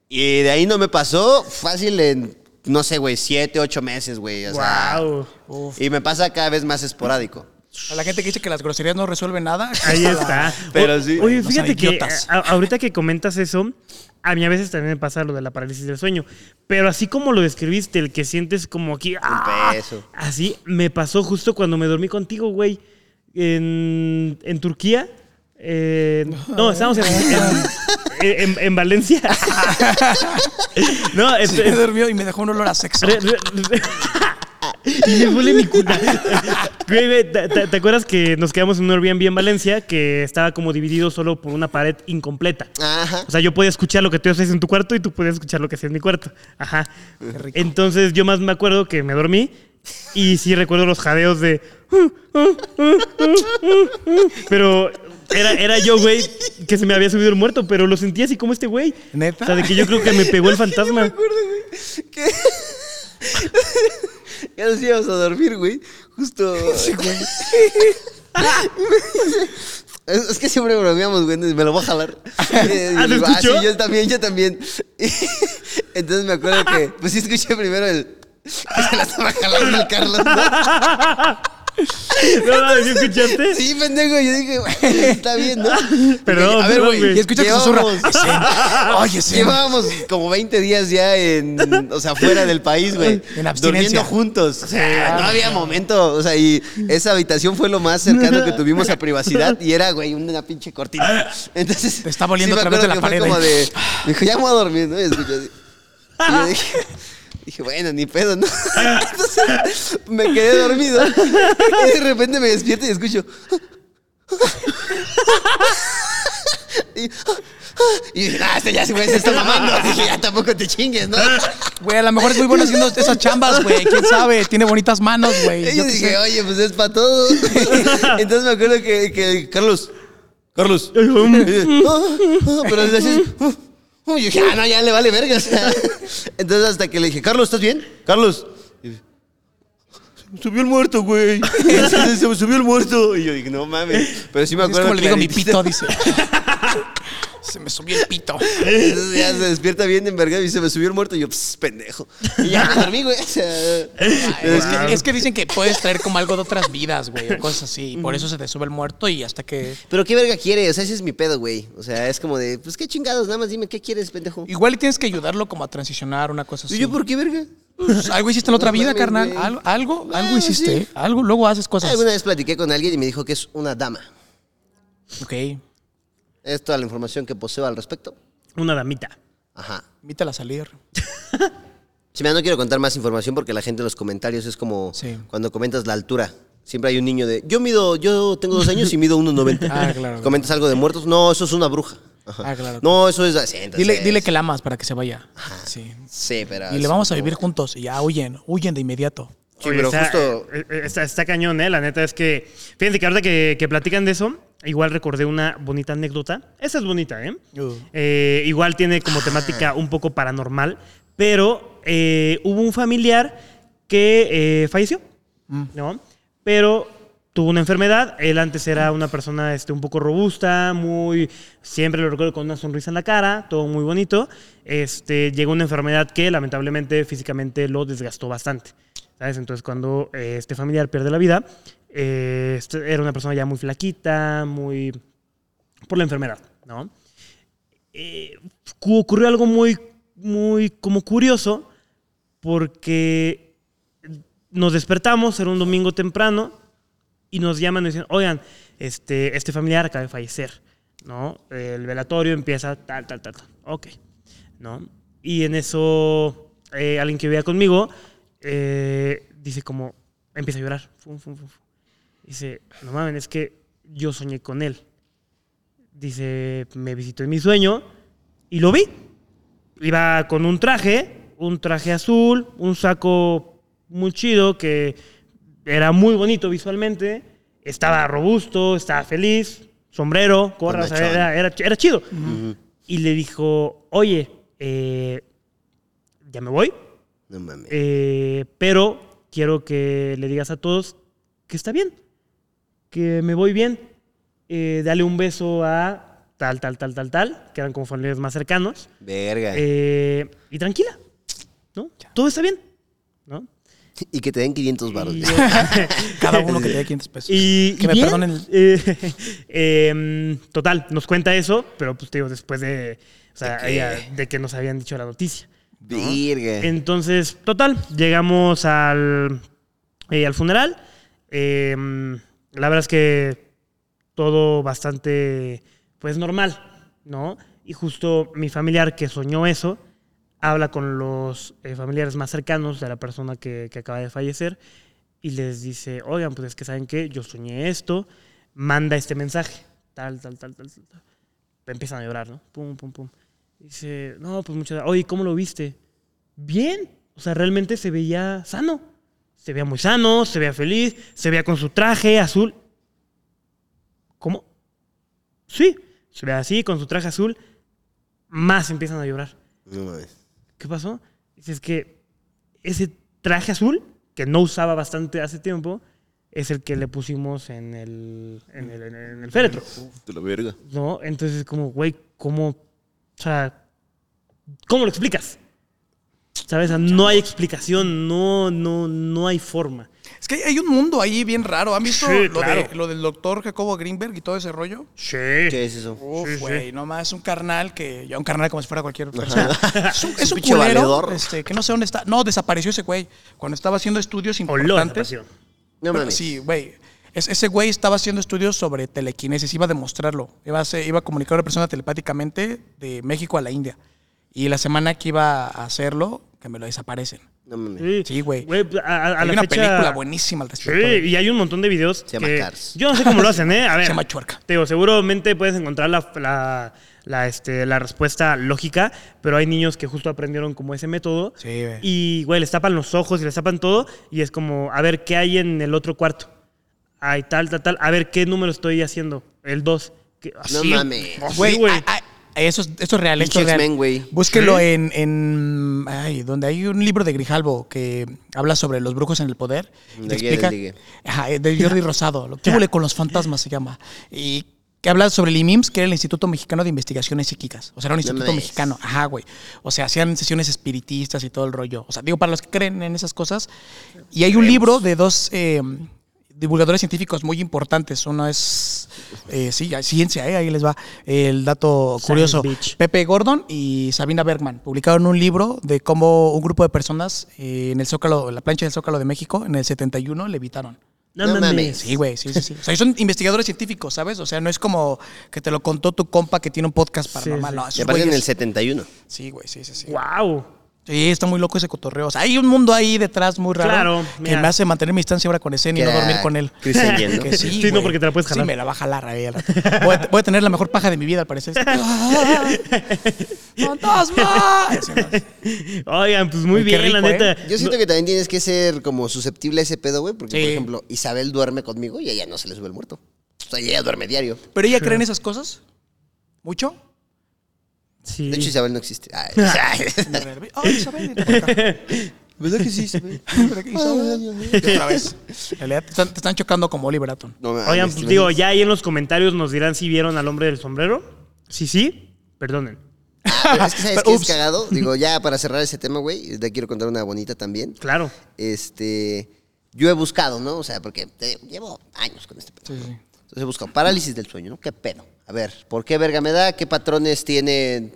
y de ahí no me pasó fácil en, no sé, güey, siete, ocho meses, güey. O sea,
wow.
y me pasa cada vez más esporádico.
A la gente que dice que las groserías no resuelven nada.
Ahí está.
Pero
O-
sí.
Oye, fíjate que a- ahorita que comentas eso, a mí a veces también me pasa lo de la parálisis del sueño. Pero así como lo describiste, el que sientes como aquí. ¡ah!
peso.
Así me pasó justo cuando me dormí contigo, güey. En, en Turquía. No, estábamos en, en, en- en Valencia. no, es-
Se
es-
durmió y me dejó un olor a sexo.
Re- re- re- y me huele mi cuna. Güey, güey, ¿te, te- te acuerdas que nos quedamos en un Airbnb en Valencia que estaba como dividido solo por una pared incompleta?
Ajá.
O sea, yo podía escuchar lo que tú hacías en tu cuarto y tú podías escuchar lo que hacías en mi cuarto. Ajá. Entonces yo más me acuerdo que me dormí y sí recuerdo los jadeos de... Pero era, era yo, güey, que se me había subido el muerto, pero lo sentí así como este güey.
¿Neta?
O sea, de que yo creo que me pegó el fantasma.
Ya nos íbamos a dormir, güey. Justo.
Sí, güey.
Es, es que siempre bromeamos, güey. Me lo voy a jalar. Eh,
¿Ah,
y
¿lo
digo,
escuchó?
sí, yo también, yo también. Entonces me acuerdo que, pues sí escuché primero el. Que se la estaba jalando el Carlos. ¿no?
No, no, ¿sí escuchaste?
Sí, pendejo. Yo dije, güey, está bien, ¿no?
Perdón,
a ver, güey.
Y escucha que susurra.
Llevábamos-
Oye, sí.
Llevábamos como 20 días ya en, o sea, fuera del país, güey.
En abstinencia.
Durmiendo juntos. O sea, no había momento. O sea, y esa habitación fue lo más cercano que tuvimos a privacidad y era, güey, una pinche cortina. Entonces.
Te
me
a través de la pared,
Fue como de. Me dijo, ya me voy a dormir, ¿no? Y escuché así. Y yo dije. Dije, bueno, ni pedo, ¿no? Entonces me quedé dormido. Y de repente me despierto y escucho. Y, y dije, ah, este ya se, güey, se está mamando. Dije, ya tampoco te chingues, ¿no?
Güey, a lo mejor es muy bueno haciendo esas chambas, güey. ¿Quién sabe? Tiene bonitas manos, güey.
Y
Yo
dije,
sé.
oye, pues es para todo. Entonces me acuerdo que, que Carlos, Carlos. Pero desde así, y yo dije, ah, no, ya le vale verga. o sea. Entonces hasta que le dije, Carlos, ¿estás bien? Carlos. Y dice, Se me subió el muerto, güey. Se me subió el muerto. Y yo dije, no mames. Pero sí me
Es
acuerdo
como le digo mi pito, dice. Se me subió el pito.
Ya se despierta bien envergado y se me subió el muerto y yo, pss, pendejo. Y ya me dormí, güey. O sea,
Es que, es que dicen que puedes traer como algo de otras vidas, güey, o cosas así. Y por eso se te sube el muerto y hasta que.
Pero qué verga quiere, o sea, ese es mi pedo, güey. O sea, es como de, pues qué chingados, nada más dime qué quieres, pendejo.
Igual y tienes que ayudarlo como a transicionar una cosa así.
¿Y yo por qué verga?
Pues, algo hiciste en la otra
No
vida,
mames,
carnal.
güey.
Algo, algo,
Ah,
algo hiciste.
sí.
Algo, luego haces cosas.
Alguna vez platiqué con alguien y me dijo que es una dama.
Ok.
Es toda la información que poseo al respecto.
Una damita.
Ajá.
Invítala a salir.
Si me no quiero contar más información porque la gente en los comentarios es como
Sí.
cuando comentas la altura. Siempre hay un niño de, yo mido, yo tengo dos años y mido 1,90.
Ah, claro.
Comentas algo de muertos, no, eso es una bruja. Ajá.
Ah, claro.
No, eso es así. entonces-
Dile, dile que la amas para que se vaya. Sí.
Sí, pero...
Y le vamos a vivir juntos. Y ya huyen, huyen de inmediato.
Sí,
Oye,
pero
está,
justo...
eh, eh, está, está cañón, ¿eh? La neta es que. Fíjense que ahorita que, que platican de eso, igual recordé una bonita anécdota. Esa es bonita, ¿eh?
Uh.
Eh, igual tiene como temática un poco paranormal, Pero eh, hubo un familiar que eh, falleció, ¿no? Pero tuvo una enfermedad. Él antes era una persona este, un poco robusta, muy. Siempre lo recuerdo con una sonrisa en la cara, todo muy bonito. Este, llegó una enfermedad que lamentablemente físicamente lo desgastó bastante. ¿Sabes? Entonces, cuando eh, este familiar pierde la vida, eh, este, era una persona ya muy flaquita, muy. por la enfermedad, ¿no? Eh, cu- ocurrió algo muy, muy como curioso, porque nos despertamos, era un domingo temprano, y nos llaman y dicen, oigan, este, este familiar acaba de fallecer, ¿no? El velatorio empieza tal, tal, tal, tal. Ok, ¿no? Y en eso, eh, alguien que vivía conmigo dice como, empieza a llorar. Fum, fum, fum. Dice, no mames, es que yo soñé con él. Dice, me visitó en mi sueño y lo vi. Iba con un traje, un traje azul, un saco muy chido que era muy bonito visualmente, estaba robusto, estaba feliz, sombrero, o sea, era, era, era chido. Y le dijo, oye, eh, ya me voy,
No mames.
eh, pero quiero que le digas a todos que está bien, que me voy bien. Eh, dale un beso a tal, tal, tal, tal, tal, que eran como familiares más cercanos.
Verga.
Eh, y tranquila, ¿no? Todo está bien, ¿no?
y que te den 500 baros.
Y,
Cada uno que te dé 500 pesos.
y-
que
y
me
bien,
perdonen. el-
eh, em, total, nos cuenta eso, pero pues te digo, después de, o sea,
¿De qué?
ella- de que nos habían dicho la noticia.
Virga.
Entonces, total, llegamos al, eh, al funeral. Eh, la verdad es que todo bastante, pues, normal, ¿no? Y justo mi familiar que soñó eso, habla con los eh, familiares más cercanos de la persona que, que acaba de fallecer y les dice, oigan, pues es que saben qué, yo soñé esto, manda este mensaje, tal, tal, tal, tal, tal. Empiezan a llorar, ¿no? Pum, pum, pum. Dice, no, pues muchas Oye, ¿cómo lo viste? Bien. O sea, realmente se veía sano. Se veía muy sano, se veía feliz, se veía con su traje azul. ¿Cómo? Sí, se ve así, con su traje azul. Más empiezan a llorar.
No mames.
¿Qué pasó? Es que ese traje azul, que no usaba bastante hace tiempo, es el que le pusimos en el, en el, en el- en el féretro.
De la verga.
¿No? Entonces, como, güey, ¿cómo? O sea, ¿cómo lo explicas? ¿Sabes? No hay explicación, no, no, no hay forma.
Es que hay un mundo ahí bien raro. ¿Han visto
Sí,
lo,
claro.
de- lo del doctor Jacobo Greenberg y todo ese rollo?
Sí.
¿Qué es eso?
Uf,
Sí, sí.
güey, nomás un carnal que. Ya un carnal como si fuera cualquier persona. Es un, es un culero,
valedor.
este, que no sé dónde está. No, desapareció ese güey. Cuando estaba haciendo estudios importantes.
No mames.
Sí, güey. Es- ese güey estaba haciendo estudios sobre telequinesis, iba a demostrarlo. Iba a, hacer- iba a comunicar a una persona telepáticamente de México a la India. Y la semana que iba a hacerlo, que me lo desaparecen.
No mames.
Sí,
güey.
a- a- a
Hay
la
una
fecha-
película buenísima al
Sí,
respecto.
y hay un montón de videos.
Se llama
que
Cars.
Yo no sé cómo lo hacen, ¿eh? A ver.
Se llama Chuerca.
Te digo, seguramente puedes encontrar la, la, la, este, la respuesta lógica, pero hay niños que justo aprendieron como ese método.
Sí, güey.
Y, güey, les tapan los ojos y les tapan todo. Y es como, a ver, ¿qué hay en el otro cuarto? Hay tal, tal, tal. A ver, ¿qué número estoy haciendo? El 2.
No mames.
Güey. Eso, es, esto es real, esto es real. Búsquelo
Sí.
en, en ay, donde hay un libro de Grijalvo que habla sobre los brujos en el poder. y
De
te explica. Ajá, eh, de Jordi Rosado, lo que huele con los fantasmas se llama. Y que habla sobre el IMIMS, que era el Instituto Mexicano de Investigaciones Psíquicas. O sea, era un instituto mexicano. Ajá, güey. O sea, hacían sesiones espiritistas y todo el rollo. O sea, digo, para los que creen en esas cosas. Y hay un libro de dos eh, divulgadores científicos muy importantes. Uno es, eh, sí, hay ciencia, eh, ahí les va el dato curioso. Pepe Gordon y Sabina Bergman publicaron un libro de cómo un grupo de personas eh, en el Zócalo, en la plancha del Zócalo de México, en el 71, levitaron.
No,
No
mames.
mames.
Sí, güey, sí, sí, sí. O sea, son investigadores científicos, ¿sabes? O sea, no es como que te lo contó tu compa que tiene un podcast paranormal.
sí.
No,
Y
esos
aparte en el
güeyes-
71.
Sí, güey, sí, sí, sí.
Wow.
Sí, está muy loco ese cotorreo. O sea, hay un mundo ahí detrás muy raro
Claro,
que
mira.
me hace mantener mi distancia ahora con ese y no dormir con él. Que sí,
Sí, no, porque te la puedes jalar.
Sí, me la va a jalar. Voy a, voy a tener la mejor paja de mi vida, al parecer. ¡Fantasma! Así, ¿no?
Oigan, pues muy bien, la
¿eh?
neta.
Yo siento que también tienes que ser como susceptible a ese pedo, güey. Porque,
Sí.
por ejemplo, Isabel duerme conmigo y a ella no se le sube el muerto. O sea, ella duerme diario.
¿Pero ella cree en esas cosas? ¿Mucho?
Sí.
De hecho, Isabel no existe. Ay,
Ay, Isabel.
¿Verdad que sí, Isabel?
Por aquí, Isabel. Y otra vez. En realidad te están, te están chocando como Oliver Atom.
No
Oigan, pues
¿te
digo, ya ahí en los comentarios nos dirán si vieron al hombre del sombrero. Sí, sí, perdonen.
Pero es que, ¿sabes qué es cagado? Digo, ya para cerrar ese tema, güey, te quiero contar una bonita también.
Claro.
Este, yo he buscado, ¿no? O sea, porque te- llevo años con este pedo.
Sí, sí.
Entonces he buscado parálisis del sueño, ¿no? ¿Qué pedo? A ver, ¿por qué verga me da? ¿Qué patrones tiene?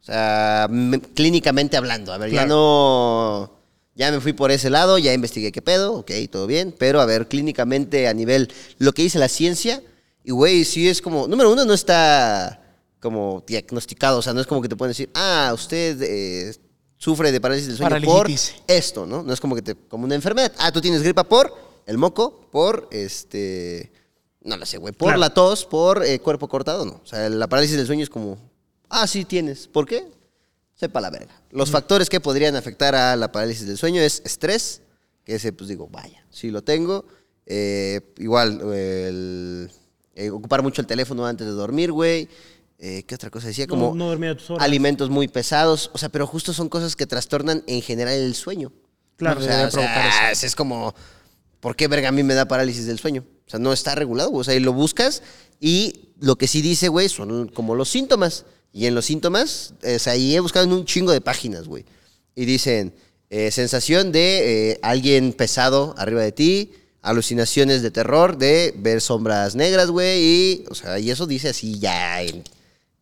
O sea, me- clínicamente hablando. A ver, ya no. Ya me fui por ese lado, ya investigué qué pedo, ok, todo bien. Pero a ver, clínicamente a nivel. Lo que dice la ciencia, y güey, sí es como. Número uno, no está como diagnosticado. O sea, no es como que te pueden decir, ah, usted eh, sufre de parálisis del sueño por esto, ¿no? No es como que te. como una enfermedad. Ah, tú tienes gripa por el moco, por este. No lo sé, güey. Por
Claro.
la tos, por eh, cuerpo cortado, no. O sea, la parálisis del sueño es como. Ah, sí tienes. ¿Por qué? Sepa la verga. Los factores que podrían afectar a la parálisis del sueño es estrés, que ese, pues digo, vaya, sí lo tengo. Eh, igual, eh, el, eh, ocupar mucho el teléfono antes de dormir, güey. Eh, ¿Qué otra cosa decía? Como
no, no dormir a tus horas.
alimentos muy pesados. O sea, pero justo son cosas que trastornan en general el sueño.
Claro,
o sea, o sea, es como, ¿por qué verga a mí me da parálisis del sueño? O sea, no está regulado, güey. O sea, y lo buscas y lo que sí dice, güey, son como los síntomas. Y en los síntomas, o sea, y he buscado en un chingo de páginas, güey. Y dicen, eh, sensación de eh, alguien pesado arriba de ti, alucinaciones de terror, de ver sombras negras, güey, y, o sea, y eso dice así ya en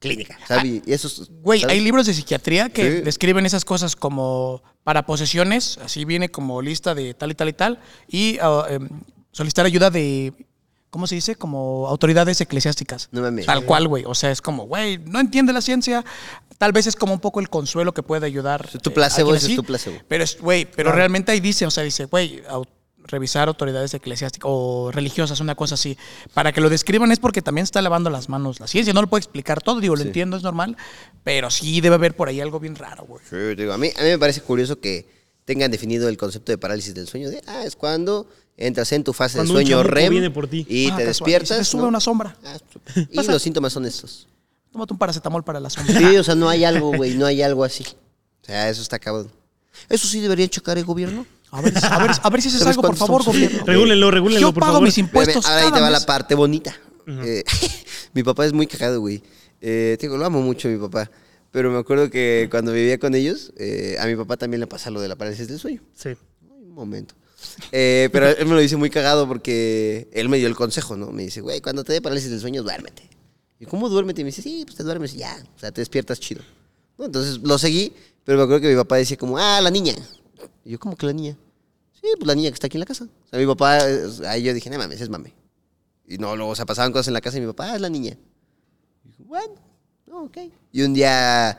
clínica, ¿sabes? Y eso es-
Güey,
¿sabes?
hay libros de psiquiatría que
Sí.
describen esas cosas como para posesiones, así viene como lista de tal y tal y tal, y ah, em, solicitar ayuda de, ¿cómo se dice? Como autoridades eclesiásticas.
No mames.
Tal cual, güey. O sea, es como, güey, no entiende la ciencia. Tal vez es como un poco el consuelo que puede ayudar.
Tu
eh,
placebo, ese es
así.
tu placebo.
Pero, es, güey, pero realmente ahí dice, o sea, dice, güey, revisar autoridades eclesiásticas o religiosas, una cosa así. Para que lo describan es porque también está lavando las manos la ciencia. No lo puede explicar todo, digo, lo
Sí.
entiendo, es normal. Pero sí debe haber por ahí algo bien raro, güey.
Sí, digo, a, mí, a mí me parece curioso que tengan definido el concepto de parálisis del sueño. De, ah, es cuando entras en tu fase
Cuando
de sueño REM
viene por ti.
y
Ah,
te
casual,
despiertas.
y se te sube
¿no?
una sombra.
Ah, y los síntomas son estos.
Tómate un paracetamol para la sombra.
Sí, o sea, no hay algo, güey, no hay algo así. O sea, eso está cabrón. Eso sí debería checar el gobierno.
A ver, a ver, a ver si haces
¿Sabes
algo, por favor,
son?
gobierno.
Regúlenlo, regúlenlo,
Yo
por
pago
favor.
mis impuestos.
Ahora ahí te va la parte bonita. Eh, mi papá es muy cagado, güey. Eh, te digo, lo amo mucho mi papá. Pero me acuerdo que cuando vivía con ellos, eh, a mi papá también le pasa lo de la parálisis del sueño.
Sí.
Un momento. Eh, pero él me lo dice muy cagado porque él me dio el consejo, ¿no? Me dice, güey, cuando te dé parálisis del sueño, duérmete. Y ¿cómo duérmete? Y me dice, sí, pues te duermes y ya. O sea, te despiertas chido. ¿No? Entonces lo seguí, pero me acuerdo que mi papá decía como, ah, la niña. Y yo, ¿cómo que la niña? Sí, pues la niña que está aquí en la casa. O sea, mi papá, eh, ahí yo dije, no mames, es mame. Y no, luego, o pasaban cosas en la casa y mi papá, ah, es la niña. Y bueno, no, ok. Y un día,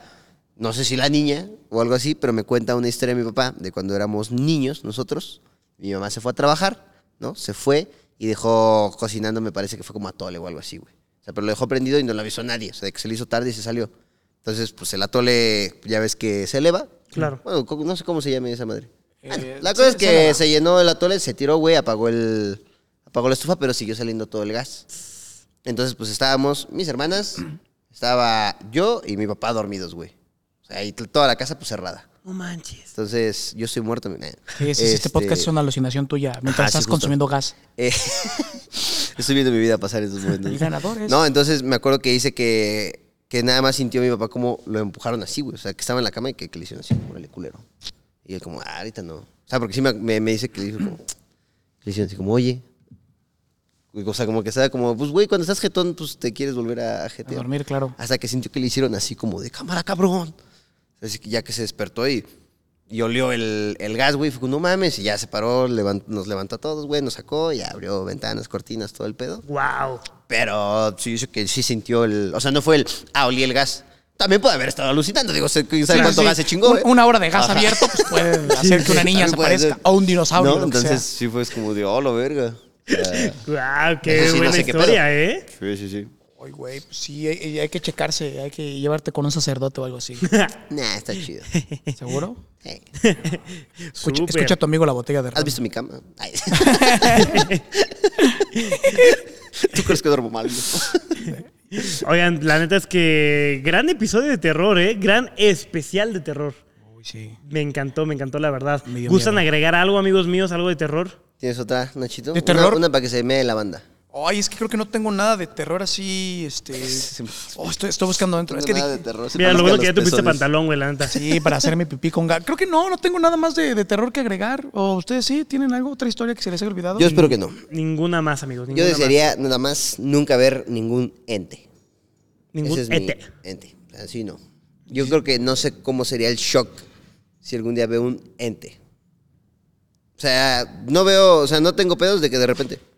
no sé si la niña o algo así, pero me cuenta una historia de mi papá de cuando éramos niños nosotros. Mi mamá se fue a trabajar, ¿no? Se fue y dejó cocinando, me parece que fue como atole o algo así, güey. O sea, pero lo dejó prendido y no lo avisó nadie. O sea, de que se le hizo tarde y se salió. Entonces, pues el atole, ya ves que se eleva.
Claro.
Bueno, no sé cómo se llama esa madre. Bueno,
Eh,
la cosa es que se llenó el atole, se tiró, güey, apagó el apagó la estufa, pero siguió saliendo todo el gas. Entonces, pues estábamos mis hermanas, estaba yo y mi papá dormidos, güey. O sea, y toda la casa pues cerrada.
No manches.
Entonces, yo estoy muerto.
Sí, sí, sí, este podcast es una alucinación tuya mientras
sí,
estás consumiendo gas.
Eh, estoy viendo mi vida pasar estos momentos.
Y ganadores.
No, entonces me acuerdo que dice que, que nada más sintió mi papá como lo empujaron así, güey. O sea, que estaba en la cama y que, que le hicieron así, órale, culero. Y él como, ah, ahorita no. O sea, porque sí me, me- me dice que le dijo como, le hicieron así como, oye. O sea, como que estaba como, pues, güey, cuando estás jetón, pues te quieres volver a
A
jetear.
dormir, claro.
Hasta que sintió que le hicieron así como de cámara, cabrón. Así que ya que se despertó y, y olió el, el gas, güey, fue como, no mames, y ya se paró, levant- nos levantó a todos, güey, nos sacó y abrió ventanas, cortinas, todo el pedo.
Wow.
Pero sí dice que sí sintió el. O sea, no fue el. Ah, olí el gas. También puede haber estado alucinando. Digo, sé- ¿quién sabe
Sí,
cuánto
sí.
gas se chingó?
Un-
güey?
Una hora de gas
Ajá.
abierto pues puede hacer que una niña se
También puede
parezca.
ser.
O un dinosaurio,
No,
lo que
entonces
sea.
sí fue como de, oh, la verga.
Wow, qué
sí, no
buena
sé
historia. ¿eh?
sí, sí, sí.
Ay, güey, pues sí, hay, hay que checarse, hay que llevarte con un sacerdote o algo así.
Nah, está chido.
¿Seguro?
Hey.
Escucha, escucha a tu amigo la botella de
¿Has
ron.
visto mi cama? ¿Tú crees que duermo mal?
Oigan, la neta es que gran episodio de terror, ¿eh? Gran especial de terror.
Uy, sí.
Me encantó, me encantó la verdad.
Me dio
¿Gustan
miedo.
agregar algo, amigos míos, algo de terror?
¿Tienes otra, Nachito?
¿De
Una-
terror?
Una, para que se mee la banda.
Ay, es que creo que no tengo nada de terror así, este... Oh, estoy, estoy buscando dentro. Es que
nada de terror. se
Mira, lo bueno que ya
los
te pusiste
pezones.
pantalón, güey, la neta.
Sí, para hacerme pipí con gas. Creo que no, no tengo nada más de, de terror que agregar. ¿O ustedes sí? ¿Tienen algo, otra historia que se les haya olvidado?
Yo espero que no.
Ninguna más, amigos.
Yo
más.
desearía nada más nunca ver ningún ente.
Ningún
Ese es mi ente. Así no. Yo creo que no sé cómo sería el shock si algún día veo un ente. O sea, no veo, o sea, no tengo pedos de que de repente.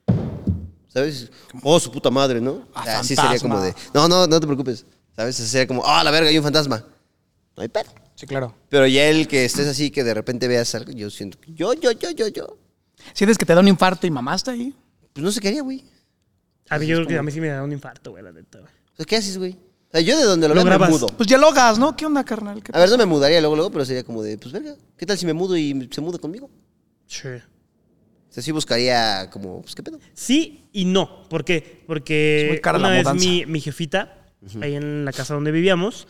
¿Sabes? Oh, su puta madre, ¿no?
Ah,
Así sería como de. No, no, no te preocupes. ¿Sabes? Así Sería como, ah, la verga, hay un fantasma. No hay pedo.
Sí, claro.
Pero ya el que estés así, que de repente veas algo, yo siento que yo, yo, yo, yo, yo.
¿Sientes que te da un infarto y mamaste ahí?
Pues no sé qué haría, güey.
A mí yo creo que a mí sí me da un infarto, güey, la neta, güey.
Sea, ¿qué haces, güey? O sea, yo de donde lo,
Lo
vea me mudo.
Pues dialogas, ¿no? ¿Qué onda, carnal? ¿Qué
A ver, no me mudaría luego, luego, pero sería como de, pues verga, ¿qué tal si me mudo y se muda conmigo?
Sí.
O sea, sí buscaría como, pues qué pedo.
Sí y no. ¿Por qué? Porque
Es muy cara
una
la
vez mi, mi jefita, ahí en la casa donde vivíamos,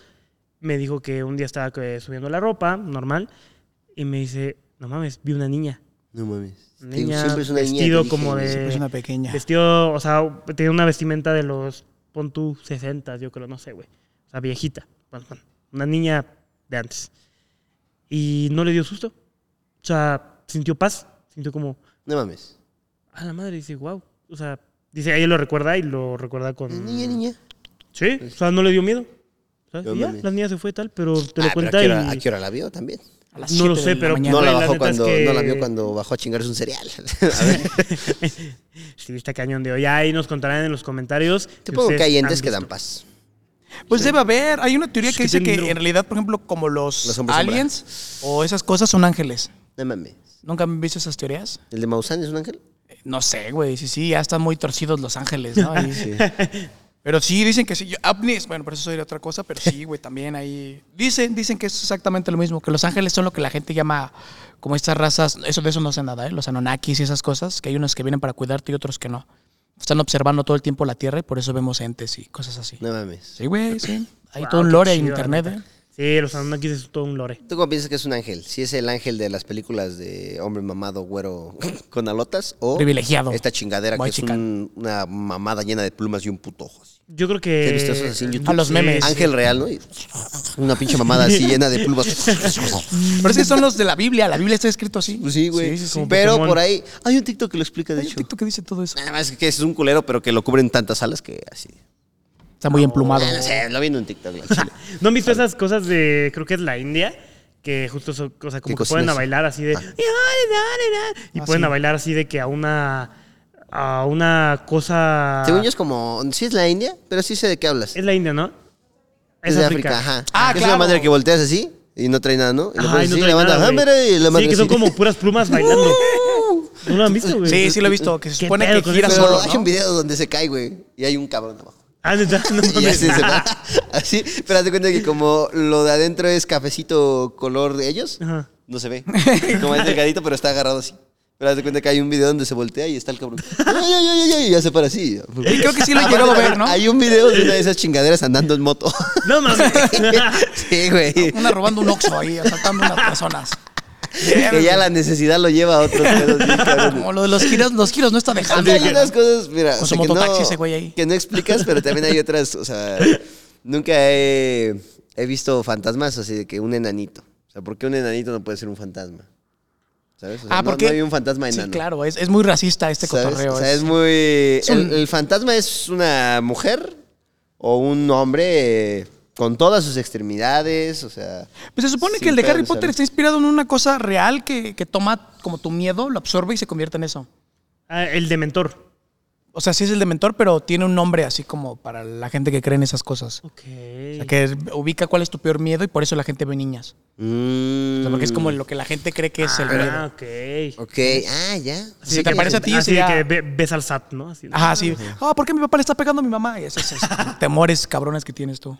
me dijo que un día estaba eh, subiendo la ropa, normal, y me dice, no mames, vi una niña.
No mames.
Niña
siempre es una niña
vestido
inteligente.
como de...
Siempre es una pequeña.
Vestido, o sea, tenía una vestimenta de los, pon tú, 60, yo creo, no sé, güey. O sea, viejita. Bueno, bueno, una niña de antes. Y no le dio susto. O sea, sintió paz. Sintió como,
No mames.
a la madre, dice, wow. O sea, dice, ella lo recuerda y lo recuerda con...
Niña, niña.
Sí, o sea, no le dio miedo. ¿Sabes?
No
Y ya,
mames.
la niña se fue tal, pero te lo
Ah, pero
cuenta
¿a qué, hora,
y...
a qué hora la vio también?
A las
No lo
siete
sé,
de
pero-
mañana.
No la,
la
bajó
neta es
cuando,
que-
no la vio cuando bajó a chingarse un cereal. a ver,
Sí, está cañón de hoy. Ahí nos contarán en los comentarios. si
supongo que
ustedes
hay entes que dan
visto.
paz.
Pues debe haber. Hay una teoría
Es
que
que
dice que en realidad, por ejemplo, como los,
Los hombres sombra.
aliens o esas cosas son ángeles.
No mames.
¿Nunca han visto esas teorías?
¿El de Maussan es un ángel?
Eh, No sé, güey. Sí, sí, ya están muy torcidos los ángeles, ¿no? Ahí. Pero sí, dicen que sí. Yo- bueno, por eso soy de otra cosa, pero sí, güey, también ahí. Dicen, dicen que es exactamente lo mismo, que los ángeles son lo que la gente llama como estas razas. Eso de eso no sé nada, ¿eh? Los Anunnakis y esas cosas, que hay unos que vienen para cuidarte y otros que no. Están observando todo el tiempo la Tierra y por eso vemos entes y cosas así.
No mames.
Sí, güey, sí. Hay
Wow,
todo un
qué
lore en
chido, la
internet,
neta.
¿eh?
Sí, los Anunnakis es todo un lore.
¿Tú cómo piensas que es un ángel? Si es el ángel de las películas de hombre mamado, güero, con alotas, o
Privilegiado.
esta chingadera
Muy
que es un- una mamada llena de plumas y un puto ojo.
Yo creo
¿Te has
que...
visto eso así en YouTube?
A los memes.
Ángel real, ¿no? Y una pinche mamada así llena de plumas.
Pero es que son los de la Biblia. La Biblia está escrito así.
Pues sí, güey.
Sí, sí, sí.
Como
Pero
Pokémon.
por ahí hay un TikTok que lo explica, de
Hay un
hecho.
TikTok que dice todo eso.
Nada más que es un culero, pero que lo cubren tantas alas que así.
Está muy emplumado.
Ah, no sé, lo vi en un TikTok. chile.
¿No han visto esas cosas de, creo que es la India? Que justo son cosas como
Que
pueden a bailar así de... Y
Ah,
pueden
sí.
a bailar así de que a una... A una cosa...
Según yo es como, sí es la India, pero sí sé de qué hablas.
Es la India, ¿no?
Es de África, ajá.
Ah,
es
claro.
una madre que volteas así y no trae nada, ¿no? Y
Ajá, y no
así,
trae nada,
ah, y la madre
Sí, que son
así.
como puras plumas bailando. ¿No lo han visto, güey?
Sí, sí lo he visto. Que se
¿Qué
supone que
con
gira
eso?
Solo,
hay
¿no?
un video donde se cae, güey, y hay un cabrón abajo.
Ah, ¿neta? No
Y
mames.
se, se va. Así, pero haz de cuenta que como lo de adentro es cafecito color de ellos,
Ajá.
no se ve. Como es delgadito, pero está agarrado así. Pero haz de cuenta que hay un video donde se voltea y está el cabrón. Ay, ay, ay, ay, y ya se para así.
Sí, creo que sí lo he
Aparte,
llegado a ver, ¿no?
Hay un video de una de esas chingaderas andando en moto.
No mames.
sí, güey.
Una robando un oxo ahí, asaltando a unas personas.
Que ya la necesidad lo lleva a otros pedos.
Como lo de los giros, los giros no está dejando.
Hay unas cosas, mira,
Con
o
su
sea, que,
mototaxi
no,
ese güey ahí.
que no explicas, pero también hay otras, o sea, nunca he, he visto fantasmas así de que un enanito. O sea, ¿por qué un enanito no puede ser un fantasma? ¿Sabes? O sea,
Ah,
no-
porque
no, hay un fantasma
Sí, claro, es, es muy racista este
¿Sabes?
cotorreo.
O sea,
es-
es muy...
un-
el, el fantasma es una mujer o un hombre eh, con todas sus extremidades, o sea...
Pues se supone que el de Harry Potter está inspirado en una cosa real que, que toma como tu miedo, lo absorbe y se convierte en eso.
Ah, el dementor.
O sea, sí es el dementor, pero tiene un nombre así como para la gente que cree en esas cosas.
Ok.
O sea, que ubica cuál es tu peor miedo y por eso la gente ve niñas.
Mm,
O sea, porque es como lo que la gente cree que es el miedo.
Ah, ok.
Ok, ah, ya.
Si te parece a ti,
Así de
sería-
que ve- ves al SAT, ¿no? Así de-
Ajá, sí. Ah, ¿por qué mi papá le está pegando a mi mamá? Y esos, esos temores cabrones que tienes tú.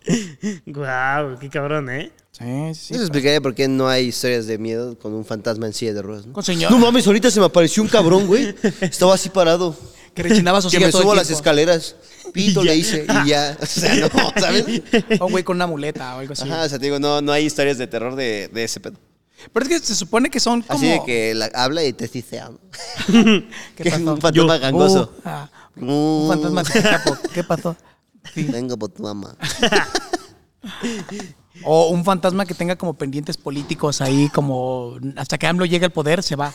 Guau, qué cabrón, ¿eh?
Sí, sí.
Eso explicaría por qué no hay historias de miedo con un fantasma en silla de ruedas, ¿no?
Con señor.
No mames, ahorita se me apareció un cabrón, güey. Estaba así parado.
Que rechinaba su
Que
silla
me
todo el
subo las
tiempo.
escaleras, pito le hice y ya. O sea, no, ¿sabes?
O un güey con una muleta o algo así.
Ajá, o sea, te digo, no, no hay historias de terror de, de ese pedo.
Pero es que se supone que son como...
Así de que la- habla y te dice, "Ah,
¿Qué
que
pasó?
un fantasma gangoso.
Uh, ah,
Uh.
un fantasma chapo. ¿Qué pasó? Sí.
Vengo por tu mamá.
O un fantasma que tenga como pendientes políticos ahí, como hasta que AMLO llegue al poder, se va.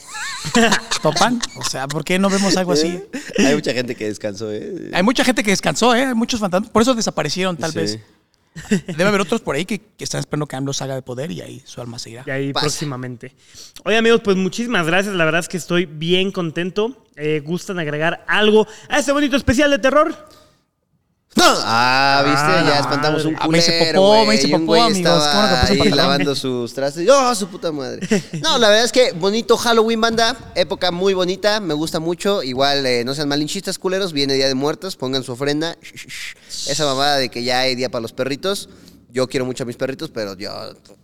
¿Topan? O sea, ¿por qué no vemos algo así?
Hay mucha gente que descansó, ¿eh?
Hay mucha gente que descansó, ¿eh? Hay muchos fantasmas. Por eso desaparecieron, tal
Sí.
vez. Debe haber otros por ahí que, que están esperando que AMLO salga de poder y ahí su alma se irá.
Y ahí
Pasa.
próximamente. Oye, amigos, pues muchísimas gracias. La verdad es que estoy bien contento. Eh, ¿Gustan agregar algo a este bonito especial de terror?
Ah, viste,
Ah,
ya espantamos un
ah, me hice
culero,
popó, me hice popó, amigos,
lavando sus trastes. ¡Oh, su puta madre! No, la verdad es que bonito Halloween, banda. Época muy bonita, me gusta mucho. Igual, eh, no sean malinchistas, culeros. Viene Día de Muertos, pongan su ofrenda. Esa mamada de que ya hay día para los perritos. Yo quiero mucho a mis perritos, pero yo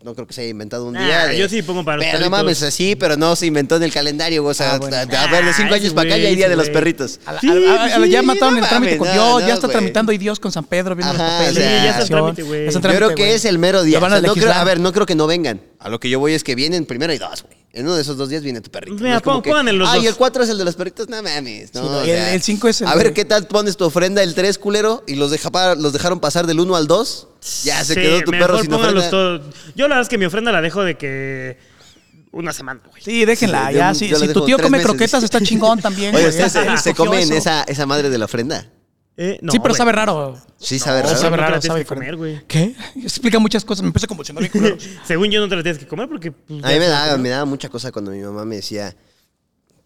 no creo que se haya inventado un
Ah,
día. de-
yo sí pongo para los
Pero no mames, así, pero no se inventó en el calendario. güey. O sea,
Ah, bueno.
a, a ver, de cinco
Ah,
años para acá ya hay Día de los perritos.
A la-
Sí,
a la-
sí,
ya mataron
no
el trámite con Dios,
no,
ya está tramitando y Dios con San Pedro viendo
Ajá,
los papeles.
o sea,
Sí, ya está el trámite, güey.
Yo creo que es el mero día. O sea, no creo- a ver, no creo que no vengan. A lo que yo voy es que vienen primero y dos, güey. En uno de esos dos días viene tu perrito.
Mira, pon- en los
Ah, y el 4 es el de los perritos. No mames. No,
Sí, no,
o
el-
sea,
el cinco es el
A
de-
ver qué tal pones tu ofrenda el 3, culero, y los, deja los dejaron pasar del 1 al 2. Ya se
Sí,
quedó tu
mejor
perro sin ofrenda.
Yo la verdad es que mi ofrenda la dejo de que una semana, güey.
Sí, déjenla,
Sí,
ya.
yo-
Si,
yo
si
le
tu tío come
meses.
croquetas, está chingón también.
Oye,
güey.
¿ustedes
Él
se, se comen
eso.
esa, esa madre de la ofrenda?
Eh, no,
sí, pero
güey.
sabe raro.
Sí, sabe
No,
raro.
sabe
No te la
raro,
tienes
sabe
que comer, güey.
¿Qué? Explica muchas cosas. Me empecé a convulsionar bien.
Según yo no te la tienes que comer porque... pues,
A mí me daba, me daba mucha cosa cuando mi mamá me decía.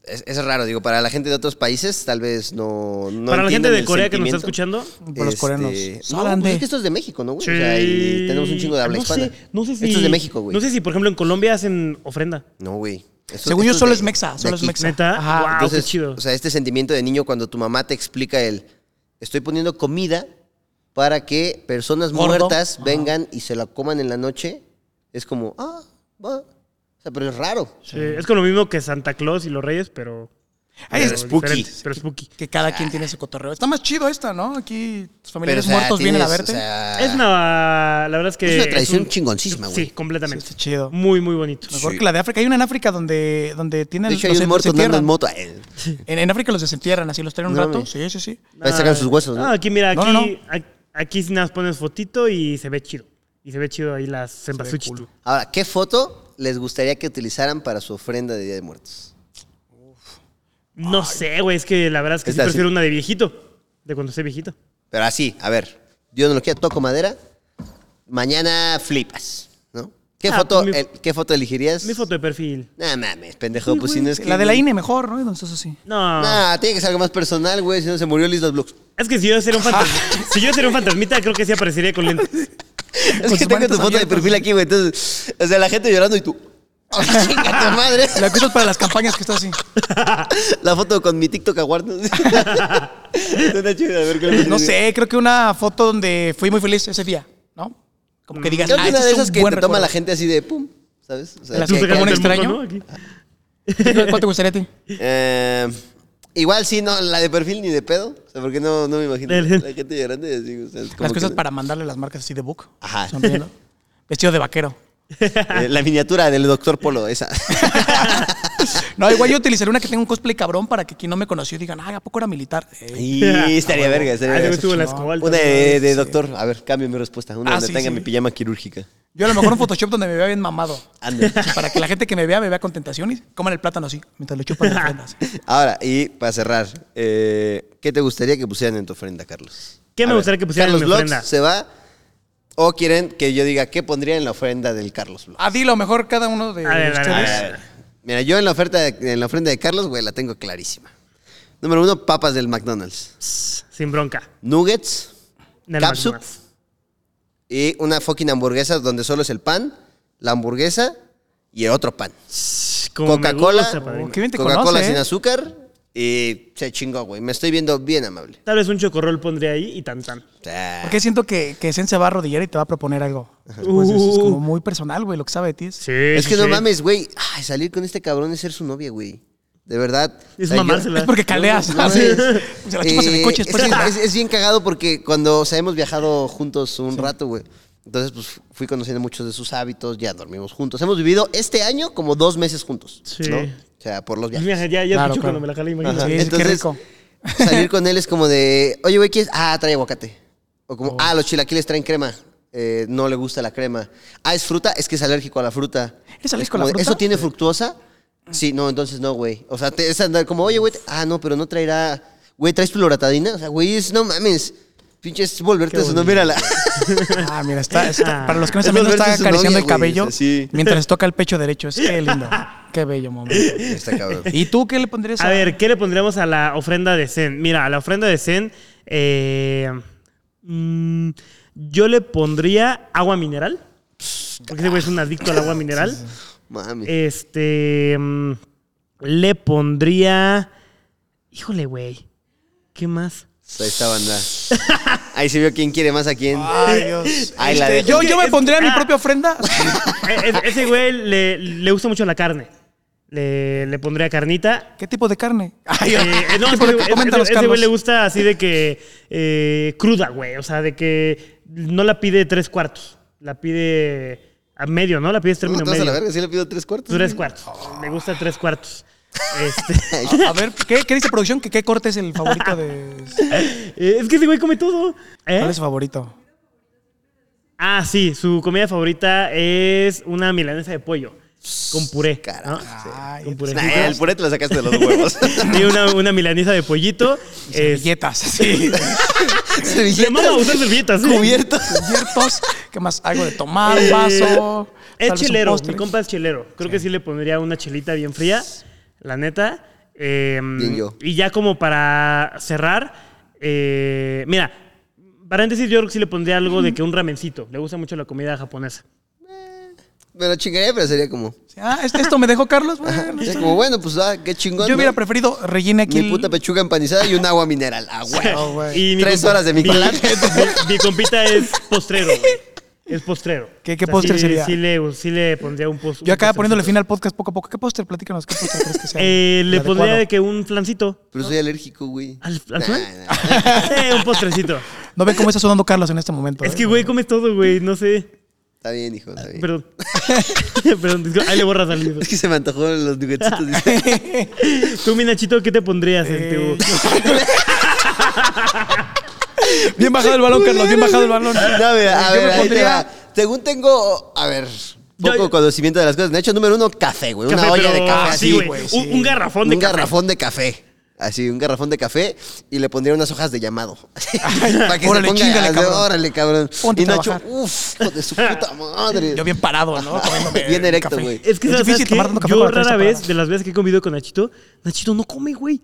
Es, es raro, digo, para la gente de otros países tal vez no. no
Para la gente de Corea que nos está escuchando...
Por los
Este,
coreanos.
No, pues
de-
es que esto es de México, ¿no, güey?
Sí.
O sea, tenemos un chingo de habla
no
hispana.
Sé, no sé si...
Esto es de México, güey.
No sé si, por ejemplo, en Colombia hacen ofrenda.
No, güey. Esto-
Según yo, solo
de-
es mexa, solo es mexa.
¿Neta?
Ajá.
Wow,
Entonces,
qué chido.
o sea, este sentimiento de niño cuando tu mamá te explica el estoy poniendo comida para que personas
Gordo.
muertas
Ajá.
vengan y se la coman en la noche, es como, ah, va. O sea, pero es raro.
Sí, es con lo mismo que Santa Claus y los Reyes, pero...
Ay,
pero
es
spooky.
Pero spooky.
Que cada quien tiene su cotorreo. Está más chido esta, ¿no? Aquí tus
Pero,
familiares
o sea,
muertos vienen a verte.
o sea,
Es una... La verdad es que...
Es una tradición
un-
chingoncísima, güey.
Sí, completamente.
Sí, está chido.
Muy, muy bonito.
Mejor
Sí.
que la de África. Hay una en África donde, donde tienen
de hecho, hay
los
un muerto andando en
entierran.
moto. Eh,
En, en África los desentierran, así los traen un
No
rato.
mames.
Sí, sí, sí.
Ahí sacan sus huesos, ¿no?
Ah, aquí, mira, aquí,
No, no,
a- aquí nada más pones fotito y se ve chido. Y se ve chido ahí las cempasúchil.
cool.
Ahora, ¿qué foto les gustaría que utilizaran para su ofrenda de Día de Muertos?
No sé, güey, es que la verdad es que sí
Esta sí.
prefiero una de viejito. De cuando esté viejito.
Pero así, a ver, Dios no lo quiera, toco madera. Mañana flipas, ¿no? ¿Qué,
Ah,
foto,
pues mi-
el- ¿Qué foto elegirías?
Mi foto de perfil.
Nah, mames, pendejo, pues si no es que...
La de la INE mejor, ¿no? Entonces así.
No.
Nah, tiene que ser algo más personal, güey, si no se murió Liz los Blocks.
Es que si yo sería un fantasma, si yo sería un fantasmita, creo que sí aparecería con lentes.
Es
Con
que
sus
tengo tu foto de perfil aquí, güey, entonces... O sea, la gente llorando y tú... ¡Ay, chinga tu madre!
La que usas para las campañas que está así.
La foto con mi TikTok award. ¿no? Está chido, a ver qué le
No sé, creo que una foto donde fui muy feliz ese día, ¿no? Como que digas,
Creo
ah,
que una
este
de
es
esas que te toma la gente así de pum, ¿sabes? O sea,
Las
Tú
que-
que- un extraño?
¿no? Aquí.
¿Cuál te gustaría a ti?
Eh, igual sí, no, la de perfil ni de pedo. O sea, porque no, no me imagino
El-
la gente y así. O sea, es como
Las cosas
que-
para mandarle las marcas así de book.
Ajá.
sonriendo. Vestido de vaquero.
Eh, la miniatura del doctor Polo, esa.
No, igual yo utilizaría una que tenga un cosplay cabrón para que quien no me conoció digan, ay, ¿a poco era militar? Eh,
y estaría verga, estaría
Ah,
verga.
estuvo la
chingón.
escobalta.
Una de, de doctor. A ver, cambio mi respuesta. Una
Ah,
donde
sí,
tenga
sí.
mi pijama quirúrgica.
Yo a lo mejor un Photoshop donde me vea bien mamado.
Ande.
Para que la gente que me vea me vea con tentación y coman el plátano así, mientras lo chupan de ofrendas.
Ahora, y para cerrar, eh, ¿qué te gustaría que pusieran en tu ofrenda, Carlos?
¿Qué me
ver,
gustaría que pusieran en
¿Carlos
mi
Vlogs
ofrenda?
se va? ¿O quieren que yo diga qué pondría en la ofrenda del Carlos Vlogs?
Ah, dilo mejor cada uno de
A ver, a ver,
ustedes.
a ver.
Mira, yo en la oferta de- en la ofrenda de Carlos, güey, la tengo clarísima. Número uno, papas del McDonald's.
Sin bronca.
Nuggets Capsup.
McDonald's.
y una fucking hamburguesa donde solo es el pan, la hamburguesa y el otro pan.
Como me
Coca-Cola.
gusta, padrino.
Oh, qué bien te
Coca-Cola
conoce,
sin
¿eh?
azúcar y se chingó, güey. Me estoy viendo bien amable.
Tal vez un chocorrol pondría ahí y tan tan.
Porque siento que, que Zen se va a arrodillar y te va a proponer algo. De eso es como muy personal, güey, lo que sabe de ti. es-
Sí.
es
sí,
que no mames, güey. Ay, salir con este cabrón es ser su novia, güey. De verdad.
Es
O sea, yo-
mamársela.
Es porque caleas.
No,
así.
mames.
Se la chupas en el
Eh,
coche
es, bien cagado porque cuando, o sea, hemos viajado juntos un rato, güey. Entonces, pues fui conociendo muchos de sus hábitos, ya dormimos juntos. Hemos vivido este año como dos meses juntos.
Sí.
¿no? O sea, por los viajes.
Mira, ya, ya
Claro,
cuando me la jalé, imagínate.
Sí, sí, qué
Entonces,
rico.
Salir con él es como de, oye, güey, ¿quieres? Ah, trae aguacate. O como, ah, los chilaquiles traen crema. Eh, no le gusta la crema. Ah, es fruta, es que es alérgico a la fruta.
¿Es alérgico
como
a la fruta?
¿Eso tiene fructuosa? Sí, no, entonces no, güey. O sea, te, es andar como, oye, güey, ah, no, pero no traerá, güey, ¿traes tu loratadina? O sea, güey, es, no mames. Pinches volverte su no, mírala.
Ah, mira, está, está-
Ah.
para los que no
Es
saben, no está acariciando
novia,
el cabello
sí.
mientras toca el pecho derecho. Es que lindo. Qué bello momento.
Está cabrón.
¿Y tú qué le pondrías
A ver, ¿qué le pondríamos a la ofrenda de Zen? Mira, a la ofrenda de Zen, eh, mm, yo le pondría agua mineral. Porque ese güey es un adicto al agua mineral.
Mami.
Este. mm, le pondría. Híjole, güey. ¿Qué más?
Ahí está, banda. Ahí se vio quién quiere más a quién.
Ay, Dios.
Ahí la
Este,
dejo.
yo, yo me pondría mi propia ofrenda.
E- e- ese güey le, le gusta mucho la carne. Le, le pondría carnita.
¿Qué tipo de carne? Ay,
Eh, no,
¿qué
es
tipo de-
ese-
coméntanos,
ese güey le gusta así de que eh, cruda, güey. O sea, de que no la pide tres cuartos. La pide a medio, ¿no? La pides
¿Cómo
término
te vas a la verga? Sí le pido tres cuartos.
Tres
güey.
cuartos. Le gusta tres cuartos. Este,
A ver, ¿qué, qué dice producción? ¿Que ¿Qué corte es el favorito de...?
es que ese güey come todo. ¿Eh?
¿Cuál es su favorito?
Ah, sí. Su comida favorita es una milanesa de pollo. Con puré. ¿no?
Carajo.
Ay,
Con puré.
Nah, el puré te lo sacaste de los huevos.
Y una, una milanesa de pollito. Es,
servilletas, sí.
le mama usar servilletas. ¿sí?
Cubiertos.
Cubiertos. ¿Qué más? Algo de tomar, un
Eh,
vaso.
Es
postre.
mi compa es chelero. Creo que sí le pondría una chelita bien fría, la neta. Eh,
Bien yo.
Y ya como para cerrar, eh, mira, paréntesis, yo creo que sí le pondría algo de que un ramencito. Le gusta mucho la comida japonesa.
Me lo chingaría, pero sería como.
Ah, ¿este- ¿esto me dejó Carlos? Bueno,
como, bueno, pues ah, qué chingón.
yo hubiera
¿no?
preferido rellene aquí.
Mi
el-
puta pechuga empanizada y un agua mineral. Ah, güey.
güey.
Y mi
Tres
compa-
horas de mi.
Mi, mi compita es postrero. güey. Es postrero.
¿Qué- qué postre
sí-
sería?
Sí le, sí le pondría un postre.
Yo acá poniéndole fin al podcast poco a poco. ¿Qué póster? Platícanos. ¿Qué póster crees que sea?
Eh, le pondría de que un flancito.
Pero soy alérgico, güey.
¿Al, al
Nah,
flan?
nah.
Eh, un postrecito.
No ven cómo está sudando Carlos en este momento.
Es
¿eh?
que, güey, come todo, güey. No sé.
Está bien, hijo, está bien.
Perdón. Perdón, disculpa. ahí le borras al libro.
Es que se me antojó los nuggetitos. dice.
Tú, mi Nachito, ¿qué te pondrías en
Eh,
tu.
Bien bajado el balón, Carlos. Bien bajado el balón.
No, mira, a ver, ahí te
pondría-
va. Según tengo, a ver, poco
yo-
conocimiento de las cosas. De hecho, número uno, café, güey. Una olla de café
así,
así,
güey. Un, un garrafón de
un
café.
garrafón de café. Así, un garrafón de café y le pondría unas hojas de llamado. para que
órale,
se ponga
chíngale,
así,
cabrón.
Órale, cabrón.
Ponte
y Nacho, uff, hijo de su puta madre.
Yo bien parado, ¿no? Comiéndome
Bien erecto,
café.
güey.
Es que,
Es
¿sabes
difícil tomar tanto café
Yo rara vez, de las veces que he convivido con Nachito, Nachito no come, güey.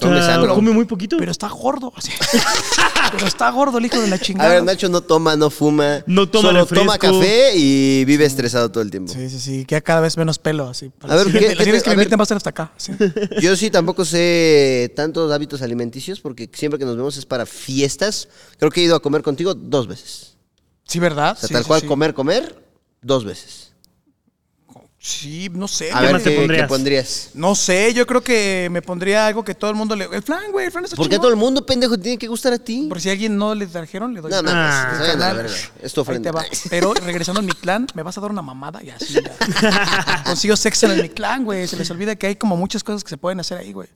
O
Come
sea,
sano.
come muy poquito.
Pero está gordo. así. Pero está gordo el hijo de la
A
chingada.
ver, Nacho no toma, no fuma.
No toma
Solo
refresco.
toma café y vive estresado todo el tiempo.
Sí, sí, sí. Queda cada vez menos pelo. Así.
A ver,
la
¿qué-
siguiente, la
qué
siguiente
te-
que
a
inviten va a ser hasta acá. sí.
Yo sí tampoco sé tantos hábitos alimenticios porque siempre que nos vemos es para fiestas. Creo que he ido a comer contigo dos veces.
Sí, ¿verdad?
O sea,
Sí,
tal
sí,
cual
sí.
comer, comer, dos veces.
Sí, no sé.
A
yo
ver, ¿qué,
pondrías?
pondrías?
No sé, yo creo que me pondría algo que todo el mundo le. El flan, güey, el flan está
¿Por qué
chingón.
todo el mundo, pendejo, tiene que gustar a ti?
Por si a alguien no le trajeron, le doy.
No, mames,
Ah.
se vayan a la
Carnal,
verga. Es tu
ahí te
ofrenda.
va. Pero regresando al mi clan, me vas a dar una mamada y así. ya. Consigo sexo en el mi clan, güey. Se les olvida que hay como muchas cosas que se pueden hacer ahí, güey.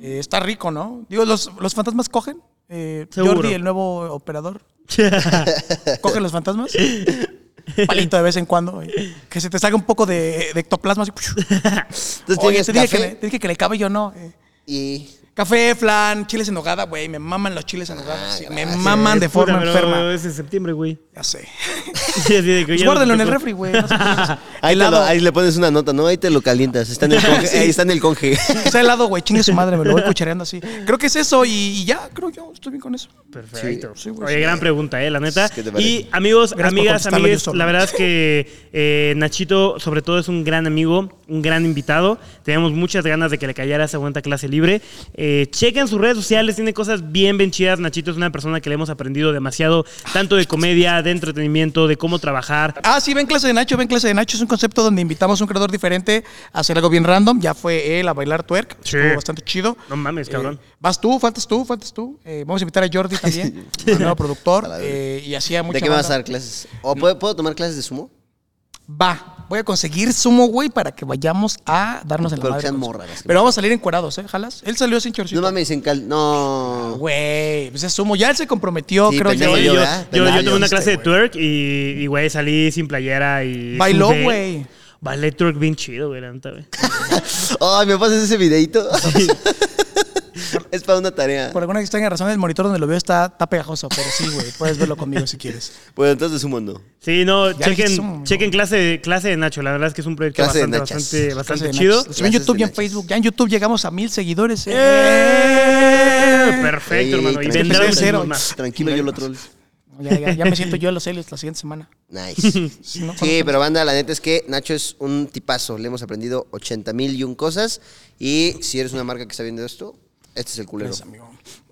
Eh, está rico, ¿no? Digo, los, los fantasmas cogen. Eh. Jordi, el nuevo operador, coge los fantasmas. Palito de vez en cuando. Que se te salga un poco de, de ectoplasma. Así.
Entonces
Oye, te dije, que le, te dije que le cabe yo no. eh.
y...
Café, flan, chiles en nogada, güey. Me maman los chiles en nogada. sí, me
gracias.
maman de forma
Puta,
enferma.
Es en septiembre, güey.
Ya sé.
Sí, así de que
Pues
ya
guárdenlo en el refri, güey. no.
Ahí, lo- ahí le pones una nota, ¿no? Ahí te lo calientas. Está en el conge. Ahí está en el conge.
Sea helado, güey. Chingue su madre, me lo voy cuchareando así. Creo que es eso y, y ya, creo yo. Estoy bien con eso.
Perfecto.
Sí, güey,
Oye,
sí.
gran pregunta, ¿eh? La neta.
¿Qué te parece?
Y amigos,
Gracias
amigas, amigues, la verdad es que eh, Nachito, sobre todo, es un gran amigo, un gran invitado. Tenemos muchas ganas de que le cayera esa buena clase libre. Eh, chequen sus redes sociales, tiene cosas bien, bien chidas. Nachito es una persona que le hemos aprendido demasiado, tanto de comedia, de entretenimiento, de cómo trabajar.
Ah, sí, ven clase de Nacho, ven clase de Nacho. Es un concepto donde invitamos a un creador diferente a hacer algo bien random. Ya fue él a bailar twerk.
Sí.
Estuvo bastante chido.
No mames, cabrón.
Eh, vas tú, faltas tú, faltas tú. Eh, vamos a invitar a Jordi también, el nuevo productor. eh, y así a mucha
¿De qué vas a dar clases? ¿O puedo, puedo tomar clases de sumo?
Va, voy a conseguir sumo, güey, para que vayamos a darnos en la
que
Pero vamos a salir encuerados, ¿eh? ¿Jalas? Él salió sin chorcito.
No mames, en cal... No.
Güey, pues es sumo. Ya él se comprometió,
Sí,
creo yo.
yo,
yo,
una
viste,
clase de twerk y, güey, salí sin playera y.
Bailó, güey.
Bailé twerk bien chido, güey, la neta, güey.
Ay, ¿me pasas ese videito? es para una tarea.
Por alguna extraña razón, el monitor donde lo veo está, está pegajoso, pero sí, güey, puedes verlo conmigo si quieres.
Bueno, entonces de sumo no.
Sí, no,
Ya
chequen, chequen clase, clase de Nacho. La verdad es que es un proyecto
Clase
bastante, bastante, bastante
Clase de
chido.
en YouTube y en. Facebook. Ya en YouTube llegamos a mil seguidores.
¡Eh! Perfecto,
Ey,
hermano. Y vendrán
cero.
más.
Tranquilo, yo lo troll.
Ya, ya, ya me siento yo en los Helios la siguiente semana.
Nice.
Sí,
pero banda, la neta es que Nacho es un tipazo. Le hemos aprendido 80 mil y un cosas. Y si eres una marca que está viendo esto, este es el culero.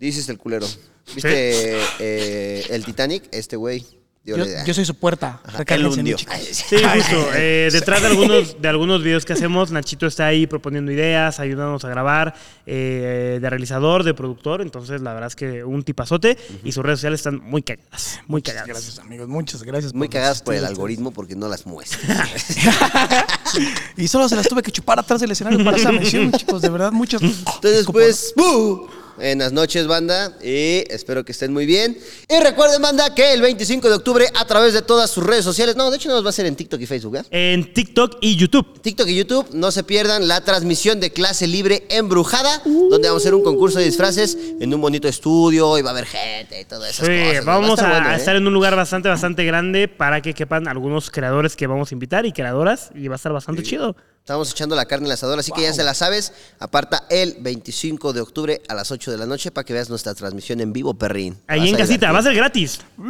Dices el culero. ¿Viste eh, el Titanic? Este güey dio
Yo, soy su puerta.
Ajá, él hundió.
Sí, justo. Eh, detrás de algunos, de algunos videos que hacemos, Nachito está ahí proponiendo ideas, ayudándonos a grabar, eh, de realizador, de productor. Entonces, la verdad es que un tipazote y sus redes sociales están muy cagadas. Muy cagadas.
Gracias, amigos. Muchas gracias.
Muy
por
cagadas por el algoritmo porque no las muestra.
ustedes. Y solo se las tuve que chupar atrás del escenario para esa mención, chicos. De verdad, muchas.
Entonces, pues, ¡bu! Buenas noches, banda, y espero que estén muy bien. Y recuerden, banda, que el 25 de octubre, a través de todas sus redes sociales, no, de hecho, nos va a ser en TikTok y Facebook, ¿eh?
En TikTok y YouTube.
TikTok y YouTube, no se pierdan la transmisión de clase libre embrujada, donde vamos a hacer un concurso de disfraces en un bonito estudio y va a haber gente y todas esas
Sí,
cosas. ¿no? Va
vamos a,
estar bueno,
a
¿eh?
estar en un lugar bastante, bastante grande para que quepan algunos creadores que vamos a invitar y creadoras y va a estar bastante chido.
Estamos echando la carne al asador, así que ya se la sabes. Aparta el 25 de octubre a las 8 de la noche para que veas nuestra transmisión en vivo, perrín.
Ahí
Vas
en casita, va a ser gratis.
Va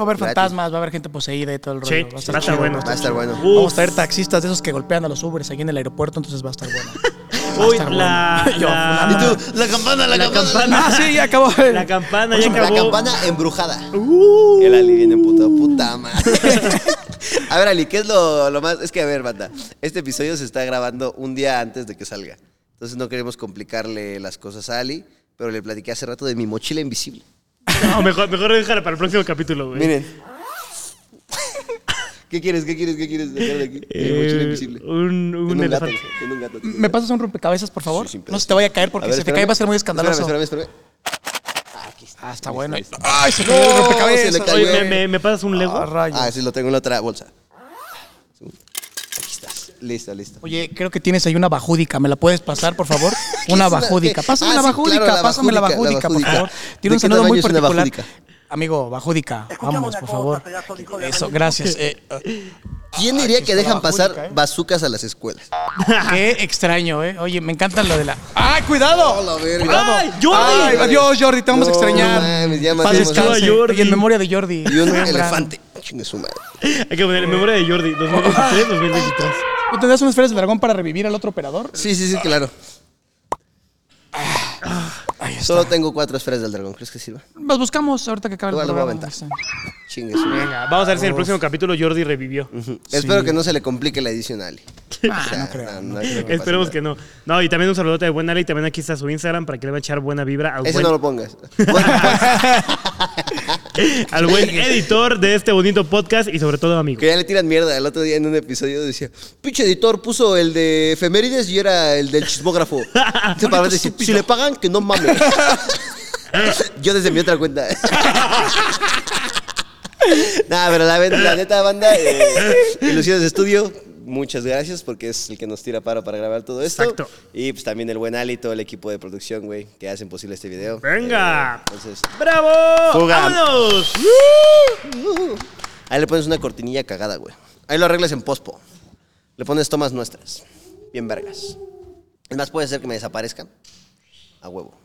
a haber
Gratis.
fantasmas, va a haber gente poseída y todo el rollo.
Sí,
va a
va a
estar,
bueno.
Va a estar bueno.
Vamos
Uf.
a traer taxistas de esos que golpean a los Ubers ahí en el aeropuerto, entonces va a estar bueno.
Uy, la.
Yo,
la-
Y tú, la campana, la,
La
campana.
campana.
ah, sí, ya acabó.
la campana ya
La
acabó.
campana embrujada.
Uh.
El Ali viene puto, puta madre. a ver, Ali, ¿qué es lo, lo más? Es que, a ver, banda, este episodio se está grabando un día antes de que salga. Entonces no queremos complicarle las cosas a Ali, pero le platiqué hace rato de mi mochila invisible.
No, mejor, mejor déjala para el próximo capítulo, güey.
Miren. ¿Qué quieres? ¿Qué quieres? ¿Qué quieres de aquí?
Eh,
mochila invisible.
Un, un
gato,
elefante.
un
¿Me pasas un rompecabezas, por favor?
Sí,
no se te vaya a caer porque
A ver,
si te cae va a ser muy escandaloso.
Espérame, espérame.
Ah, está
Ahí
bueno.
está, ahí
Ay, se
No,
cayó el rompecabezas.
se le cayó.
Oye, ¿me, me, me pasas un Lego?
Ah.
Ah, sí, lo tengo en la otra bolsa. Aquí estás. Listo, listo.
Oye, creo que tienes ahí una bajúdica. ¿Me la puedes pasar, por favor?
¿Qué
Una bajúdica.
qué?
Pásame
Ah,
la
sí,
bajúdica,
claro, la
pásame la
bajúdica, la
bajúdica, por favor.
¿De
Tiene un saludo muy particular. Amigo, bajúdica. Vamos, por favor. Eso, gracias. Eh,
¿Quién diría que dejan pasar
¿eh?
bazucas a las escuelas?
qué extraño, ¿eh? Oye, me encanta lo de la. ¡Ay, cuidado!
la verga.
¡Cuidado!
¡Ay, Jordi!
¡Ay, adiós, Jordi! Te vamos a extrañar.
no mames, ya
Paz descanse.
Jordi.
Y en memoria de Jordi.
Y un elefante. Chingue su madre.
Hay que poner en memoria de Jordi, 2023, 2023.
¿Tú tendrás unas esferas de dragón para revivir al otro operador?
Sí, sí, sí, claro.
Ahí está.
Solo tengo cuatro esferas del dragón. ¿Crees que sirva?
Las buscamos ahorita que acabe el
Igual lo voy a
programa.
aventar. Chingue su madre.
Venga, vamos a ver si en el próximo capítulo Jordi revivió.
Espero que no se le complique la edición a Ali.
Ah,
O sea,
no creo.
no- no creo que
Esperemos que no. No, y también un saludote de Buen Ale y también aquí está su Instagram para que le va a echar buena vibra al.
Ese
buen,
no lo pongas. Bueno,
al buen editor de este bonito podcast y sobre todo amigo.
que ya le tiran mierda. El otro día en un episodio decía, pinche editor puso el de efemérides y era el del chismógrafo. Entonces, para decir, si le pagan, que no mames. Yo desde mi otra cuenta. Nada, pero la, la neta banda, eh, Ilusiones de Estudio, muchas gracias porque es el que nos tira paro para grabar todo esto.
Exacto.
Y pues también el buen Ali y todo el equipo de producción, güey, que hacen posible este video.
Venga.
Eh, entonces,
¡Bravo!
Fuga.
¡Vámonos!
ahí le pones una cortinilla cagada, güey. Ahí lo arreglas en pospo. Le pones tomas nuestras. Bien vergas. Es más, puede ser que me desaparezcan. A huevo.